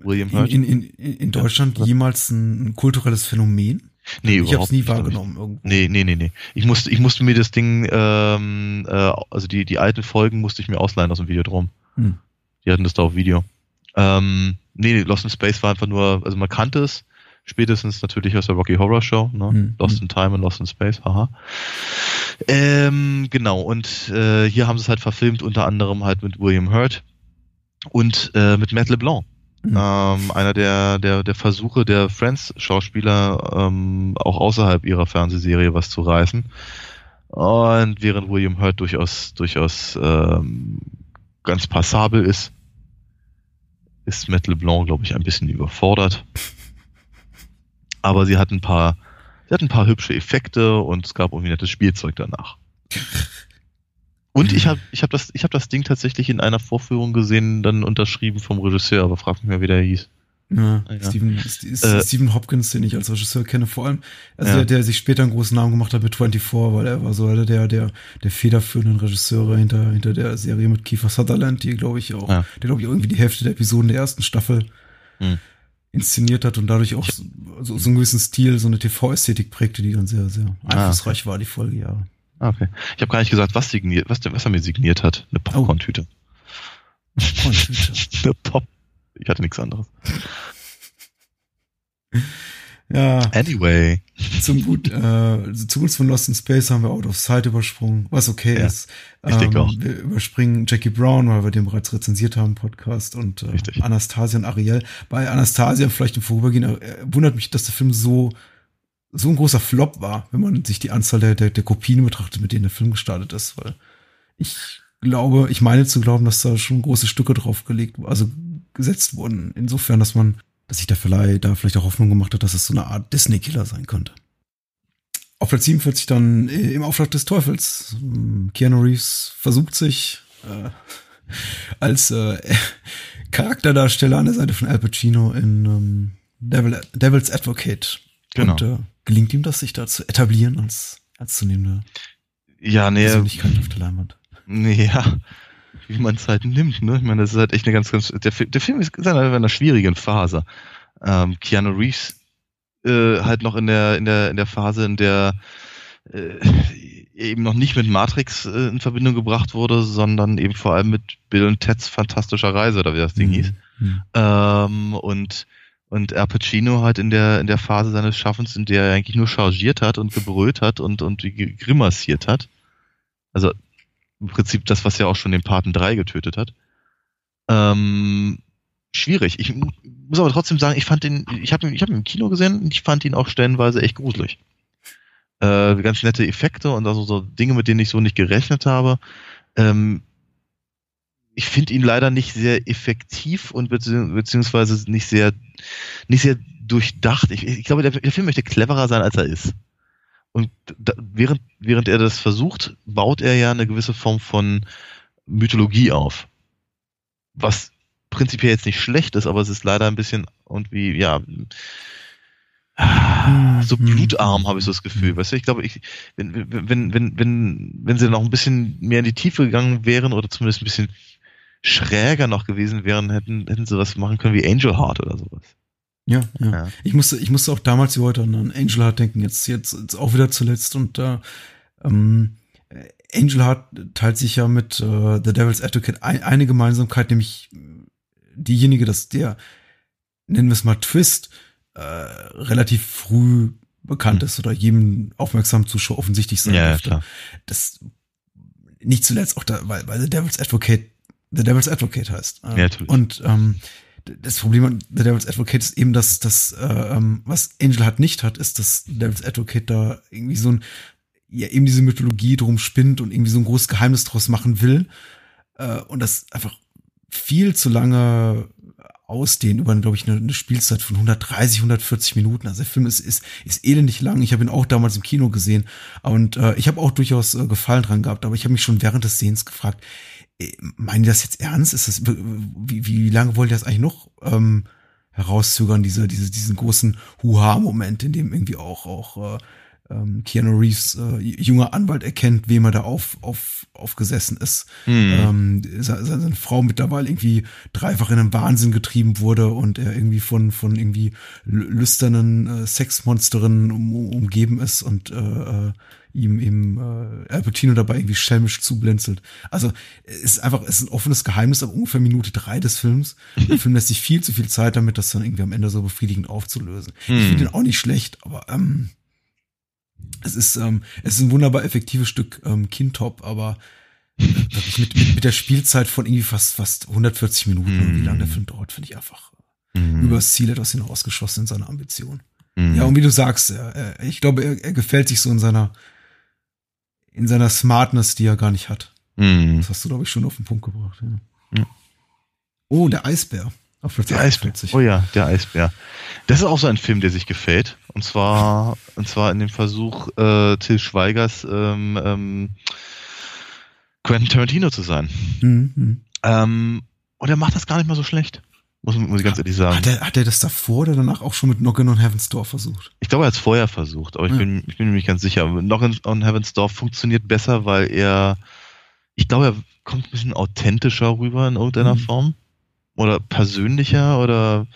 Speaker 9: William
Speaker 8: in,
Speaker 9: Hurt?
Speaker 8: in, in, in Deutschland
Speaker 9: Ja.
Speaker 8: jemals ein kulturelles Phänomen?
Speaker 9: Nee,
Speaker 8: ich habe es nie
Speaker 9: nicht,
Speaker 8: wahrgenommen irgendwo.
Speaker 9: Nee, nee, nee, nee. Ich musste, ich musste mir das Ding, ähm, äh, also die, die alten Folgen musste ich mir ausleihen aus dem Videodrom.
Speaker 8: Hm.
Speaker 9: Die hatten das da auf Video. Ähm, nee, nee, Lost in Space war einfach nur, also man kannte es, spätestens natürlich aus der Rocky Horror Show, ne?
Speaker 8: Hm,
Speaker 9: Lost
Speaker 8: hm.
Speaker 9: in Time und Lost in Space, haha. Ähm, genau, und äh, hier haben sie es halt verfilmt, unter anderem halt mit William Hurt und äh, mit Matt LeBlanc.
Speaker 8: Mhm.
Speaker 9: Ähm, einer der, der, der Versuche der Friends-Schauspieler, ähm, auch außerhalb ihrer Fernsehserie was zu reißen. Und während William Hurt durchaus, durchaus ähm, ganz passabel ist, ist Matt LeBlanc, glaube ich, ein bisschen überfordert. Aber sie hat ein paar, sie hat ein paar hübsche Effekte und es gab irgendwie nettes Spielzeug danach. Und ich habe ich hab das, ich hab das Ding tatsächlich in einer Vorführung gesehen, dann unterschrieben vom Regisseur, aber frag mich mehr, wie der hieß.
Speaker 8: Ja,
Speaker 9: Ja.
Speaker 8: Stephen, St-
Speaker 9: Äh,
Speaker 8: Stephen Hopkins, den ich als Regisseur kenne, vor allem, also
Speaker 9: Ja.
Speaker 8: der, der sich später einen großen Namen gemacht hat mit 24, weil er war so einer der, der, der federführenden Regisseure hinter, hinter der Serie mit Kiefer Sutherland, die, glaube ich, auch,
Speaker 9: Ja.
Speaker 8: der, glaube ich, irgendwie die Hälfte der Episoden der ersten Staffel
Speaker 9: Hm.
Speaker 8: Inszeniert hat und dadurch auch so, so, so einen gewissen Stil, so eine TV-Ästhetik prägte, die dann sehr, sehr einflussreich war, die Folgejahre.
Speaker 9: Ah, Okay. Ich habe gar nicht gesagt, was signiert, was, was er mir signiert hat. Eine Popcorn-Tüte.
Speaker 8: Popcorn-Tüte.
Speaker 9: Eine Pop. Ich hatte nichts anderes.
Speaker 8: Ja.
Speaker 9: Anyway.
Speaker 8: Zum gut, äh, zu Gunst von Lost in Space haben wir Out of Sight übersprungen, was okay
Speaker 9: Ja,
Speaker 8: ist.
Speaker 9: ich denke auch.
Speaker 8: Wir überspringen Jackie Brown, weil wir den bereits rezensiert haben im Podcast und äh,
Speaker 9: Richtig.
Speaker 8: Anastasia und Ariel. Bei Anastasia vielleicht im Vorübergehen äh, wundert mich, dass der Film so so ein großer Flop war, wenn man sich die Anzahl der, der, der Kopien betrachtet, mit denen der Film gestartet ist, weil ich glaube, ich meine zu glauben, dass da schon große Stücke drauf gelegt, also gesetzt wurden. Insofern, dass man, dass sich der Verleih da vielleicht auch Hoffnung gemacht hat, dass es so eine Art Disney-Killer sein könnte. Auf Platz 47 dann äh, im Auftrag des Teufels. Ähm, Keanu Reeves versucht sich äh, als äh, Charakterdarsteller an der Seite von Al Pacino in ähm, Devil, Devil's Advocate.
Speaker 9: Genau.
Speaker 8: Und äh, gelingt ihm das, sich da zu etablieren als ernstzunehmende
Speaker 9: Ja, nee,
Speaker 8: Persönlichkeit auf der Leinwand?
Speaker 9: nee, ja. Wie man es halt nimmt, ne? Ich meine, das ist halt echt eine ganz, ganz, der, der Film ist in einer, in einer schwierigen Phase. Ähm, Keanu Reeves, äh, halt noch in der, in der, in der Phase, in der, äh, eben noch nicht mit Matrix äh, in Verbindung gebracht wurde, sondern eben vor allem mit Bill und Teds fantastischer Reise, oder wie das Ding hieß.
Speaker 8: Mhm.
Speaker 9: Ähm, und und Al Pacino halt in der in der Phase seines Schaffens, in der er eigentlich nur chargiert hat und gebrüllt hat und und grimassiert hat. Also im Prinzip das, was ja auch schon den Paten 3 getötet hat. Ähm, schwierig. Ich mu- muss aber trotzdem sagen, ich fand den, ich habe ihn, habe ihn im Kino gesehen und ich fand ihn auch stellenweise echt gruselig. Äh, ganz nette Effekte und also so Dinge, mit denen ich so nicht gerechnet habe. Ähm, ich finde ihn leider nicht sehr effektiv und bezieh beziehungsweise nicht sehr nicht sehr durchdacht. Ich, ich glaube, der, der Film möchte cleverer sein, als er ist. Und da, während, während er das versucht, baut er ja eine gewisse Form von Mythologie auf. Was prinzipiell jetzt nicht schlecht ist, aber es ist leider ein bisschen irgendwie, ja, so blutarm habe ich so das Gefühl. Weißt du, ich glaube, ich, wenn, wenn, wenn, wenn, wenn sie noch ein bisschen mehr in die Tiefe gegangen wären oder zumindest ein bisschen schräger noch gewesen wären, hätten, hätten sie was machen können wie Angel Heart oder sowas.
Speaker 8: Ja, ja, ja. Ich musste, ich musste auch damals wie heute an Angel Heart denken, jetzt, jetzt, jetzt auch wieder zuletzt und äh, ähm, Angel Heart teilt sich ja mit äh, The Devil's Advocate ein, eine Gemeinsamkeit, nämlich diejenige, dass der, nennen wir es mal Twist, äh, relativ früh bekannt hm. ist oder jedem aufmerksamen Zuschauer offensichtlich sein
Speaker 9: ja, dürfte.
Speaker 8: Das nicht zuletzt auch da, weil, weil The Devil's Advocate The Devil's Advocate heißt.
Speaker 9: Ja, natürlich.
Speaker 8: Und ähm, das Problem an The Devil's Advocate ist eben, dass das, äh, ähm, was Angel hat nicht hat, ist, dass The Devil's Advocate da irgendwie so ein, ja, eben diese Mythologie drum spinnt und irgendwie so ein großes Geheimnis draus machen will. Äh, und das einfach viel zu lange ausdehnen über, glaube ich, eine, eine Spielzeit von 130, 140 Minuten. Also der Film ist, ist, ist elendig lang. Ich habe ihn auch damals im Kino gesehen und äh, ich habe auch durchaus äh, Gefallen dran gehabt, aber ich habe mich schon während des Sehens gefragt, meinen die das jetzt ernst? Ist das, wie, wie lange wollt ihr das eigentlich noch ähm, herauszögern, diese, diese, diesen großen Huha-Moment, in dem irgendwie auch, auch äh, ähm, Keanu Reeves äh, junger Anwalt erkennt, wem er da auf, auf, aufgesessen ist. Mhm. Ähm, seine, seine Frau mittlerweile irgendwie dreifach in den Wahnsinn getrieben wurde und er irgendwie von, von irgendwie lüsternen äh, Sexmonsterinnen um, umgeben ist und äh, äh, ihm ihm äh, Al Pacino dabei irgendwie schelmisch zublinzelt. Also es ist einfach, es ist ein offenes Geheimnis ab ungefähr Minute drei des Films. Der Film lässt sich viel zu viel Zeit damit, das dann irgendwie am Ende so befriedigend aufzulösen. Mhm. Ich finde den auch nicht schlecht, aber ähm, es ist, ähm, es ist ein wunderbar effektives Stück ähm, Kintop, aber äh, wirklich mit, mit, mit der Spielzeit von irgendwie fast, fast 140 Minuten, mm. wie lange der Film dauert, finde ich einfach mm. übers Ziel etwas hinausgeschossen in seiner Ambition. Mm. Ja, und wie du sagst, er, ich glaube, er, er gefällt sich so in seiner, in seiner Smartness, die er gar nicht hat. Mm. Das hast du, glaube ich, schon auf den Punkt gebracht. Ja. Oh, der Eisbär.
Speaker 9: Auf der Eisbär. Oh ja, der Eisbär. Das ist auch so ein Film, der sich gefällt. Und zwar, und zwar in dem Versuch, äh, Till Schweigers ähm, ähm, Quentin Tarantino zu sein. Mhm. Ähm, und er macht das gar nicht mal so schlecht. Muss, muss ich ganz ehrlich sagen.
Speaker 8: Hat er, hat er das davor oder danach auch schon mit Knockin' on Heaven's Door versucht?
Speaker 9: Ich glaube, er hat es vorher versucht, aber ich, ja. bin, ich bin mir nicht ganz sicher. Knockin' on Heaven's Door funktioniert besser, weil er, ich glaube, er kommt ein bisschen authentischer rüber in irgendeiner mhm. Form oder persönlicher oder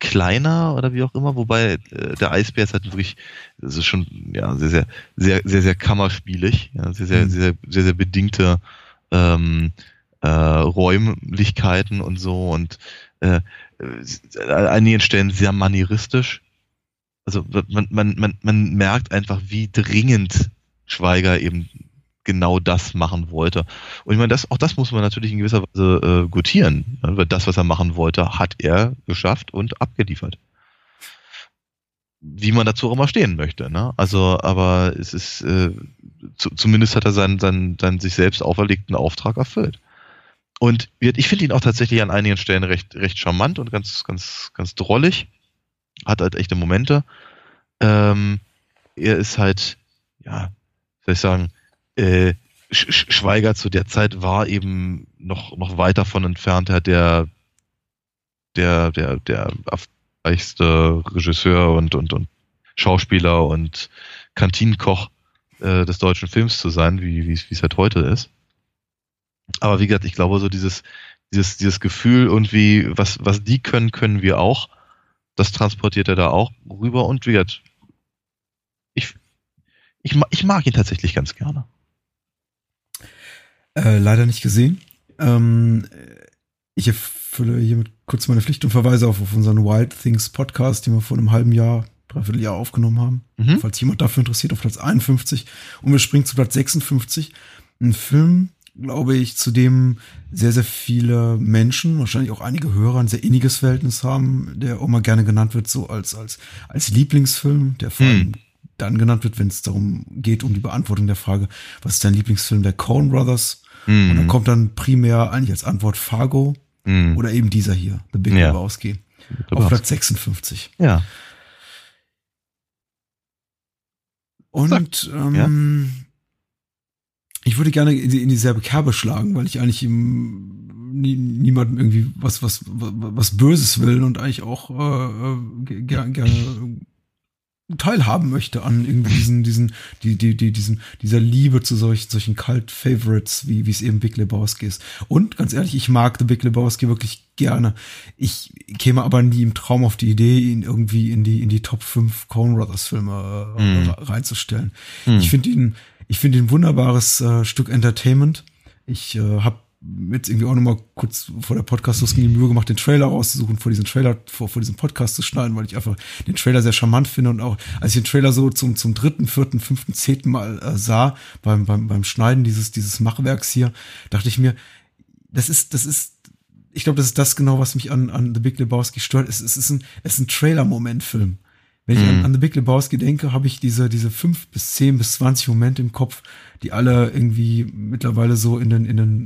Speaker 9: kleiner oder wie auch immer, wobei äh, der Eisbär ist halt wirklich, das ist schon ja sehr, sehr, sehr, sehr, sehr kammerspielig, ja, sehr, sehr, mhm. sehr, sehr, sehr bedingte ähm, äh, Räumlichkeiten und so und äh, äh, an einigen Stellen sehr manieristisch. Also man, man, man, man merkt einfach, wie dringend Schweiger eben genau das machen wollte. Und ich meine, das, auch das muss man natürlich in gewisser Weise äh, gutieren. Das, was er machen wollte, hat er geschafft und abgeliefert. Wie man dazu auch immer stehen möchte. Ne? Also, aber es ist, äh, zu, zumindest hat er seinen, seinen, seinen sich selbst auferlegten Auftrag erfüllt. Und ich finde ihn auch tatsächlich an einigen Stellen recht, recht charmant und ganz, ganz, ganz drollig. Hat halt echte Momente. Ähm, er ist halt, ja, soll ich sagen, äh, Schweiger zu der Zeit war eben noch, noch weit davon entfernt, der, der, der, der, der erfolgreichste Regisseur und, und, und Schauspieler und Kantinenkoch äh, des deutschen Films zu sein, wie es halt heute ist. Aber wie gesagt, ich glaube, so dieses, dieses, dieses Gefühl irgendwie, was, was die können, können wir auch. Das transportiert er da auch rüber und wie gesagt, ich, ich, ich mag ihn tatsächlich ganz gerne.
Speaker 8: Äh, leider nicht gesehen. Ähm, ich erfülle hiermit kurz meine Pflicht und verweise auf, auf unseren Wild Things Podcast, den wir vor einem halben Jahr, dreiviertel Jahr aufgenommen haben. Mhm. Falls jemand dafür interessiert, auf Platz 51. Und wir springen zu Platz 56. Ein Film, glaube ich, zu dem sehr, sehr viele Menschen, wahrscheinlich auch einige Hörer, ein sehr inniges Verhältnis haben, der auch mal gerne genannt wird, so als, als, als Lieblingsfilm, der vor allem hm. dann genannt wird, wenn es darum geht, um die Beantwortung der Frage, was ist dein Lieblingsfilm der Coen Brothers? Hm. Und dann kommt dann primär eigentlich als Antwort Fargo hm. oder eben dieser hier, The Big ja. Lebowski, auf Platz 56.
Speaker 9: Ja.
Speaker 8: Und, ähm, ja ich würde gerne in, die- in dieselbe Kerbe schlagen, weil ich eigentlich im, nie, niemandem irgendwie was, was, was, was Böses will und eigentlich auch äh, äh, ge- ger- gerne teilhaben möchte an irgendwie diesen, diesen, die, die, die, diesen, dieser Liebe zu solchen, solchen Cult-Favorites, wie, wie es eben Big Lebowski ist. Und ganz ehrlich, ich mag The Big Lebowski wirklich gerne. Ich käme aber nie im Traum auf die Idee, ihn irgendwie in die, in die Top 5 Coen Brothers Filme äh,
Speaker 9: Mhm.
Speaker 8: reinzustellen.
Speaker 9: Mhm.
Speaker 8: Ich finde ihn, ich finde ihn ein wunderbares äh, Stück Entertainment. Ich äh, habe jetzt irgendwie auch nochmal kurz vor der podcast losging die Mühe gemacht, den Trailer rauszusuchen, vor diesem Trailer, vor, vor diesem Podcast zu schneiden, weil ich einfach den Trailer sehr charmant finde und auch, als ich den Trailer so zum, zum dritten, vierten, fünften, zehnten Mal äh, sah, beim, beim, beim Schneiden dieses, dieses Machwerks hier, dachte ich mir, das ist, das ist, ich glaube, das ist das genau, was mich an, an The Big Lebowski stört. Es, es ist ein, es ist ein Trailer-Moment-Film. Wenn ich an,
Speaker 9: Mhm.
Speaker 8: an The Big Lebowski denke, habe ich diese, diese fünf bis zehn bis zwanzig Momente im Kopf, die alle irgendwie mittlerweile so in den, in den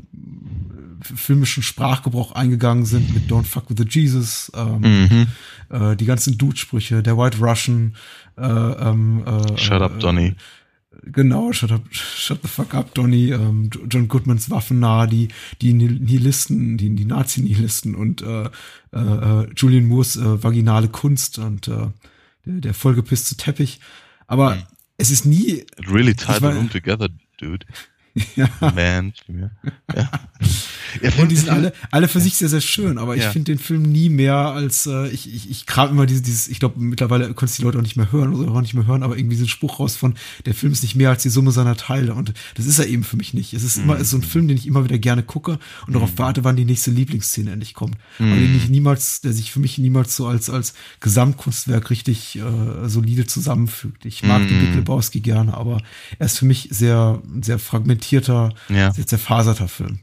Speaker 8: äh, filmischen Sprachgebrauch eingegangen sind mit Don't Fuck with the Jesus, ähm,
Speaker 9: Mhm.
Speaker 8: äh, die ganzen Dude-Sprüche, der White Russian, äh, ähm, äh,
Speaker 9: Shut up, Donny.
Speaker 8: Genau, shut up, shut the fuck up, Donny, ähm, John Goodmans Waffennah, die, die Nihilisten, die, die Nazi-Nihilisten und äh, äh, äh, Julian Moores äh, vaginale Kunst und äh, der, der vollgepisste Teppich. Aber es ist nie,
Speaker 9: It really tied the room together, dude.
Speaker 8: ja,
Speaker 9: Man. Ja.
Speaker 8: und die sind alle, alle für sich sehr, sehr schön, aber ich
Speaker 9: Ja.
Speaker 8: finde den Film nie mehr als, äh, ich, ich, ich kram immer dieses, dieses ich glaube, mittlerweile konntest die Leute auch nicht mehr hören oder auch nicht mehr hören, aber irgendwie diesen Spruch raus von, der Film ist nicht mehr als die Summe seiner Teile und das ist er eben für mich nicht. Es ist immer, es ist so ein Film, den ich immer wieder gerne gucke und darauf warte, wann die nächste Lieblingsszene endlich kommt. Aber den ich niemals, der sich für mich niemals so als, als Gesamtkunstwerk richtig äh, solide zusammenfügt. Ich mag den Big Lebowski gerne, aber er ist für mich sehr, sehr fragmentierter,
Speaker 9: Ja.
Speaker 8: sehr zerfaserter Film.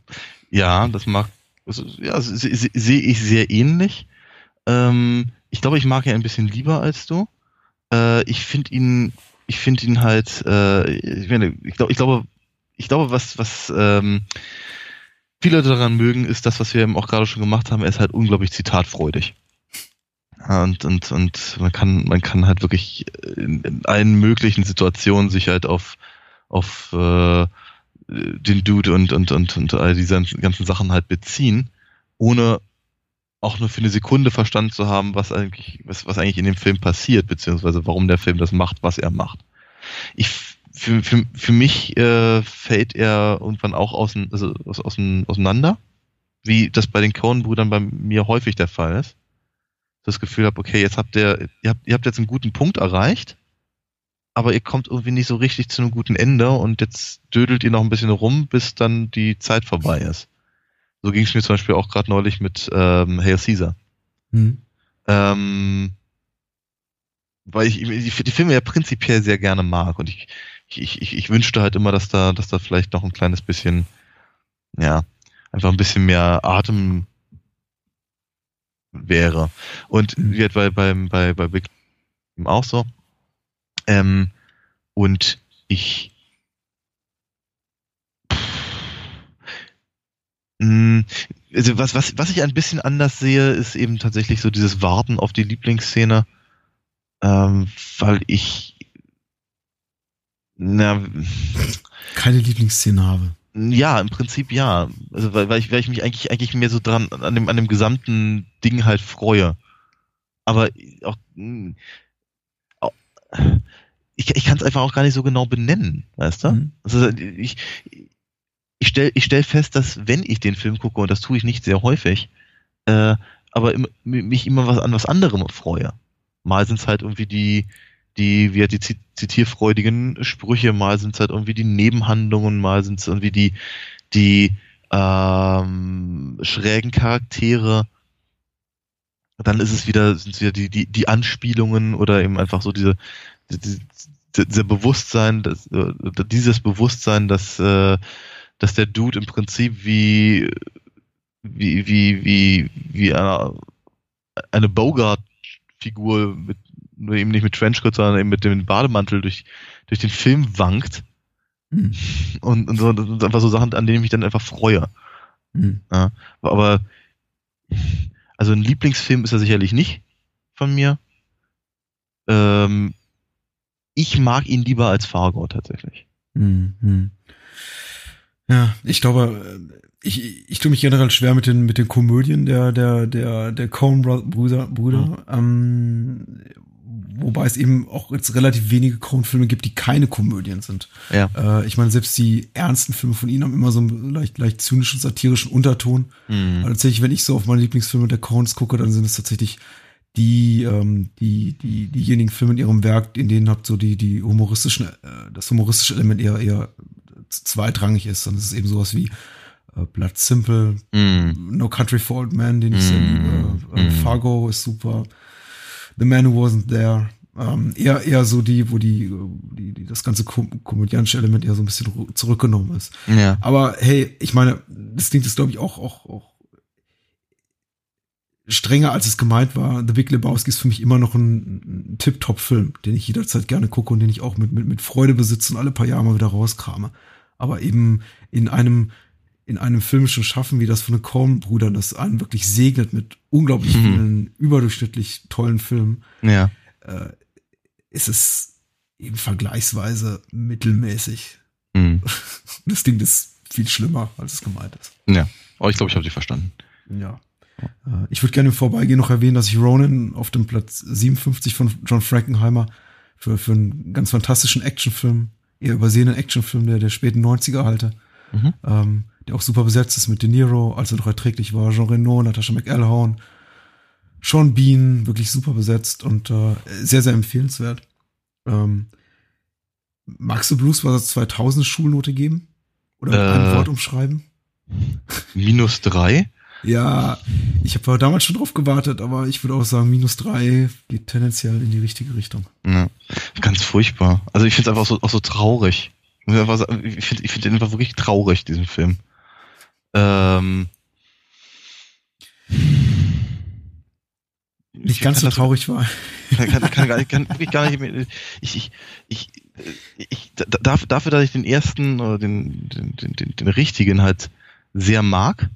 Speaker 9: Ja, das mag, ist- ja, se- se- sehe ich sehr ähnlich. Ähm, ich glaube, ich mag ihn ein bisschen lieber als du. Äh, ich finde ihn, ich finde ihn halt, äh, ich, meine, ich glaube, ich glaube, ich glaube, was, was ähm, viele daran mögen, ist das, was wir eben auch gerade schon gemacht haben. Er ist halt unglaublich zitatfreudig. Und, und, und man kann, man kann halt wirklich in, in allen möglichen Situationen sich halt auf, auf äh, den Dude und, und, und, und all diese ganzen Sachen halt beziehen, ohne auch nur für eine Sekunde verstanden zu haben, was eigentlich, was, was eigentlich in dem Film passiert, beziehungsweise warum der Film das macht, was er macht. Ich, für, für, für mich äh, fällt er irgendwann auch außen, also aus, außen, auseinander, wie das bei den Coen-Brüdern bei mir häufig der Fall ist. Das Gefühl habe, okay, jetzt habt ihr, ihr habt, ihr habt jetzt einen guten Punkt erreicht, aber ihr kommt irgendwie nicht so richtig zu einem guten Ende und jetzt dödelt ihr noch ein bisschen rum, bis dann die Zeit vorbei ist. So ging es mir zum Beispiel auch gerade neulich mit ähm, Hail Caesar.
Speaker 8: Hm.
Speaker 9: Ähm, weil ich die, die Filme ja prinzipiell sehr gerne mag und ich, ich, ich, ich wünschte halt immer, dass da, dass da vielleicht noch ein kleines bisschen, ja, einfach ein bisschen mehr Atem wäre. Und
Speaker 8: Mhm.
Speaker 9: wie halt bei, beim, bei, bei Big auch so. Ähm, und ich Mh, also was, was, was ich ein bisschen anders sehe, ist eben tatsächlich so dieses Warten auf die Lieblingsszene, ähm, weil ich na,
Speaker 8: Keine Lieblingsszene habe.
Speaker 9: ja, im Prinzip ja. Also weil, weil ich, weil ich mich eigentlich eigentlich mehr so dran an dem an dem gesamten Ding halt freue. Aber auch, auch ich, ich kann es einfach auch gar nicht so genau benennen, weißt du?
Speaker 8: Mhm.
Speaker 9: Also ich ich stell ich stell fest, dass wenn ich den Film gucke und das tue ich nicht sehr häufig, äh, aber im, mich immer was an was anderem freue. Mal sind es halt irgendwie die die, wie die zi- zitierfreudigen Sprüche, mal sind es halt irgendwie die Nebenhandlungen, mal sind es irgendwie die, die ähm, schrägen Charaktere. Dann ist es wieder, sind es wieder die, die, die Anspielungen oder eben einfach so diese, diese, diese Bewusstsein, das, äh, dieses Bewusstsein, dass, äh, dass der Dude im Prinzip wie, wie, wie, wie, wie eine, eine Bogart-Figur mit nur eben nicht mit Trenchcoat, sondern eben mit dem Bademantel durch, durch den Film wankt.
Speaker 8: Hm.
Speaker 9: Und, und so, das sind einfach so Sachen, an denen ich mich dann einfach freue.
Speaker 8: Hm.
Speaker 9: Ja, aber also ein Lieblingsfilm ist er sicherlich nicht von mir. Ähm, ich mag ihn lieber als Fargo tatsächlich.
Speaker 8: Hm, hm. Ja, ich glaube, ich, ich tue mich generell schwer mit den, mit den Komödien der, der, der, der Coen-Brüder, Brüder, ähm, wobei es eben auch jetzt relativ wenige Coen-Filme gibt, die keine Komödien sind.
Speaker 9: Ja.
Speaker 8: Äh, ich meine, selbst die ernsten Filme von ihnen haben immer so einen leicht, leicht zynischen, satirischen Unterton.
Speaker 9: Mhm.
Speaker 8: Aber tatsächlich, wenn ich so auf meine Lieblingsfilme der Coens gucke, dann sind es tatsächlich die, ähm, die, die, diejenigen Filme in ihrem Werk, in denen habt so die, die humoristischen, äh, das humoristische Element eher, eher zweitrangig ist. Es ist eben sowas wie äh, Blood Simple,
Speaker 9: Mm.
Speaker 8: No Country for Old Men, den ich sehr
Speaker 9: Mm.
Speaker 8: liebe. Äh,
Speaker 9: Mm.
Speaker 8: Fargo ist super. The Man Who Wasn't There. Ähm, eher, eher so die, wo die, die, die das ganze kom komödiantische Element eher so ein bisschen zurückgenommen ist.
Speaker 9: Ja.
Speaker 8: Aber hey, ich meine, das klingt jetzt, glaube ich, auch, auch, auch strenger, als es gemeint war. The Big Lebowski ist für mich immer noch ein, ein Tip-Top-Film, den ich jederzeit gerne gucke und den ich auch mit, mit, mit Freude besitze und alle paar Jahre mal wieder rauskrame. Aber eben in einem, in einem filmischen Schaffen, wie das von den Coen-Brüdern, das einen wirklich segnet mit unglaublich
Speaker 9: Mhm.
Speaker 8: vielen überdurchschnittlich tollen Filmen,
Speaker 9: Ja.
Speaker 8: äh, ist es eben vergleichsweise mittelmäßig.
Speaker 9: Mhm.
Speaker 8: Das Ding ist viel schlimmer, als es gemeint ist.
Speaker 9: Ja. Aber ich glaube, ich habe dich verstanden.
Speaker 8: Ja. Äh, Ich würde gerne im Vorbeigehen noch erwähnen, dass ich Ronin auf dem Platz 57 von John Frankenheimer für, für einen ganz fantastischen Actionfilm, eher übersehenen Actionfilm der, der späten 90er halte,
Speaker 9: Mhm.
Speaker 8: ähm, der auch super besetzt ist mit De Niro, als er noch erträglich war, Jean Reno, Natasha McElhone, Sean Bean, wirklich super besetzt und äh, sehr, sehr empfehlenswert. Ähm, magst du Blues Brothers 2000 Schulnote geben? Oder
Speaker 9: Äh.
Speaker 8: Wort umschreiben?
Speaker 9: Minus drei?
Speaker 8: Ja, ich habe damals schon drauf gewartet, aber ich würde auch sagen, minus drei geht tendenziell in die richtige Richtung.
Speaker 9: Ja. Ganz furchtbar. Also ich finde es einfach so, auch so traurig. Ich finde ich find den einfach wirklich traurig, diesen Film. Ähm,
Speaker 8: Nicht ganz so traurig war.
Speaker 9: kann, kann, kann, gar nicht, kann wirklich gar nicht mehr. Ich, ich, ich, ich, da- dafür, dafür, dass ich den ersten oder den, den, den, den, richtigen halt sehr mag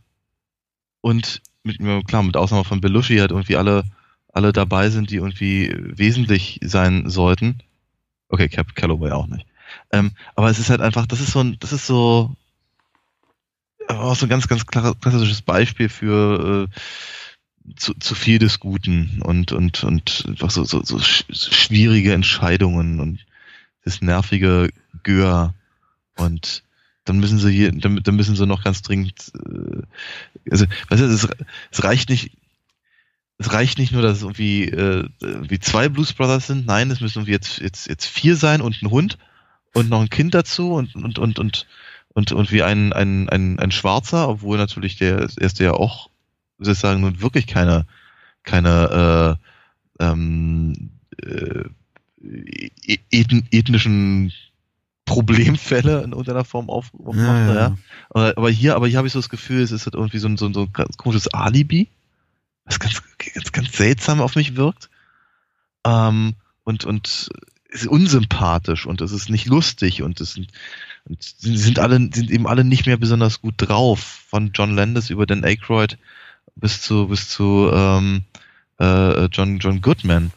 Speaker 9: und mit klar, mit Ausnahme von Belushi halt irgendwie alle, alle dabei sind, die irgendwie wesentlich sein sollten. Okay, Cap Calloway auch nicht. Ähm, aber es ist halt einfach, das ist so ein, das ist so, aber auch so ein ganz, ganz klassisches Beispiel für äh, zu, zu viel des Guten und, und, und einfach so, so, so sch schwierige Entscheidungen und das nervige Gör. Und dann müssen sie hier, dann, dann müssen sie noch ganz dringend, äh, also, weißt du, es, es reicht nicht, es reicht nicht nur, dass es irgendwie äh, wie zwei Blues Brothers sind, nein, es müssen irgendwie jetzt, jetzt, jetzt vier sein und ein Hund und noch ein Kind dazu und, und, und, und, und, und wie ein, ein, ein, ein Schwarzer, obwohl natürlich der erste ja auch sozusagen nun wirklich keine, keine äh, ähm, äh, ethen, ethnischen Problemfälle in irgendeiner Form auf, aufmacht.
Speaker 8: Ja,
Speaker 9: Ja,
Speaker 8: ja.
Speaker 9: Aber, hier, aber hier habe ich so das Gefühl, es ist halt irgendwie so ein, so ein, so ein ganz komisches Alibi, was ganz, ganz, ganz seltsam auf mich wirkt. Ähm, und, und es ist unsympathisch und es ist nicht lustig und es sind, und sie sind alle, sind eben alle nicht mehr besonders gut drauf. Von John Landis über Dan Aykroyd bis zu, bis zu ähm, äh, John, John Goodman.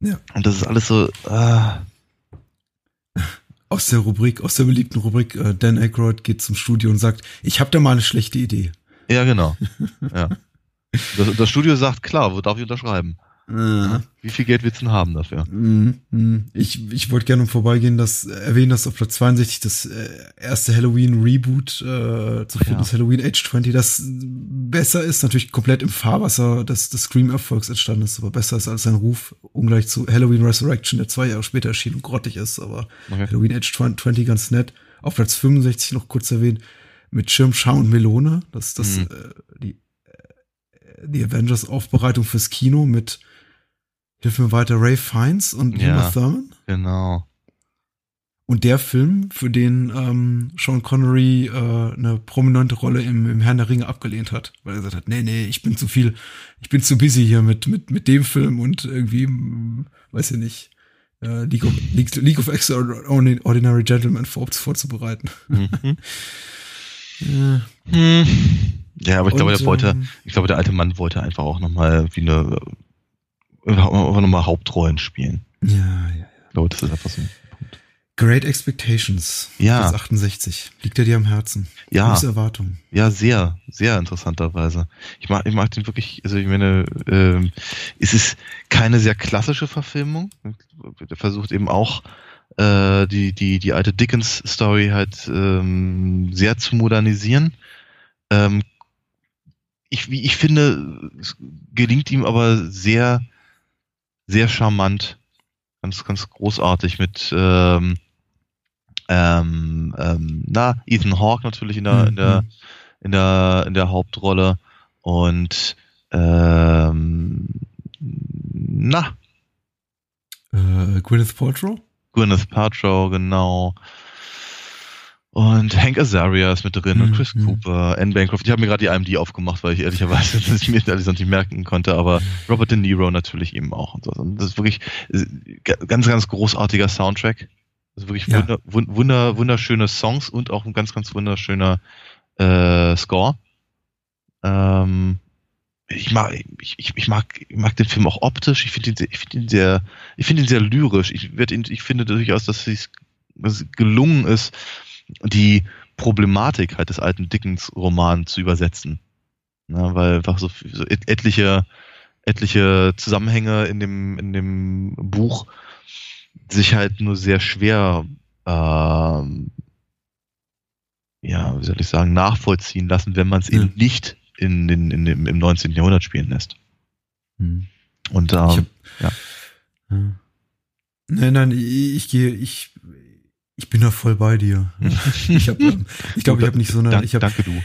Speaker 8: Ja.
Speaker 9: Und das ist alles so, ah,
Speaker 8: Aus der Rubrik, aus der beliebten Rubrik, äh, Dan Aykroyd geht zum Studio und sagt, ich habe da mal eine schlechte Idee.
Speaker 9: ja genau. ja. Das, das Studio sagt, klar, wo darf ich unterschreiben? Wie viel Geld willst du denn haben dafür?
Speaker 8: Mhm, mhm. Ich, ich wollte gerne vorbeigehen, dass erwähnen, dass auf Platz 62 das äh, erste Halloween Reboot äh, zu finden
Speaker 9: Ja.
Speaker 8: ist, Halloween Age 20, das besser ist, natürlich komplett im Fahrwasser des, des Scream-Erfolgs entstanden ist, aber besser ist als sein Ruf, ungleich zu Halloween Resurrection, der zwei Jahre später erschien und grottig ist, aber
Speaker 9: Okay.
Speaker 8: Halloween Age 20 ganz nett. Auf Platz 65 noch kurz erwähnt, mit Schirm, Scham und Melone, das das,
Speaker 9: Mhm.
Speaker 8: äh, die, äh, die Avengers Aufbereitung fürs Kino mit Hilf mir weiter, Ray Fiennes und
Speaker 9: Ja.
Speaker 8: Uma Thurman.
Speaker 9: Genau.
Speaker 8: Und der Film, für den ähm, Sean Connery äh, eine prominente Rolle im, im Herrn der Ringe abgelehnt hat, weil er gesagt hat, nee, nee, ich bin zu viel, ich bin zu busy hier mit mit mit dem Film und irgendwie, mm, weiß ich nicht, äh, League, of, League, League of Extraordinary Gentlemen vor, vorzubereiten.
Speaker 9: Mhm.
Speaker 8: Ja.
Speaker 9: Hm. Ja, aber ich glaube, der wollte,
Speaker 8: ähm,
Speaker 9: ich glaube, der alte Mann wollte einfach auch nochmal wie eine, einfach nochmal Hauptrollen spielen.
Speaker 8: Ja, ja, ja.
Speaker 9: Ich glaube, das ist einfach so. ein Punkt.
Speaker 8: Great Expectations.
Speaker 9: Ja.
Speaker 8: Platz 68. Liegt er dir am Herzen?
Speaker 9: Ja.
Speaker 8: Große Erwartungen.
Speaker 9: Ja, sehr, sehr interessanterweise. Ich mag, ich mag den wirklich, also ich meine, ähm, es ist keine sehr klassische Verfilmung. Der versucht eben auch äh, die, die, die alte Dickens-Story halt ähm, sehr zu modernisieren. Ähm, ich, wie ich finde, es gelingt ihm aber sehr, sehr charmant. Ganz, ganz großartig mit ähm, ähm, ähm, na, Ethan Hawke natürlich in der, in der, in der, in der Hauptrolle und ähm, na,
Speaker 8: Äh, Gwyneth Paltrow?
Speaker 9: Gwyneth Paltrow, genau. Und Hank Azaria ist mit drin und Chris
Speaker 8: Mhm.
Speaker 9: Cooper, Anne Bancroft. Ich habe mir gerade die IMD aufgemacht, weil ich ehrlicherweise das mir alles nicht merken konnte, aber Robert De Niro natürlich eben auch. Und so. Und das ist wirklich äh, ganz, ganz großartiger Soundtrack. Also wirklich
Speaker 8: Ja.
Speaker 9: wunder, wun- wunder, wunderschöne Songs und auch ein ganz, ganz wunderschöner äh, Score. Ähm, ich mag, ich, ich, mag, ich mag den Film auch optisch. Ich finde ihn, sehr- ich finde ihn sehr, ich finde ihn sehr lyrisch. Ich werde ihn, ich finde durchaus, dass es gelungen ist, die Problematik halt des alten Dickens-Romans zu übersetzen. Na, weil einfach so, so et- etliche, etliche Zusammenhänge in dem, in dem Buch sich halt nur sehr schwer, ähm, ja, wie soll ich sagen, nachvollziehen lassen, wenn man es
Speaker 8: Ja.
Speaker 9: eben nicht in in dem, im 19. Jahrhundert spielen lässt.
Speaker 8: Hm.
Speaker 9: Und ähm,
Speaker 8: hab-
Speaker 9: ja.
Speaker 8: Ja. Nein, nein, ich, ich gehe, ich, ich bin da voll bei dir. Ich habe, ähm, ich glaube, ich habe nicht so eine,
Speaker 9: Dank,
Speaker 8: ich habe,
Speaker 9: danke du.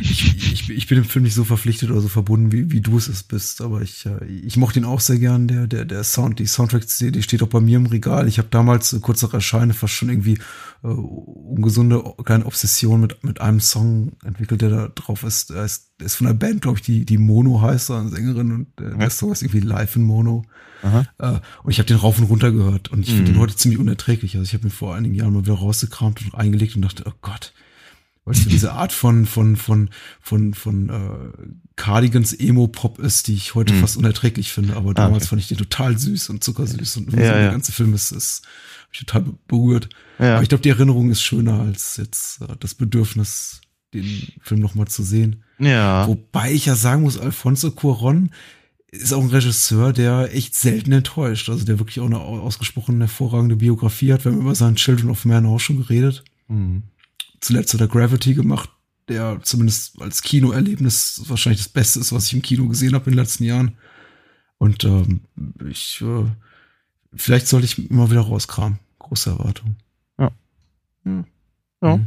Speaker 8: Ich, ich, ich bin dem Film nicht so verpflichtet oder so verbunden, wie, wie du es es bist, aber ich, äh, ich mochte ihn auch sehr gern. Der, der, der Sound, die Soundtrack-CD steht auch bei mir im Regal. Ich habe damals äh, kurz nach Erscheinen fast schon irgendwie äh, ungesunde kleine Obsession mit, mit einem Song entwickelt, der da drauf ist. Er ist, der ist von einer Band, glaube ich, die, die Mono heißt, eine Sängerin und äh, der Song ist irgendwie live in Mono.
Speaker 9: Aha.
Speaker 8: Äh, und ich habe den rauf und runter gehört und ich finde
Speaker 9: Mhm.
Speaker 8: den heute ziemlich unerträglich. Also ich habe ihn vor einigen Jahren mal wieder rausgekramt und eingelegt und dachte, oh Gott, weißt du, diese Art von von von von von äh, Cardigans Emo Pop ist, die ich heute
Speaker 9: Mhm.
Speaker 8: fast unerträglich finde. Aber
Speaker 9: Ah,
Speaker 8: damals
Speaker 9: okay.
Speaker 8: fand ich den total süß und zuckersüß und
Speaker 9: Ja,
Speaker 8: so
Speaker 9: ja.
Speaker 8: der ganze Film ist ist mich total be- berührt.
Speaker 9: Ja.
Speaker 8: Aber ich glaube, die Erinnerung ist schöner als jetzt äh, das Bedürfnis, den Film noch mal zu sehen.
Speaker 9: Ja.
Speaker 8: Wobei ich ja sagen muss, Alfonso Cuarón ist auch ein Regisseur, der echt selten enttäuscht. Also der wirklich auch eine au- ausgesprochen hervorragende Biografie hat. Wir haben über seinen Children of Man auch schon geredet.
Speaker 9: Mhm.
Speaker 8: Zuletzt hat er Gravity gemacht, der zumindest als Kinoerlebnis wahrscheinlich das Beste ist, was ich im Kino gesehen habe in den letzten Jahren. Und ähm, ich, äh, vielleicht sollte ich immer wieder rauskramen. Große Erwartung.
Speaker 9: Ja.
Speaker 8: Ja.
Speaker 9: Ja.
Speaker 8: Mhm.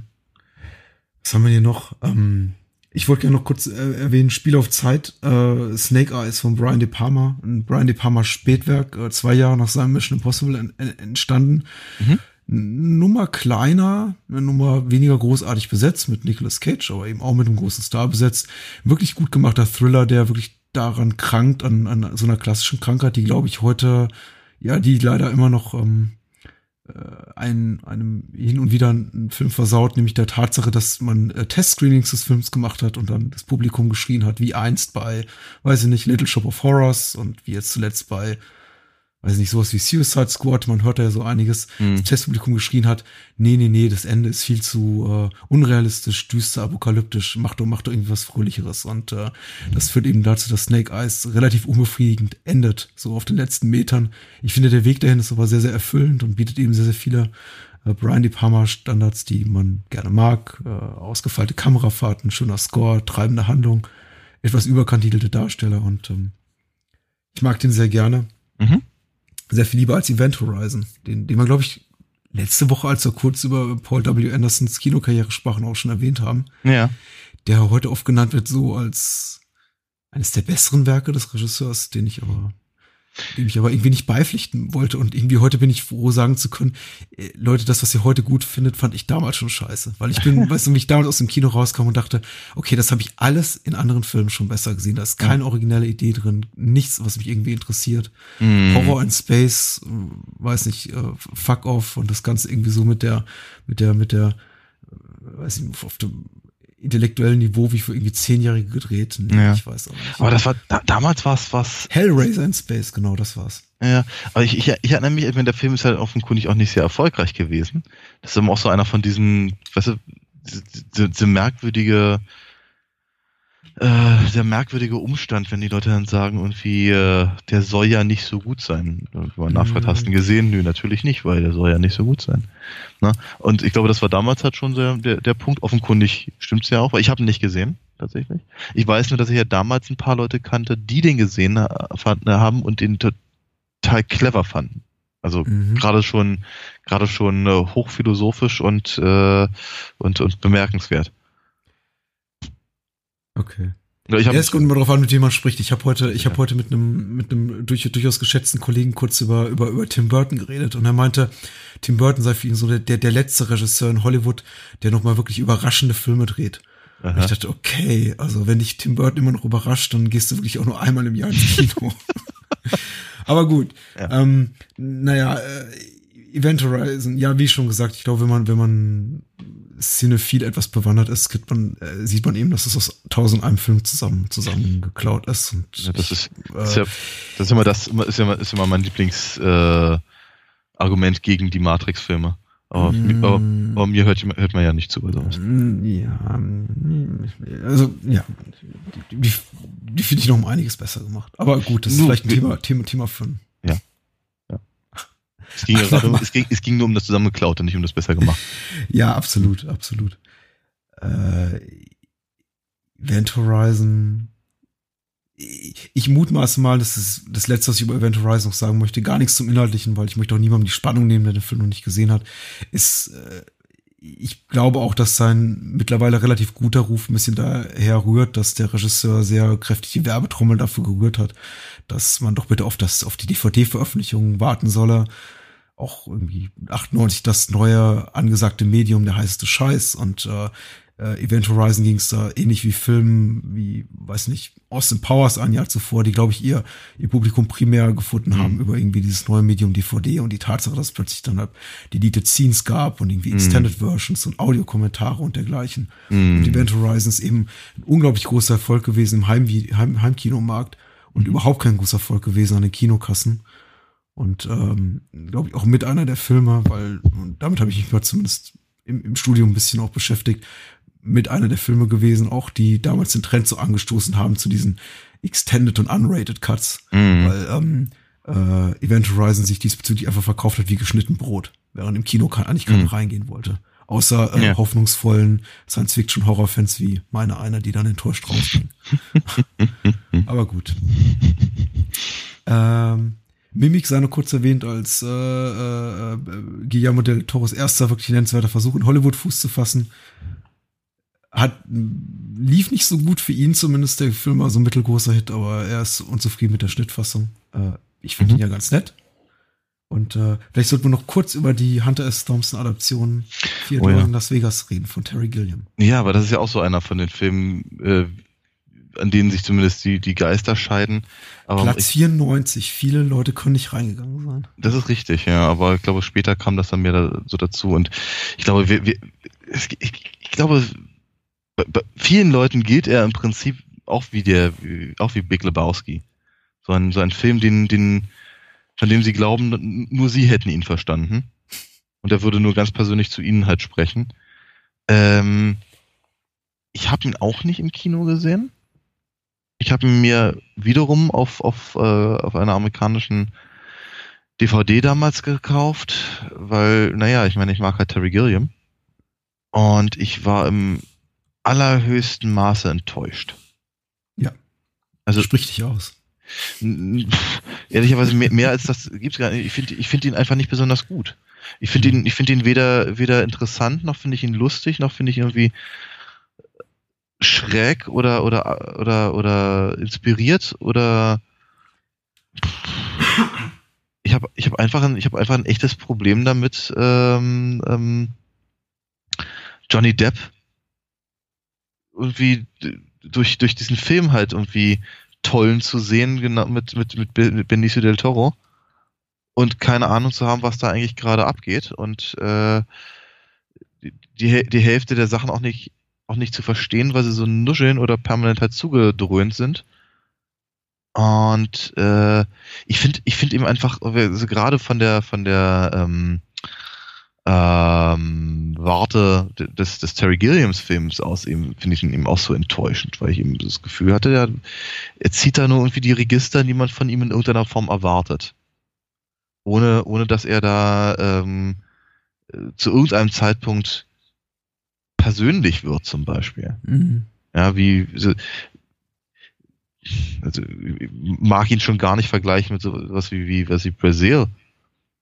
Speaker 8: Was haben wir hier noch? Ähm, ich wollte gerne noch kurz äh, erwähnen, Spiel auf Zeit, äh, Snake Eyes von Brian De Palma, ein Brian De Palma Spätwerk, äh, zwei Jahre nach seinem Mission Impossible en entstanden.
Speaker 9: Mhm.
Speaker 8: Nummer kleiner, eine Nummer weniger großartig besetzt mit Nicolas Cage, aber eben auch mit einem großen Star besetzt. Wirklich gut gemachter Thriller, der wirklich daran krankt, an, an so einer klassischen Krankheit, die glaube ich heute, ja, die leider immer noch ähm, äh, ein, einem hin und wieder einen Film versaut, nämlich der Tatsache, dass man äh, Testscreenings des Films gemacht hat und dann das Publikum geschrien hat, wie einst bei, weiß ich nicht, Little Shop of Horrors und wie jetzt zuletzt bei, weiß ich nicht, sowas wie Suicide Squad, man hört da ja so einiges,
Speaker 9: Mhm.
Speaker 8: das Testpublikum geschrien hat, nee, nee, nee, das Ende ist viel zu äh, unrealistisch, düster, apokalyptisch, mach doch, mach doch irgendwas Fröhlicheres. Und äh, das führt eben dazu, dass Snake Eyes relativ unbefriedigend endet, so auf den letzten Metern. Ich finde, der Weg dahin ist aber sehr, sehr erfüllend und bietet eben sehr, sehr viele äh, Brian De Palma Standards, die man gerne mag. Äh, ausgefeilte Kamerafahrten, schöner Score, treibende Handlung, etwas überkantigelte Darsteller und ähm, ich mag den sehr gerne. Sehr viel lieber als Event Horizon, den, den wir, glaube ich, letzte Woche, als wir kurz über Paul W. Andersons Kinokarriere sprachen, auch schon erwähnt haben,
Speaker 9: Ja.
Speaker 8: der heute oft genannt wird so als eines der besseren Werke des Regisseurs, den ich aber dem ich aber irgendwie nicht beipflichten wollte. Und irgendwie heute bin ich froh, sagen zu können, äh, Leute, das, was ihr heute gut findet, fand ich damals schon scheiße. Weil ich bin, weißt du, wie ich damals aus dem Kino rauskam und dachte, okay, das habe ich alles in anderen Filmen schon besser gesehen. Da ist keine originelle Idee drin, nichts, was mich irgendwie interessiert.
Speaker 9: Mhm.
Speaker 8: Horror in Space, weiß nicht, äh, Fuck Off und das Ganze irgendwie so mit der, mit der, mit der, äh, weiß nicht, auf dem intellektuellen Niveau wie für irgendwie Zehnjährige gedreht. Nee,
Speaker 9: Ja.
Speaker 8: Ich weiß auch nicht.
Speaker 9: Aber das war, da, damals war es was.
Speaker 8: Hellraiser in Space, genau, das war's.
Speaker 9: Ja, aber ich, ich, ich erinnere mich, der Film ist halt offenkundig auch nicht sehr erfolgreich gewesen. Das ist immer auch so einer von diesen, weißt du, diese, diese merkwürdige, äh, der merkwürdige Umstand, wenn die Leute dann sagen, irgendwie, äh, der soll ja nicht so gut sein. Wenn man nachfragt, hast du ihn gesehen? Nö, natürlich nicht, weil der soll ja nicht so gut sein. Ne? Und ich glaube, das war damals halt schon der, der, der Punkt. Offenkundig stimmt's ja auch, weil ich habe ihn nicht gesehen, tatsächlich. Ich weiß nur, dass ich ja damals ein paar Leute kannte, die den gesehen haben und den total clever fanden. Also
Speaker 8: Mhm.
Speaker 9: gerade schon, gerade schon äh, hochphilosophisch und, äh, und, und bemerkenswert.
Speaker 8: Okay.
Speaker 9: Ja, Ich
Speaker 8: Ja, es kommt immer darauf an, mit wem man spricht. Ich habe heute, ich habe heute mit einem mit einem durch, durchaus geschätzten Kollegen kurz über über über Tim Burton geredet und er meinte, Tim Burton sei für ihn so der der, der letzte Regisseur in Hollywood, der noch mal wirklich überraschende Filme dreht. Und ich dachte, okay, also wenn dich Tim Burton immer noch überrascht, dann gehst du wirklich auch nur einmal im Jahr ins Kino. Aber gut. Ähm, naja, äh, Event Horizon, ja, wie schon gesagt, ich glaube, wenn man, wenn man cinephil etwas bewandert ist, man, äh, sieht man eben, dass es aus tausend einem Film zusammen, zusammengeklaut ist. Und
Speaker 9: ja, das ist, das ist ja,
Speaker 8: äh,
Speaker 9: das ist immer das, ist immer, ist immer mein Lieblings, äh, gegen die Matrix-Filme. Aber,
Speaker 8: Mm.
Speaker 9: aber, aber mir hört, hört man ja nicht zu bei sowas.
Speaker 8: Ja, mm, also ja, die, die, die finde ich noch um einiges besser gemacht. Aber gut, das ist
Speaker 9: Nur-
Speaker 8: vielleicht ein Thema, Thema, Thema für einen
Speaker 9: Es ging, ja gerade, um- es, ging, es ging nur um das Zusammengeklaute, nicht um das besser gemacht.
Speaker 8: Ja, absolut, absolut. Äh, Event Horizon. Ich ich mutmaße mal, das ist das Letzte, was ich über Event Horizon noch sagen möchte. Gar nichts zum Inhaltlichen, weil ich möchte auch niemandem die Spannung nehmen, der den Film noch nicht gesehen hat. Ist, äh, ich glaube auch, dass sein mittlerweile relativ guter Ruf ein bisschen daher rührt, dass der Regisseur sehr kräftig die Werbetrommel dafür gerührt hat, dass man doch bitte auf das, auf die DVD-Veröffentlichung warten solle auch irgendwie 98 das neue angesagte Medium, der heißeste Scheiß und äh, äh, Event Horizon ging es da ähnlich wie Filmen wie, weiß nicht, Austin Powers ein Jahr zuvor, die, glaube ich, ihr, ihr Publikum primär gefunden haben über irgendwie dieses neue Medium DVD und die Tatsache, dass es plötzlich dann halt Deleted Scenes gab und irgendwie Extended Versions und Audiokommentare und dergleichen. Und Event Horizon ist eben ein unglaublich großer Erfolg gewesen im Heim Heim Heimkinomarkt und überhaupt kein großer Erfolg gewesen an den Kinokassen. Und ähm, glaube ich auch mit einer der Filme, weil und damit habe ich mich mal zumindest im, im Studium ein bisschen auch beschäftigt, mit einer der Filme gewesen, auch die damals den Trend so angestoßen haben zu diesen Extended und Unrated Cuts, weil ähm, äh, Event Horizon sich diesbezüglich einfach verkauft hat wie geschnitten Brot, während im Kino kann, eigentlich keiner reingehen wollte. Außer äh,
Speaker 9: Ja.
Speaker 8: hoffnungsvollen Science-Fiction-Horror-Fans wie meine einer, die dann enttäuscht rausgingen. Aber gut. Ähm, Mimik sei noch kurz erwähnt als äh, äh, Guillermo del Toros erster wirklich nennenswerter Versuch in Hollywood Fuß zu fassen. Hat lief nicht so gut für ihn zumindest. Der Film war so ein mittelgroßer Hit, aber er ist unzufrieden mit der Schnittfassung. Äh, ich finde ihn ja ganz nett. Und äh, vielleicht sollten wir noch kurz über die Hunter S. Thompson Adaption Vier
Speaker 9: Oh ja.
Speaker 8: in Las Vegas reden von Terry Gilliam.
Speaker 9: Ja, aber das ist ja auch so einer von den Filmen, äh, an denen sich zumindest die, die Geister scheiden. Aber
Speaker 8: Platz
Speaker 9: ich,
Speaker 8: 94. Viele Leute können nicht reingegangen sein.
Speaker 9: das ist richtig, ja. Aber ich glaube, später kam das dann mehr da, so dazu. Und ich glaube, wir, wir, ich, ich glaube, bei, bei vielen Leuten gilt er im Prinzip auch wie der, auch wie Big Lebowski. So ein, so ein Film, den, den, von dem sie glauben, nur sie hätten ihn verstanden. Und er würde nur ganz persönlich zu ihnen halt sprechen. Ähm, ich habe ihn auch nicht im Kino gesehen. Ich habe ihn mir wiederum auf, auf, äh, auf einer amerikanischen DVD damals gekauft, weil, naja, ich meine, ich mag halt Terry Gilliam. Und ich war im allerhöchsten Maße enttäuscht.
Speaker 8: Ja.
Speaker 9: Also
Speaker 8: Sprich dich aus.
Speaker 9: Ehrlicherweise mehr, mehr als das gibt's gar nicht. Ich finde ich finde ihn einfach nicht besonders gut. Ich finde ihn, ich finde ihn weder, weder interessant, noch finde ich ihn lustig, noch finde ich irgendwie schräg oder, oder, oder, oder inspiriert oder ich habe ich hab einfach, ein, ich hab einfach ein echtes Problem damit, ähm, ähm, Johnny Depp irgendwie durch, durch diesen Film halt irgendwie tollen zu sehen, genau mit, mit, mit Be- mit Benicio del Toro und keine Ahnung zu haben, was da eigentlich gerade abgeht und äh, die, die Hälfte der Sachen auch nicht auch nicht zu verstehen, weil sie so nuscheln oder permanent halt zugedröhnt sind. Und äh, ich finde, ich finde eben einfach, also gerade von der von der ähm, ähm, Warte des, des Terry Gilliams Films aus eben finde ich ihn eben auch so enttäuschend, weil ich eben das Gefühl hatte, er, er zieht da nur irgendwie die Register, die man von ihm in irgendeiner Form erwartet. Ohne, ohne dass er da ähm, zu irgendeinem Zeitpunkt persönlich wird, zum Beispiel.
Speaker 8: Mhm.
Speaker 9: Ja, wie, so, also ich mag ihn schon gar nicht vergleichen mit so was wie, wie was wie Brazil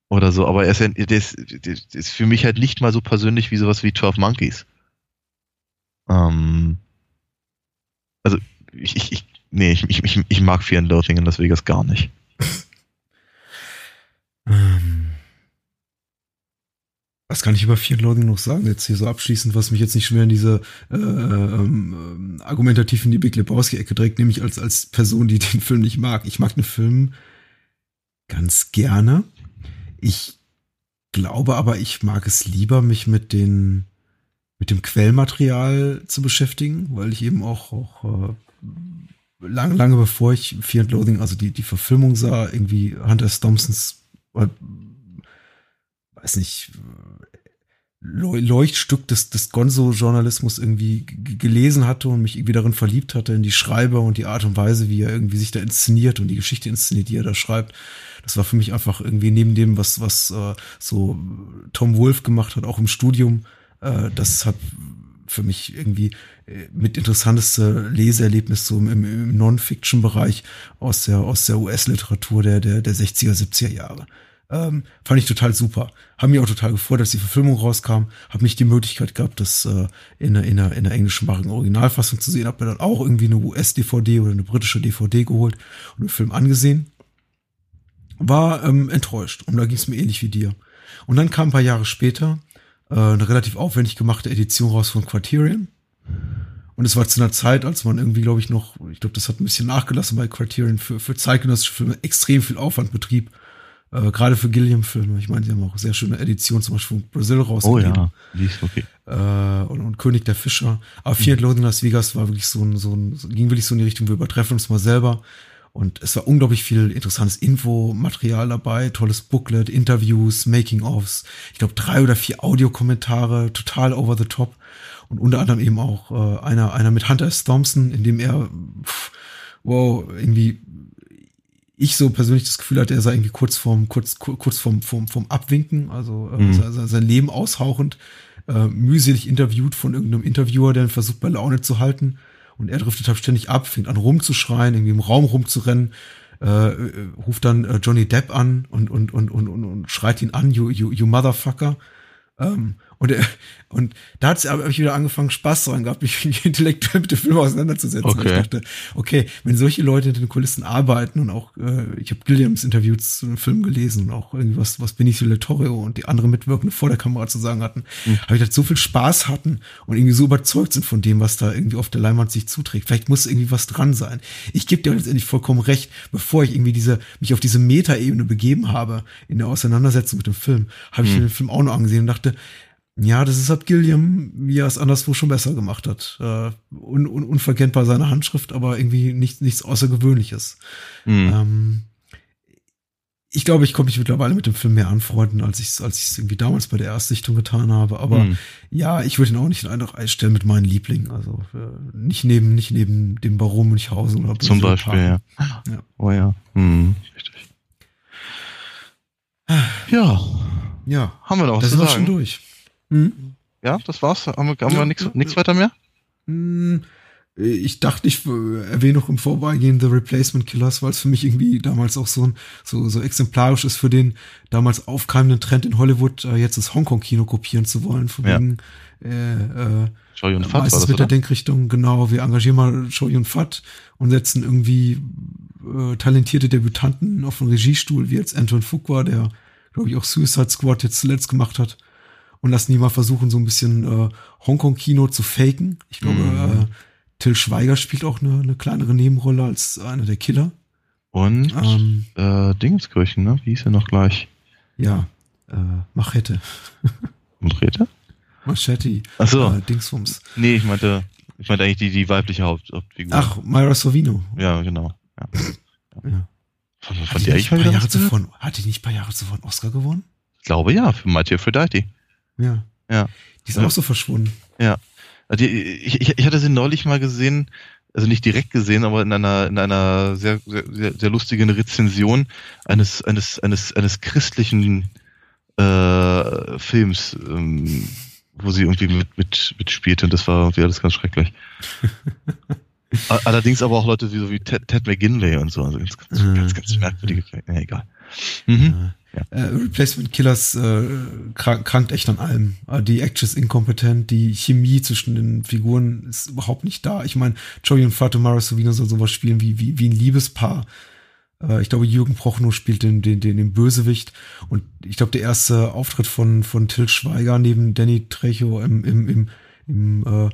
Speaker 9: oder so, aber er ist, ja, der ist, der ist für mich halt nicht mal so persönlich wie sowas wie 12 Monkeys. Ähm, also ich, ich, ich nee, ich, ich, ich mag Fear and Loathing in Las Vegas gar nicht.
Speaker 8: Ähm, was kann ich über Fear and Loathing noch sagen? Jetzt hier so abschließend, was mich jetzt nicht schon mehr in diese äh, ähm, argumentativ in die Big Lebowski-Ecke trägt, nämlich als, als Person, die den Film nicht mag. Ich mag den Film ganz gerne. Ich glaube aber, ich mag es lieber, mich mit den mit dem Quellmaterial zu beschäftigen, weil ich eben auch, auch äh, lange, lange bevor ich Fear and Loathing, also die, die Verfilmung sah, irgendwie Hunter S. Thompsons, äh, weiß nicht, Leuchtstück des, des Gonzo-Journalismus irgendwie gelesen hatte und mich irgendwie darin verliebt hatte in die Schreiber und die Art und Weise, wie er irgendwie sich da inszeniert und die Geschichte inszeniert, die er da schreibt. Das war für mich einfach irgendwie neben dem, was, was äh, so Tom Wolf gemacht hat, auch im Studium, äh, das hat für mich irgendwie äh, mit interessanteste Leseerlebnis so im, im Non-Fiction-Bereich aus der, aus der US-Literatur der, der, der 60er, 70er Jahre. Ähm, fand ich total super. Haben mich auch total gefreut, dass die Verfilmung rauskam. Habe nicht die Möglichkeit gehabt, das äh, in, einer, in, einer, in einer englischsprachigen Originalfassung zu sehen. Habe mir dann auch irgendwie eine US-DVD oder eine britische DVD geholt und den Film angesehen. War ähm, enttäuscht. Und da ging es mir ähnlich wie dir. Und dann kam ein paar Jahre später äh, eine relativ aufwendig gemachte Edition raus von Criterion. Und es war zu einer Zeit, als man irgendwie, glaube ich, noch, ich glaube, das hat ein bisschen nachgelassen bei Criterion, für, für zeitgenössische Filme extrem viel Aufwand betrieb äh, Gerade für Gilliam-Filme. Ich meine, sie haben auch sehr schöne Editionen, zum Beispiel von Brazil rausgegeben.
Speaker 9: Oh ja, die ist okay.
Speaker 8: Äh, und, und König der Fischer. Aber Fear and Loathing in Las Vegas war wirklich so ein, so ein, ging wirklich so in die Richtung, wir übertreffen uns mal selber. Und es war unglaublich viel interessantes Infomaterial dabei, tolles Booklet, Interviews, Making-ofs. Ich glaube, drei oder vier Audiokommentare, total over the top. Und unter anderem eben auch äh, einer, einer mit Hunter S. Thompson, in dem er, pff, wow, irgendwie ich so persönlich das Gefühl hatte, er sei irgendwie kurz vorm, kurz, kurz vorm, vorm, vorm Abwinken, also äh, mhm. sein Leben aushauchend, äh, mühselig interviewt von irgendeinem Interviewer, der ihn versucht bei Laune zu halten. Und er driftet halt ständig ab, fängt an rumzuschreien, irgendwie im Raum rumzurennen, äh, äh, ruft dann äh, Johnny Depp an und, und, und, und, und, und schreit ihn an, you, you, you motherfucker. Ähm, und, und da hat habe ich wieder angefangen, Spaß daran gehabt, mich intellektuell mit dem Film auseinanderzusetzen.
Speaker 9: Okay.
Speaker 8: Ich dachte, okay, wenn solche Leute in den Kulissen arbeiten und auch, äh, ich habe Gilliams Interviews zu dem Film gelesen und auch irgendwie was, was Benicio del Toro und die anderen Mitwirkenden vor der Kamera zu sagen hatten, mhm. habe ich gedacht, so viel Spaß hatten und irgendwie so überzeugt sind von dem, was da irgendwie auf der Leinwand sich zuträgt. Vielleicht muss irgendwie was dran sein. Ich gebe dir letztendlich vollkommen recht, bevor ich irgendwie diese, mich auf diese Metaebene begeben habe in der Auseinandersetzung mit dem Film, habe ich mhm. mir den Film auch noch angesehen und dachte, ja, das ist halt Gilliam, wie er es anderswo schon besser gemacht hat. Äh, un, un, unverkennbar seine Handschrift, aber irgendwie nicht, nichts Außergewöhnliches. Mhm. Ähm, ich glaube, ich komme mich mittlerweile mit dem Film mehr anfreunden, als ich es als ich's irgendwie damals bei der Erstsichtung getan habe. Aber mhm. ja, ich würde ihn auch nicht in einen einstellen mit meinen Lieblingen. Also äh, nicht neben nicht neben dem Baron Münchhausen oder
Speaker 9: Zum Beispiel, ja. ja. Oh ja. Mhm. Richtig. Ja.
Speaker 8: Ja.
Speaker 9: Haben wir noch
Speaker 8: was das zu sagen? schon durch.
Speaker 9: Hm? Ja, das war's. Haben wir, haben ja, wir nichts ja, weiter mehr?
Speaker 8: Hm, ich dachte, ich erwähne noch im Vorbeigehen The Replacement Killers, weil es für mich irgendwie damals auch so, ein, so, so exemplarisch ist für den damals aufkeimenden Trend in Hollywood, äh, jetzt das Hongkong-Kino kopieren zu wollen, von ja. wegen äh, äh,
Speaker 9: Show und Fat
Speaker 8: meistens das, mit der Denkrichtung, genau, wir engagieren mal Show und Fat und setzen irgendwie äh, talentierte Debütanten auf den Regiestuhl, wie jetzt Anton Fuqua, der, glaube ich, auch Suicide Squad jetzt zuletzt gemacht hat und lassen die mal versuchen, so ein bisschen äh, Hongkong-Kino zu faken. Ich glaube, mm. äh, Till Schweiger spielt auch eine, eine kleinere Nebenrolle als einer der Killer.
Speaker 9: Und ähm, äh, Dingenskirchen, ne? Wie hieß er noch gleich?
Speaker 8: Ja, äh, Machete.
Speaker 9: Machete?
Speaker 8: Machete.
Speaker 9: Ach so.
Speaker 8: Äh, Dingsbums.
Speaker 9: Nee, ich meinte, ich meinte eigentlich die, die weibliche Haupt, Hauptfigur.
Speaker 8: Ach, Myra Sorvino.
Speaker 9: Ja, genau. Ja.
Speaker 8: Ja.
Speaker 9: Von,
Speaker 8: Hat
Speaker 9: von
Speaker 8: die
Speaker 9: der ich mal
Speaker 8: Jahre zuvor, hat die nicht ein paar Jahre zuvor einen Oscar gewonnen?
Speaker 9: Ich glaube ja, für Mighty Aphrodite.
Speaker 8: Ja.
Speaker 9: Ja.
Speaker 8: Die ist
Speaker 9: Ja.
Speaker 8: auch so verschwunden.
Speaker 9: Ja. Die, ich, ich, ich hatte sie neulich mal gesehen, also nicht direkt gesehen, aber in einer, in einer sehr, sehr, sehr, lustigen Rezension eines, eines, eines, eines christlichen äh, Films, ähm, wo sie irgendwie mit, mit, mitspielte und das war irgendwie alles ganz schrecklich. Allerdings aber auch Leute wie, so wie Ted, Ted McGinley und so, also ganz, ganz, ganz, ganz merkwürdige, ja, egal. Mhm.
Speaker 8: Äh, Replacement Killers äh, krank, krankt echt an allem. Äh, Die Action ist inkompetent, die Chemie zwischen den Figuren ist überhaupt nicht da. Ich meine, Joey und Fatomara Savino soll sowas spielen wie, wie, wie ein Liebespaar. Äh, ich glaube, Jürgen Prochnow spielt den, den, den, den Bösewicht. Und ich glaube, der erste Auftritt von, von Till Schweiger neben Danny Trejo im, im, im, im äh,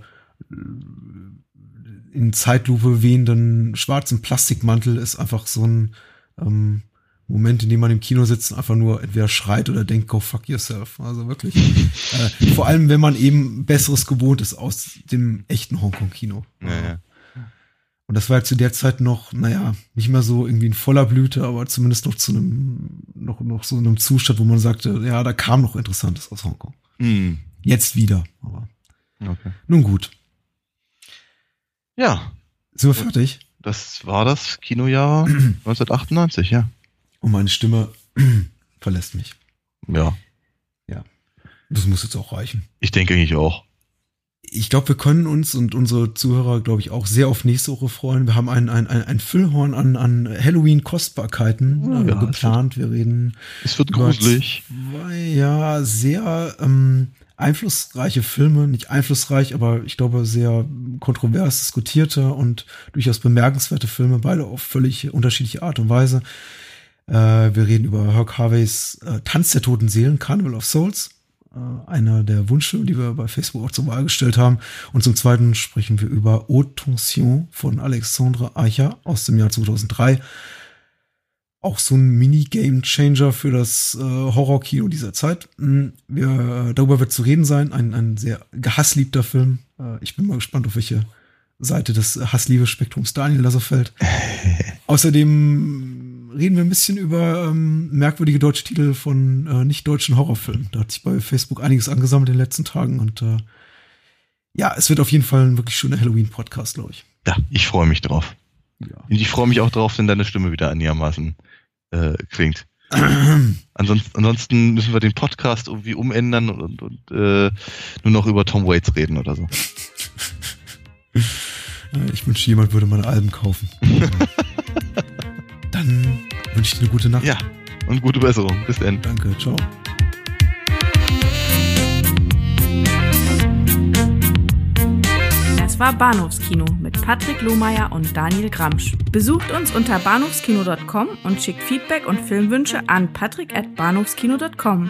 Speaker 8: in Zeitlupe wehenden schwarzen Plastikmantel ist einfach so ein ähm, Moment, in dem man im Kino sitzt und einfach nur entweder schreit oder denkt, go fuck yourself. Also wirklich. äh, vor allem, wenn man eben Besseres gewohnt ist aus dem echten Hongkong-Kino.
Speaker 9: Ja, ja.
Speaker 8: Und das war halt zu der Zeit noch, naja, nicht mehr so irgendwie in voller Blüte, aber zumindest noch zu einem, noch, noch so einem Zustand, wo man sagte, ja, da kam noch Interessantes aus Hongkong.
Speaker 9: Hm.
Speaker 8: Jetzt wieder. Aber
Speaker 9: Okay.
Speaker 8: nun gut.
Speaker 9: Ja,
Speaker 8: Sind wir fertig?
Speaker 9: das war das Kinojahr 1998, ja.
Speaker 8: Und meine Stimme verlässt mich.
Speaker 9: Ja,
Speaker 8: Das muss jetzt auch reichen.
Speaker 9: ich denke eigentlich auch.
Speaker 8: Ich glaube, wir können uns und unsere Zuhörer, glaube ich, auch sehr auf nächste Woche freuen. Wir haben ein, ein, ein, ein Füllhorn an, an Halloween-Kostbarkeiten äh,
Speaker 9: Ja,
Speaker 8: geplant. Wir reden
Speaker 9: Es wird gruselig.
Speaker 8: zwei, ja, sehr ähm, einflussreiche Filme. Nicht einflussreich, aber ich glaube, sehr kontrovers diskutierte und durchaus bemerkenswerte Filme, beide auf völlig unterschiedliche Art und Weise. Äh, wir reden über Herc Harveys äh, Tanz der toten Seelen, Carnival of Souls. Äh, einer der Wunschfilme, die wir bei Facebook auch zur Wahl gestellt haben. Und zum Zweiten sprechen wir über Haute Tension von Alexandre Eicher aus dem Jahr 2003. Auch so ein Mini-Game-Changer für das äh, Horrorkino dieser Zeit. Mm, Wir, darüber wird zu reden sein. Ein, ein sehr gehassliebter Film. Ich bin mal gespannt, auf welche Seite des Hassliebe-Spektrums Daniel da so fällt. Außerdem reden wir ein bisschen über ähm, merkwürdige deutsche Titel von äh, nicht-deutschen Horrorfilmen. Da hat sich bei Facebook einiges angesammelt in den letzten Tagen und äh, ja, es wird auf jeden Fall ein wirklich schöner Halloween-Podcast, glaube ich.
Speaker 9: Ja, ich freue mich drauf.
Speaker 8: Ja.
Speaker 9: Und ich freue mich auch drauf, wenn deine Stimme wieder einigermaßen äh, klingt. ansonsten, ansonsten müssen wir den Podcast irgendwie umändern und, und, und äh, nur noch über Tom Waits reden oder so.
Speaker 8: Ich wünschte, jemand würde meine Alben kaufen. Dann wünsche ich eine gute Nacht.
Speaker 9: Ja, und gute Besserung. Bis dann.
Speaker 8: Danke, ciao.
Speaker 10: Das war Bahnhofskino mit Patrick Lohmeier und Daniel Gramsch. Besucht uns unter bahnhofskino.com und schickt Feedback und Filmwünsche an patrick@bahnhofskino.com.